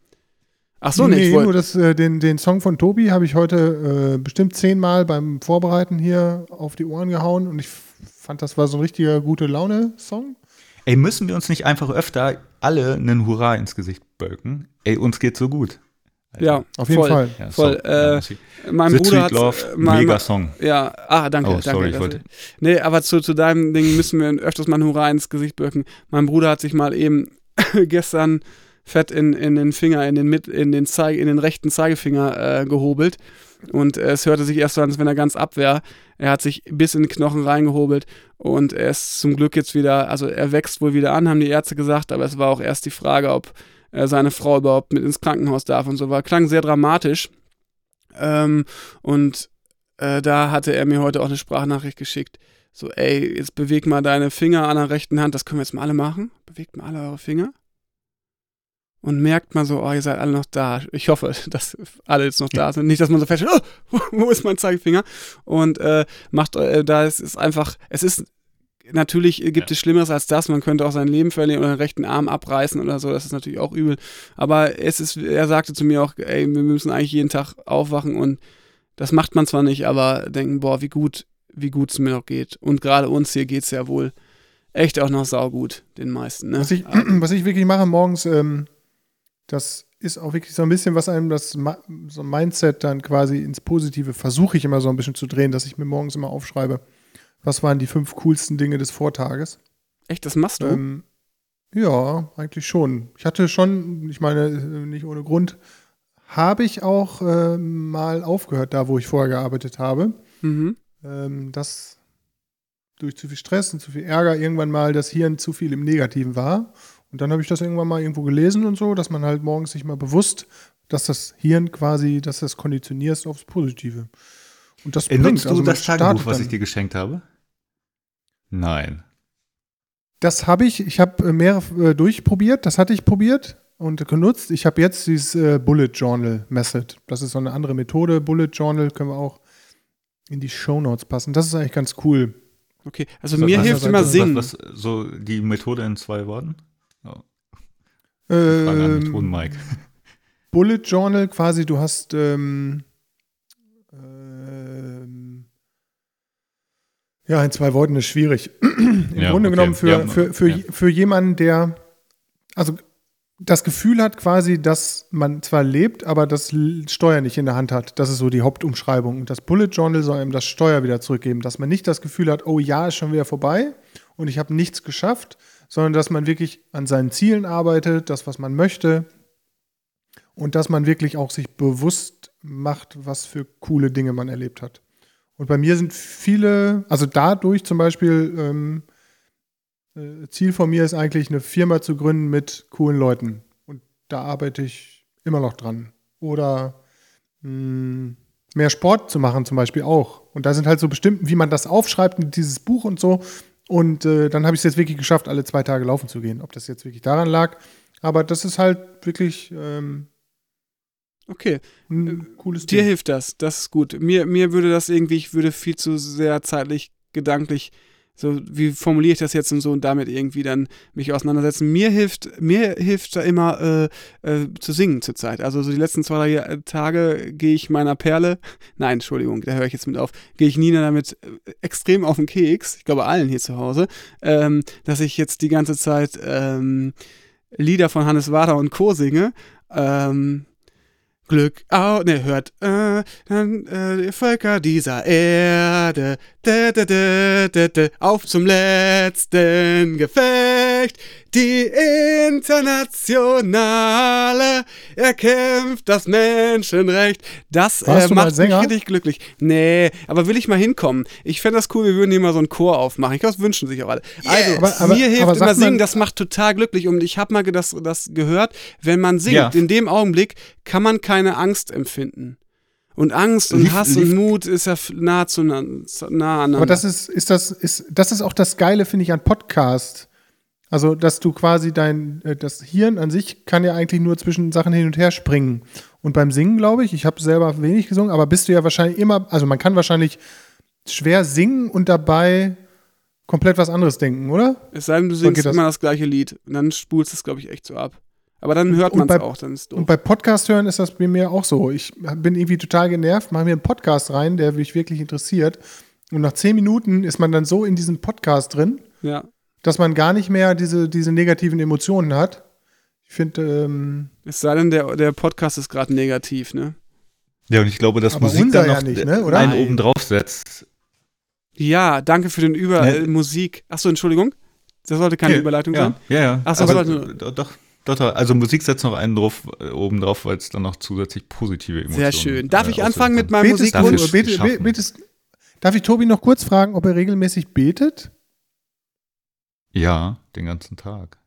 A: Ach so, nee, ich
B: nee, nur das, äh, den, den Song von Tobi habe ich heute äh, bestimmt zehnmal beim Vorbereiten hier auf die Ohren gehauen und ich fand, das war so ein richtiger gute Laune-Song.
C: Ey, müssen wir uns nicht einfach öfter alle einen Hurra ins Gesicht bölken? Ey, uns geht's so gut.
A: Ja,
B: Auf jeden
A: voll.
B: Fall.
C: Ja,
A: Voll,
C: so,
A: äh,
C: ich-
A: Mein Bruder
C: Sweet
A: hat.
C: Love,
A: äh, mein-
C: mega Song.
A: Ja, ah, danke,
C: Oh,
A: danke.
C: sorry, ich
A: das-
C: wollte-
A: Nee, aber zu, zu deinem Ding müssen wir öfters mal ein Hurra ins Gesicht birken. Mein Bruder hat sich mal eben gestern fett in, in den Finger, in den, mit, in den, Zeig, in den rechten Zeigefinger äh, gehobelt. Und äh, es hörte sich erst so an, als wenn er ganz ab wäre. Er hat sich bis in den Knochen reingehobelt und er ist zum Glück jetzt wieder, also er wächst wohl wieder an, haben die Ärzte gesagt, aber es war auch erst die Frage, ob äh, seine Frau überhaupt mit ins Krankenhaus darf und so war. Klang sehr dramatisch. Ähm, und äh, da hatte er mir heute auch eine Sprachnachricht geschickt, so, ey, jetzt beweg mal deine Finger an der rechten Hand, das können wir jetzt mal alle machen. Bewegt mal alle eure Finger. Und merkt mal so, oh, ihr seid alle noch da. Ich hoffe, dass alle jetzt noch da sind. Nicht, dass man so feststellt, oh, wo ist mein Zeigefinger? Und äh, macht, äh, da ist es einfach, es ist natürlich gibt ja. es Schlimmeres als das. Man könnte auch sein Leben verlieren oder den rechten Arm abreißen oder so. Das ist natürlich auch übel. Aber es ist, er sagte zu mir auch, ey, wir müssen eigentlich jeden Tag aufwachen und das macht man zwar nicht, aber denken, boah, wie gut, wie gut es mir noch geht. Und gerade uns hier geht es ja wohl echt auch noch saugut, den meisten. Ne?
B: Was, ich, was ich wirklich mache morgens, ähm, das ist auch wirklich so ein bisschen, was einem das so Mindset dann quasi ins Positive versuche ich immer so ein bisschen zu drehen, dass ich mir morgens immer aufschreibe was waren die fünf coolsten Dinge des Vortages?
A: Echt, das machst du? Ähm,
B: ja, eigentlich schon. Ich hatte schon, ich meine, nicht ohne Grund, habe ich auch äh, mal aufgehört, da wo ich vorher gearbeitet habe. Mhm. Ähm, dass durch zu viel Stress und zu viel Ärger irgendwann mal das Hirn zu viel im Negativen war. Und dann habe ich das irgendwann mal irgendwo gelesen und so, dass man halt morgens sich mal bewusst, dass das Hirn quasi, dass das konditionierst aufs Positive.
C: Und das bringt, Nutzt du also das Tagebuch, was ich dir geschenkt habe? Nein.
B: Das habe ich, ich habe äh, mehrere äh, durchprobiert, das hatte ich probiert und genutzt. Ich habe jetzt dieses äh, Bullet Journal Method. Das ist so eine andere Methode. Bullet Journal können wir auch in die Show Notes passen. Das ist eigentlich ganz cool.
A: Okay, also was, mir hilft immer Singen.
C: Was, was, so die Methode in zwei Worten? Oh.
B: Ähm, Methoden, Mike. Bullet Journal quasi, du hast ähm, Ja, in zwei Worten ist schwierig. Im ja, Grunde okay. genommen für, ja, für, für, ja. für jemanden, der also das Gefühl hat quasi, dass man zwar lebt, aber das Steuer nicht in der Hand hat. Das ist so die Hauptumschreibung. Und das Bullet Journal soll ihm das Steuer wieder zurückgeben, dass man nicht das Gefühl hat, oh ja, ist schon wieder vorbei und ich habe nichts geschafft, sondern dass man wirklich an seinen Zielen arbeitet, das, was man möchte und dass man wirklich auch sich bewusst macht, was für coole Dinge man erlebt hat. Und bei mir sind viele, also dadurch zum Beispiel, ähm, äh, Ziel von mir ist eigentlich, eine Firma zu gründen mit coolen Leuten. Und da arbeite ich immer noch dran. Oder mh, hm, mehr Sport zu machen zum Beispiel auch. Und da sind halt so bestimmt, wie man das aufschreibt dieses Buch und so. Und äh, dann habe ich es jetzt wirklich geschafft, alle zwei Tage laufen zu gehen. Ob das jetzt wirklich daran lag. Aber das ist halt wirklich ähm,
A: Okay. Ein cooles Dir Ding. hilft das. Das ist gut. Mir, mir würde das irgendwie, ich würde viel zu sehr zeitlich, gedanklich, so wie formuliere ich das jetzt und so und damit irgendwie dann mich auseinandersetzen. Mir hilft, mir hilft da immer äh, äh, zu singen zurzeit. Also so die letzten zwei, drei Tage gehe ich meiner Perle, nein, Entschuldigung, da höre ich jetzt mit auf, gehe ich Nina damit äh, extrem auf den Keks, ich glaube allen hier zu Hause, ähm, dass ich jetzt die ganze Zeit ähm, Lieder von Hannes Wader und Co. singe. Ähm, Glück auf, ne, hört, äh, äh, Völker dieser Erde, de, de, de, de, de, auf zum letzten Gefecht, die Internationale erkämpft das Menschenrecht. Das äh, macht mich richtig glücklich. Nee, aber will ich mal hinkommen? Ich fände das cool, wir würden hier mal so einen Chor aufmachen. Ich glaube, das wünschen sich auch alle. Yes. Also, aber, aber, mir hilft immer singen, das macht total glücklich. Und ich habe mal das, das gehört, wenn man singt, ja. in dem Augenblick kann man keine Angst empfinden. Und Angst und Hass und Mut ist ja nah zu nah, nah aneinander.
B: Aber das ist, ist das, ist, das ist auch das Geile, finde ich, an Podcast. Also, dass du quasi dein, äh, das Hirn an sich kann ja eigentlich nur zwischen Sachen hin und her springen. Und beim Singen, glaube ich, ich habe selber wenig gesungen, aber bist du ja wahrscheinlich immer, also man kann wahrscheinlich schwer singen und dabei komplett was anderes denken, oder?
A: Es sei denn, du singst immer das gleiche Lied. Und dann spulst es, glaube ich, echt so ab. Aber dann hört man es auch, dann ist
B: doof. Und bei Podcast hören ist das bei mir auch so. Ich bin irgendwie total genervt, mache mir einen Podcast rein, der mich wirklich interessiert. Und nach zehn Minuten ist man dann so in diesem Podcast drin.
A: Ja
B: dass man gar nicht mehr diese, diese negativen Emotionen hat. Ich finde. Ähm,
A: es sei denn, der, der Podcast ist gerade negativ, ne?
C: Ja, und ich glaube, dass Musik dann noch ja nicht, ne? Oder? einen oben drauf setzt.
A: Ja, danke für den Über ne? Musik. Achso, Entschuldigung. Das sollte keine okay. Überleitung
C: ja.
A: sein.
C: Ja, ja. Achso, Aber, sollte, doch, doch, doch, also Musik setzt noch einen drauf, äh, oben drauf, weil es dann noch zusätzlich positive Emotionen
A: Sehr schön. Darf äh, ich anfangen mit meinem Musikwunsch?
B: Darf ich Tobi noch kurz fragen, ob er regelmäßig betet?
C: Ja, den ganzen Tag.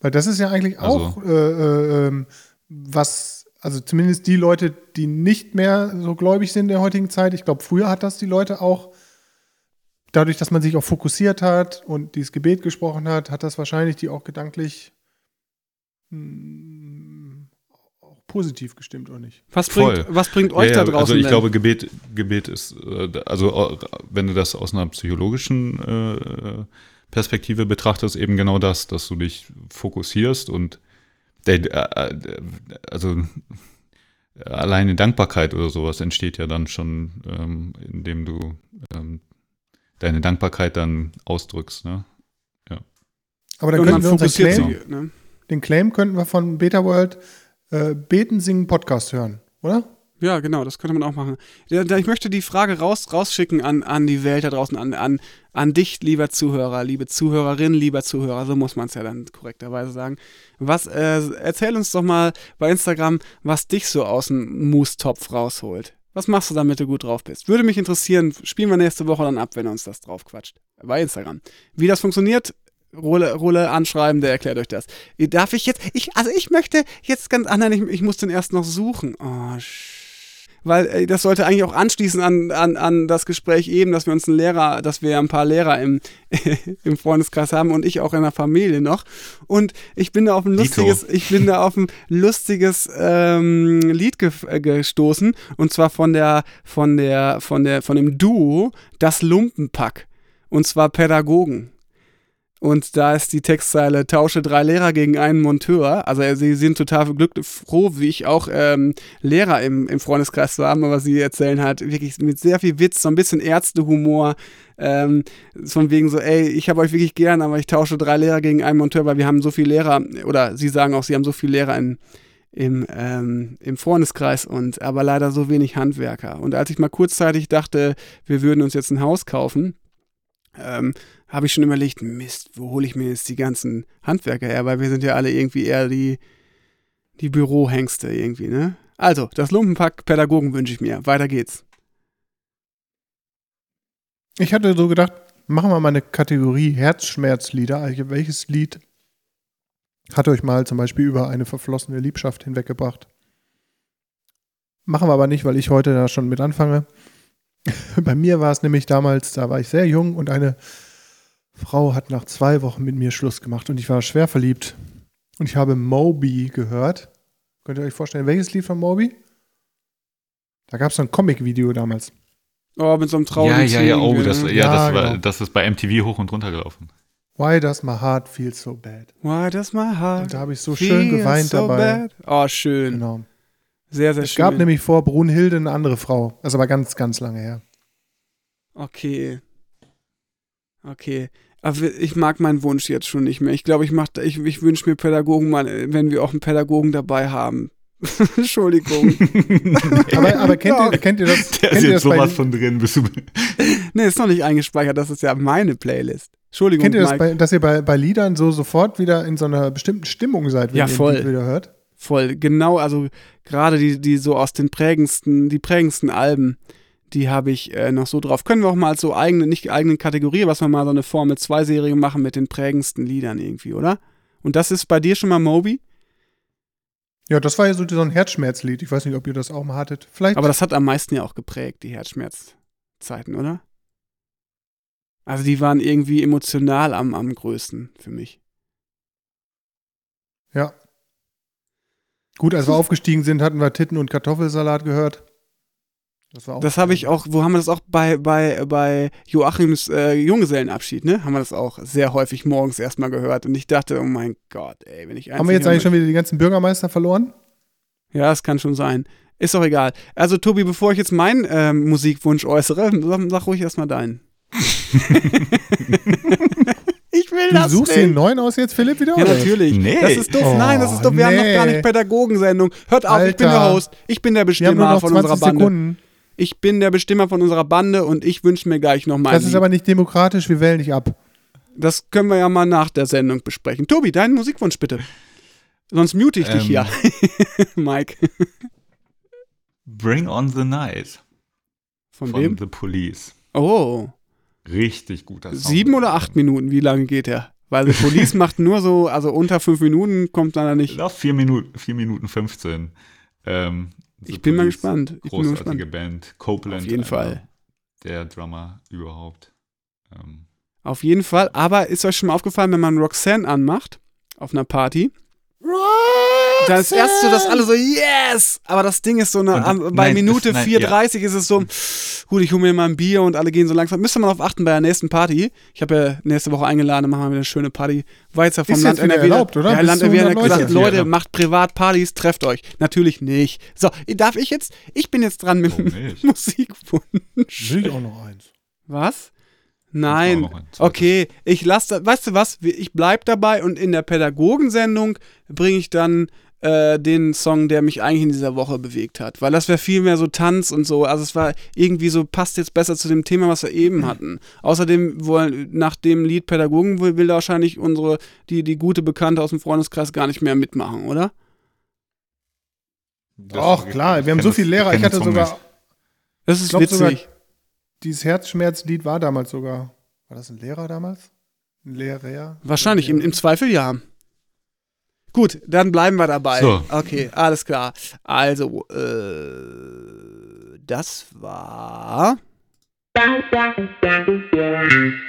B: Weil das ist ja eigentlich also, auch äh, äh, ähm, was, also zumindest die Leute, die nicht mehr so gläubig sind in der heutigen Zeit, ich glaube, früher hat das die Leute auch dadurch, dass man sich auch fokussiert hat und dieses Gebet gesprochen hat, hat das wahrscheinlich die auch gedanklich mh, auch positiv gestimmt, oder nicht?
A: Was
C: Voll.
A: bringt, was bringt euch
C: Ja,
A: da
C: ja,
A: draußen
C: Also ich
A: denn?
C: glaube, Gebet, Gebet ist, äh, also äh, wenn du das aus einer psychologischen äh, Perspektive betrachtest, eben genau das, dass du dich fokussierst und der, äh, äh, also alleine Dankbarkeit oder sowas entsteht ja dann schon, ähm, indem du ähm, deine Dankbarkeit dann ausdrückst. Ne?
B: Aber dann könnten wir unseren Claim,
A: sich. Ne?
B: den Claim könnten wir von Beta World äh, Beten, Singen, Podcast hören, oder?
A: Ja, genau, das könnte man auch machen. Ich möchte die Frage raus, rausschicken an, an die Welt da draußen, an, an, an dich, lieber Zuhörer, liebe Zuhörerin, lieber Zuhörer, so muss man es ja dann korrekterweise sagen. Was, äh, erzähl uns doch mal bei Instagram, was dich so aus dem Moostopf rausholt. Was machst du, damit du gut drauf bist? Würde mich interessieren, spielen wir nächste Woche dann ab, wenn uns das drauf quatscht. Bei Instagram. Wie das funktioniert, Rolle, Rolle anschreiben, der erklärt euch das. Darf ich jetzt, ich, also ich möchte jetzt ganz, nein, ich, ich muss den erst noch suchen. Oh, sch weil äh, das sollte eigentlich auch anschließen an, an, an das Gespräch eben, dass wir uns einen Lehrer, dass wir ein paar Lehrer im, im Freundeskreis haben und ich auch in der Familie noch. Und ich bin da auf ein lustiges, ich bin da auf ein lustiges ähm, Lied ge äh, gestoßen und zwar von der, von der, von der, von dem Duo Das Lumpenpack. Und zwar Pädagogen. Und da ist die Textzeile, tausche drei Lehrer gegen einen Monteur. Also äh, sie sind total glücklich, froh, wie ich auch ähm, Lehrer im, im Freundeskreis zu haben, aber sie erzählen halt wirklich mit sehr viel Witz, so ein bisschen Ärztehumor, ähm, von wegen so, ey, ich habe euch wirklich gern, aber ich tausche drei Lehrer gegen einen Monteur, weil wir haben so viele Lehrer, oder sie sagen auch, sie haben so viele Lehrer in, im, ähm, im Freundeskreis und aber leider so wenig Handwerker. Und als ich mal kurzzeitig dachte, wir würden uns jetzt ein Haus kaufen, ähm, habe ich schon überlegt, Mist, wo hole ich mir jetzt die ganzen Handwerker her, weil wir sind ja alle irgendwie eher die, die Bürohengste irgendwie, ne? Also, das Lumpenpack Pädagogen wünsche ich mir. Weiter geht's.
B: Ich hatte so gedacht, machen wir mal eine Kategorie Herzschmerzlieder. Also welches Lied hat euch mal zum Beispiel über eine verflossene Liebschaft hinweggebracht? Machen wir aber nicht, weil ich heute da schon mit anfange. Bei mir war es nämlich damals, da war ich sehr jung und eine Frau hat nach zwei Wochen mit mir Schluss gemacht und ich war schwer verliebt. Und ich habe Moby gehört. Könnt ihr euch vorstellen, welches Lied von Moby? Da gab es so ein Comic-Video damals.
A: Oh, mit so einem traurigen
C: Ja, ja, ja, oh, das, ja,
B: Ja,
C: das, war,
B: genau.
C: das ist bei MTV hoch und runter gelaufen.
B: Why does my heart feel so bad?
A: Why does my heart
B: Und da habe ich so schön geweint
A: so
B: dabei.
A: bad? Oh, schön.
B: Genau.
A: Sehr, sehr
B: Es
A: schön.
B: gab nämlich vor Brunhilde eine andere Frau. Das ist aber ganz, ganz lange her.
A: Okay. Okay. Aber ich mag meinen Wunsch jetzt schon nicht mehr. Ich glaube, ich, mach, ich, ich wünsche mir Pädagogen mal, wenn wir auch einen Pädagogen dabei haben. Entschuldigung.
B: Aber, aber kennt, ihr, kennt ihr das?
C: Der
B: kennt
C: ist
B: ihr
C: jetzt
B: das, bei,
C: sowas von drin. Bist du,
A: nee, ist noch nicht eingespeichert. Das ist ja meine Playlist. Entschuldigung,
B: kennt ihr das bei, dass ihr bei, bei Liedern so sofort wieder in so einer bestimmten Stimmung seid, wenn
A: Ja,
B: ihr
A: voll.
B: Lied wieder hört?
A: Voll, genau, also gerade die, die so aus den prägendsten, die prägendsten Alben, die habe ich äh, noch so drauf. Können wir auch mal als so eigene, nicht eigene Kategorie, was wir mal so eine Formel 2 Serie machen mit den prägendsten Liedern irgendwie, oder? Und das ist bei dir schon mal Moby?
B: Ja, das war ja so, so ein Herzschmerzlied. Ich weiß nicht, ob ihr das auch mal hattet. Vielleicht.
A: Aber das hat am meisten ja auch geprägt, die Herzschmerzzeiten, oder? Also die waren irgendwie emotional am, am größten für mich.
B: ja. Gut, als wir aufgestiegen sind, hatten wir Titten und Kartoffelsalat gehört. Das.
A: Das habe ich auch, wo haben wir das auch bei, bei, bei Joachims äh, Junggesellenabschied, ne? Haben wir das auch sehr häufig morgens erstmal gehört. Und ich dachte, oh mein Gott, ey, wenn ich
B: Haben wir jetzt eigentlich schon wieder die ganzen Bürgermeister verloren?
A: Ja, das kann schon sein. Ist doch egal. Also, Tobi, bevor ich jetzt meinen ähm, Musikwunsch äußere, sag, sag ruhig erstmal deinen. ich will
B: Du
A: das
B: suchst
A: nicht.
B: den neuen aus jetzt, Philipp, wieder?
A: Ja,
B: oder
A: natürlich.
C: Nee.
A: Das ist doof.
B: Oh,
A: Nein, das ist doof. Wir haben noch gar
B: nee.
A: nicht Pädagogensendung. Hört auf, ich bin der
B: Alter.
A: Host. Ich bin der
B: Wir haben nur
A: Bestimmer
B: noch
A: von
B: 20
A: unserer Bande.
B: Sekunden.
A: Ich bin der Bestimmer von unserer Bande und ich wünsche mir gleich noch mal
B: Das ist
A: Lied.
B: aber nicht demokratisch, wir wählen nicht ab.
A: Das können wir ja mal nach der Sendung besprechen. Tobi, deinen Musikwunsch bitte. Sonst mute ich dich
C: Ähm.
A: hier. Mike.
C: Bring on the Night
A: Von,
C: von
A: wem?
C: The Police.
A: Oh.
C: Richtig guter Song.
A: Sieben oder acht Minuten? Wie lange geht der? Weil The Police macht nur so, also unter fünf Minuten kommt dann da nicht.
C: Ja, vier Minuten, vier Minuten 15. Ähm,
A: Ich bin mal gespannt. Ich bin mal
C: Großartige
A: gespannt.
C: Band. Copeland.
A: Auf jeden
C: einer
A: Fall.
C: Der Drummer überhaupt. Ähm,
A: Auf jeden Fall. Aber ist euch schon mal aufgefallen, wenn man Roxanne anmacht auf einer Party? Da ist erst so, dass alle so, yes! Aber das Ding ist so, eine,
C: Und-
A: bei
C: nein,
A: Minute
C: es- nein,
A: 4,30 ist es so, gut, ich hole mir mal ein Bier und alle gehen so langsam. Müsste man darauf achten bei der nächsten Party. Ich habe ja nächste Woche eingeladen, machen wir wieder eine schöne Party. Ja vom
B: Ist
A: Land NRW.
B: erlaubt, oder?
A: Ja, Land NRW hat
B: 100
A: gesagt,
C: Leute. Ja.
A: macht Privatpartys, trefft euch. Natürlich nicht. So, darf ich jetzt? Ich bin jetzt dran mit
C: nicht?
A: Musikwunsch.
B: Will ich auch noch eins.
A: Was? Nein. Okay, ich lasse weißt du was, ich bleib dabei und in der Pädagogensendung bringe ich dann äh, den Song, der mich eigentlich in dieser Woche bewegt hat. Weil das wäre viel mehr so Tanz und so. Also es war irgendwie so, passt jetzt besser zu dem Thema, was wir eben hatten. Außerdem wollen, nach dem Lied Pädagogen will, will da wahrscheinlich unsere, die, die gute Bekannte aus dem Freundeskreis gar nicht mehr mitmachen, oder?
C: Das-
B: Doch, klar. Wir haben so viele Lehrer. Ich hatte sogar.
A: Das ist
B: glaub sogar-
A: witzig.
B: Dieses Herzschmerzlied war damals sogar. War das ein Lehrer damals? Ein Lehrer?
A: Wahrscheinlich, im, im Zweifel ja. Gut, dann bleiben wir dabei.
C: So.
A: Okay, alles klar. Also, äh, das war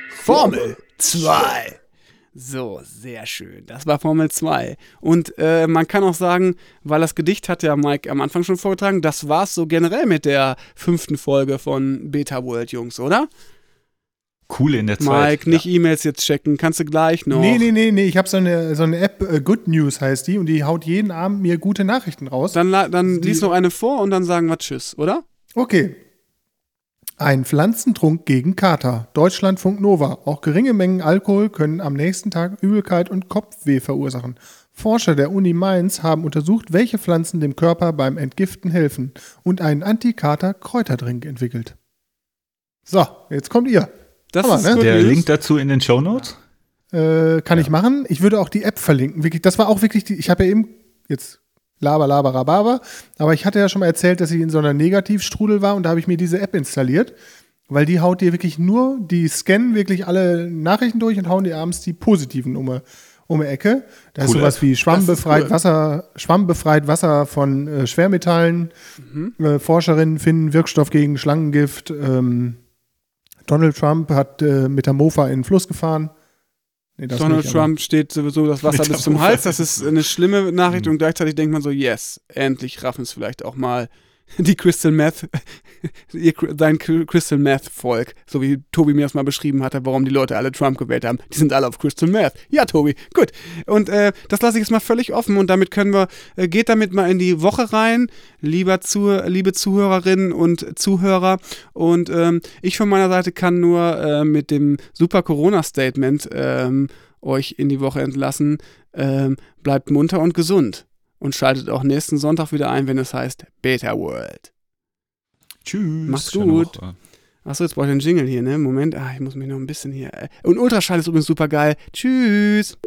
A: Formel 2. So, sehr schön. Das war Formel 2. Und äh, man kann auch sagen, weil das Gedicht hat ja Mike am Anfang schon vorgetragen, das war's so generell mit der fünften Folge von Beta World, Jungs, oder?
C: Cool in der Zeit.
A: Mike, nicht E-Mails jetzt checken, kannst du gleich noch.
B: Nee, nee, nee, nee. Ich habe so eine, so eine App, äh, Good News heißt die, und die haut jeden Abend mir gute Nachrichten raus.
A: Dann, la- dann lies noch eine vor und dann sagen wir Tschüss, oder?
B: Okay. Ein Pflanzentrunk gegen Kater. Deutschlandfunk Nova. Auch geringe Mengen Alkohol können am nächsten Tag Übelkeit und Kopfweh verursachen. Forscher der Uni Mainz haben untersucht, welche Pflanzen dem Körper beim Entgiften helfen und einen Anti-Kater-Kräuterdrink entwickelt. So, jetzt kommt ihr.
A: Das
B: Hammer,
A: ist
B: ne?
C: Der. Link dazu in den Show Notes.
B: Äh, kann ich machen. Ich würde auch die App verlinken. Wirklich, das war auch wirklich die, ich habe ja eben jetzt laber, laber, rababer, aber ich hatte ja schon mal erzählt, dass ich in so einer Negativstrudel war und da habe ich mir diese App installiert, weil die haut dir wirklich nur, die scannen wirklich alle Nachrichten durch und hauen dir abends die positiven um, die- um die Ecke. Da ist
C: Coole
B: sowas
C: App.
B: wie schwammbefreit
A: ist cool.
B: Wasser, schwammbefreit Wasser von äh, Schwermetallen.
A: Mhm.
B: Äh, Forscherinnen finden Wirkstoff gegen Schlangengift. Ähm, Donald Trump hat äh, mit der Mofa in den Fluss gefahren. Nee,
A: Donald
B: nicht,
A: Trump steht sowieso das Wasser bis zum. Hals. Das ist eine schlimme Nachricht und gleichzeitig denkt man so, yes, endlich raffen es vielleicht auch mal die Crystal Meth, ihr, dein Crystal Meth Volk, so wie Tobi mir das mal beschrieben hatte, warum die Leute alle Trump gewählt haben. Die sind alle auf Crystal Meth. Ja, Tobi, gut. Und äh, das lasse ich jetzt mal völlig offen und damit können wir, äh, geht damit mal in die Woche rein, lieber zu, liebe Zuhörerinnen und Zuhörer. Und ähm, ich von meiner Seite kann nur äh, mit dem super Corona-Statement ähm, euch in die Woche entlassen. Ähm, bleibt munter und gesund. Und schaltet auch nächsten Sonntag wieder ein, wenn es heißt Beta World.
C: Tschüss.
A: Macht's gut. Achso, jetzt brauche ich den Jingle hier, ne? Moment. Ah, ich muss mich noch ein bisschen hier. äh, Und Ultraschall ist übrigens super geil. Tschüss.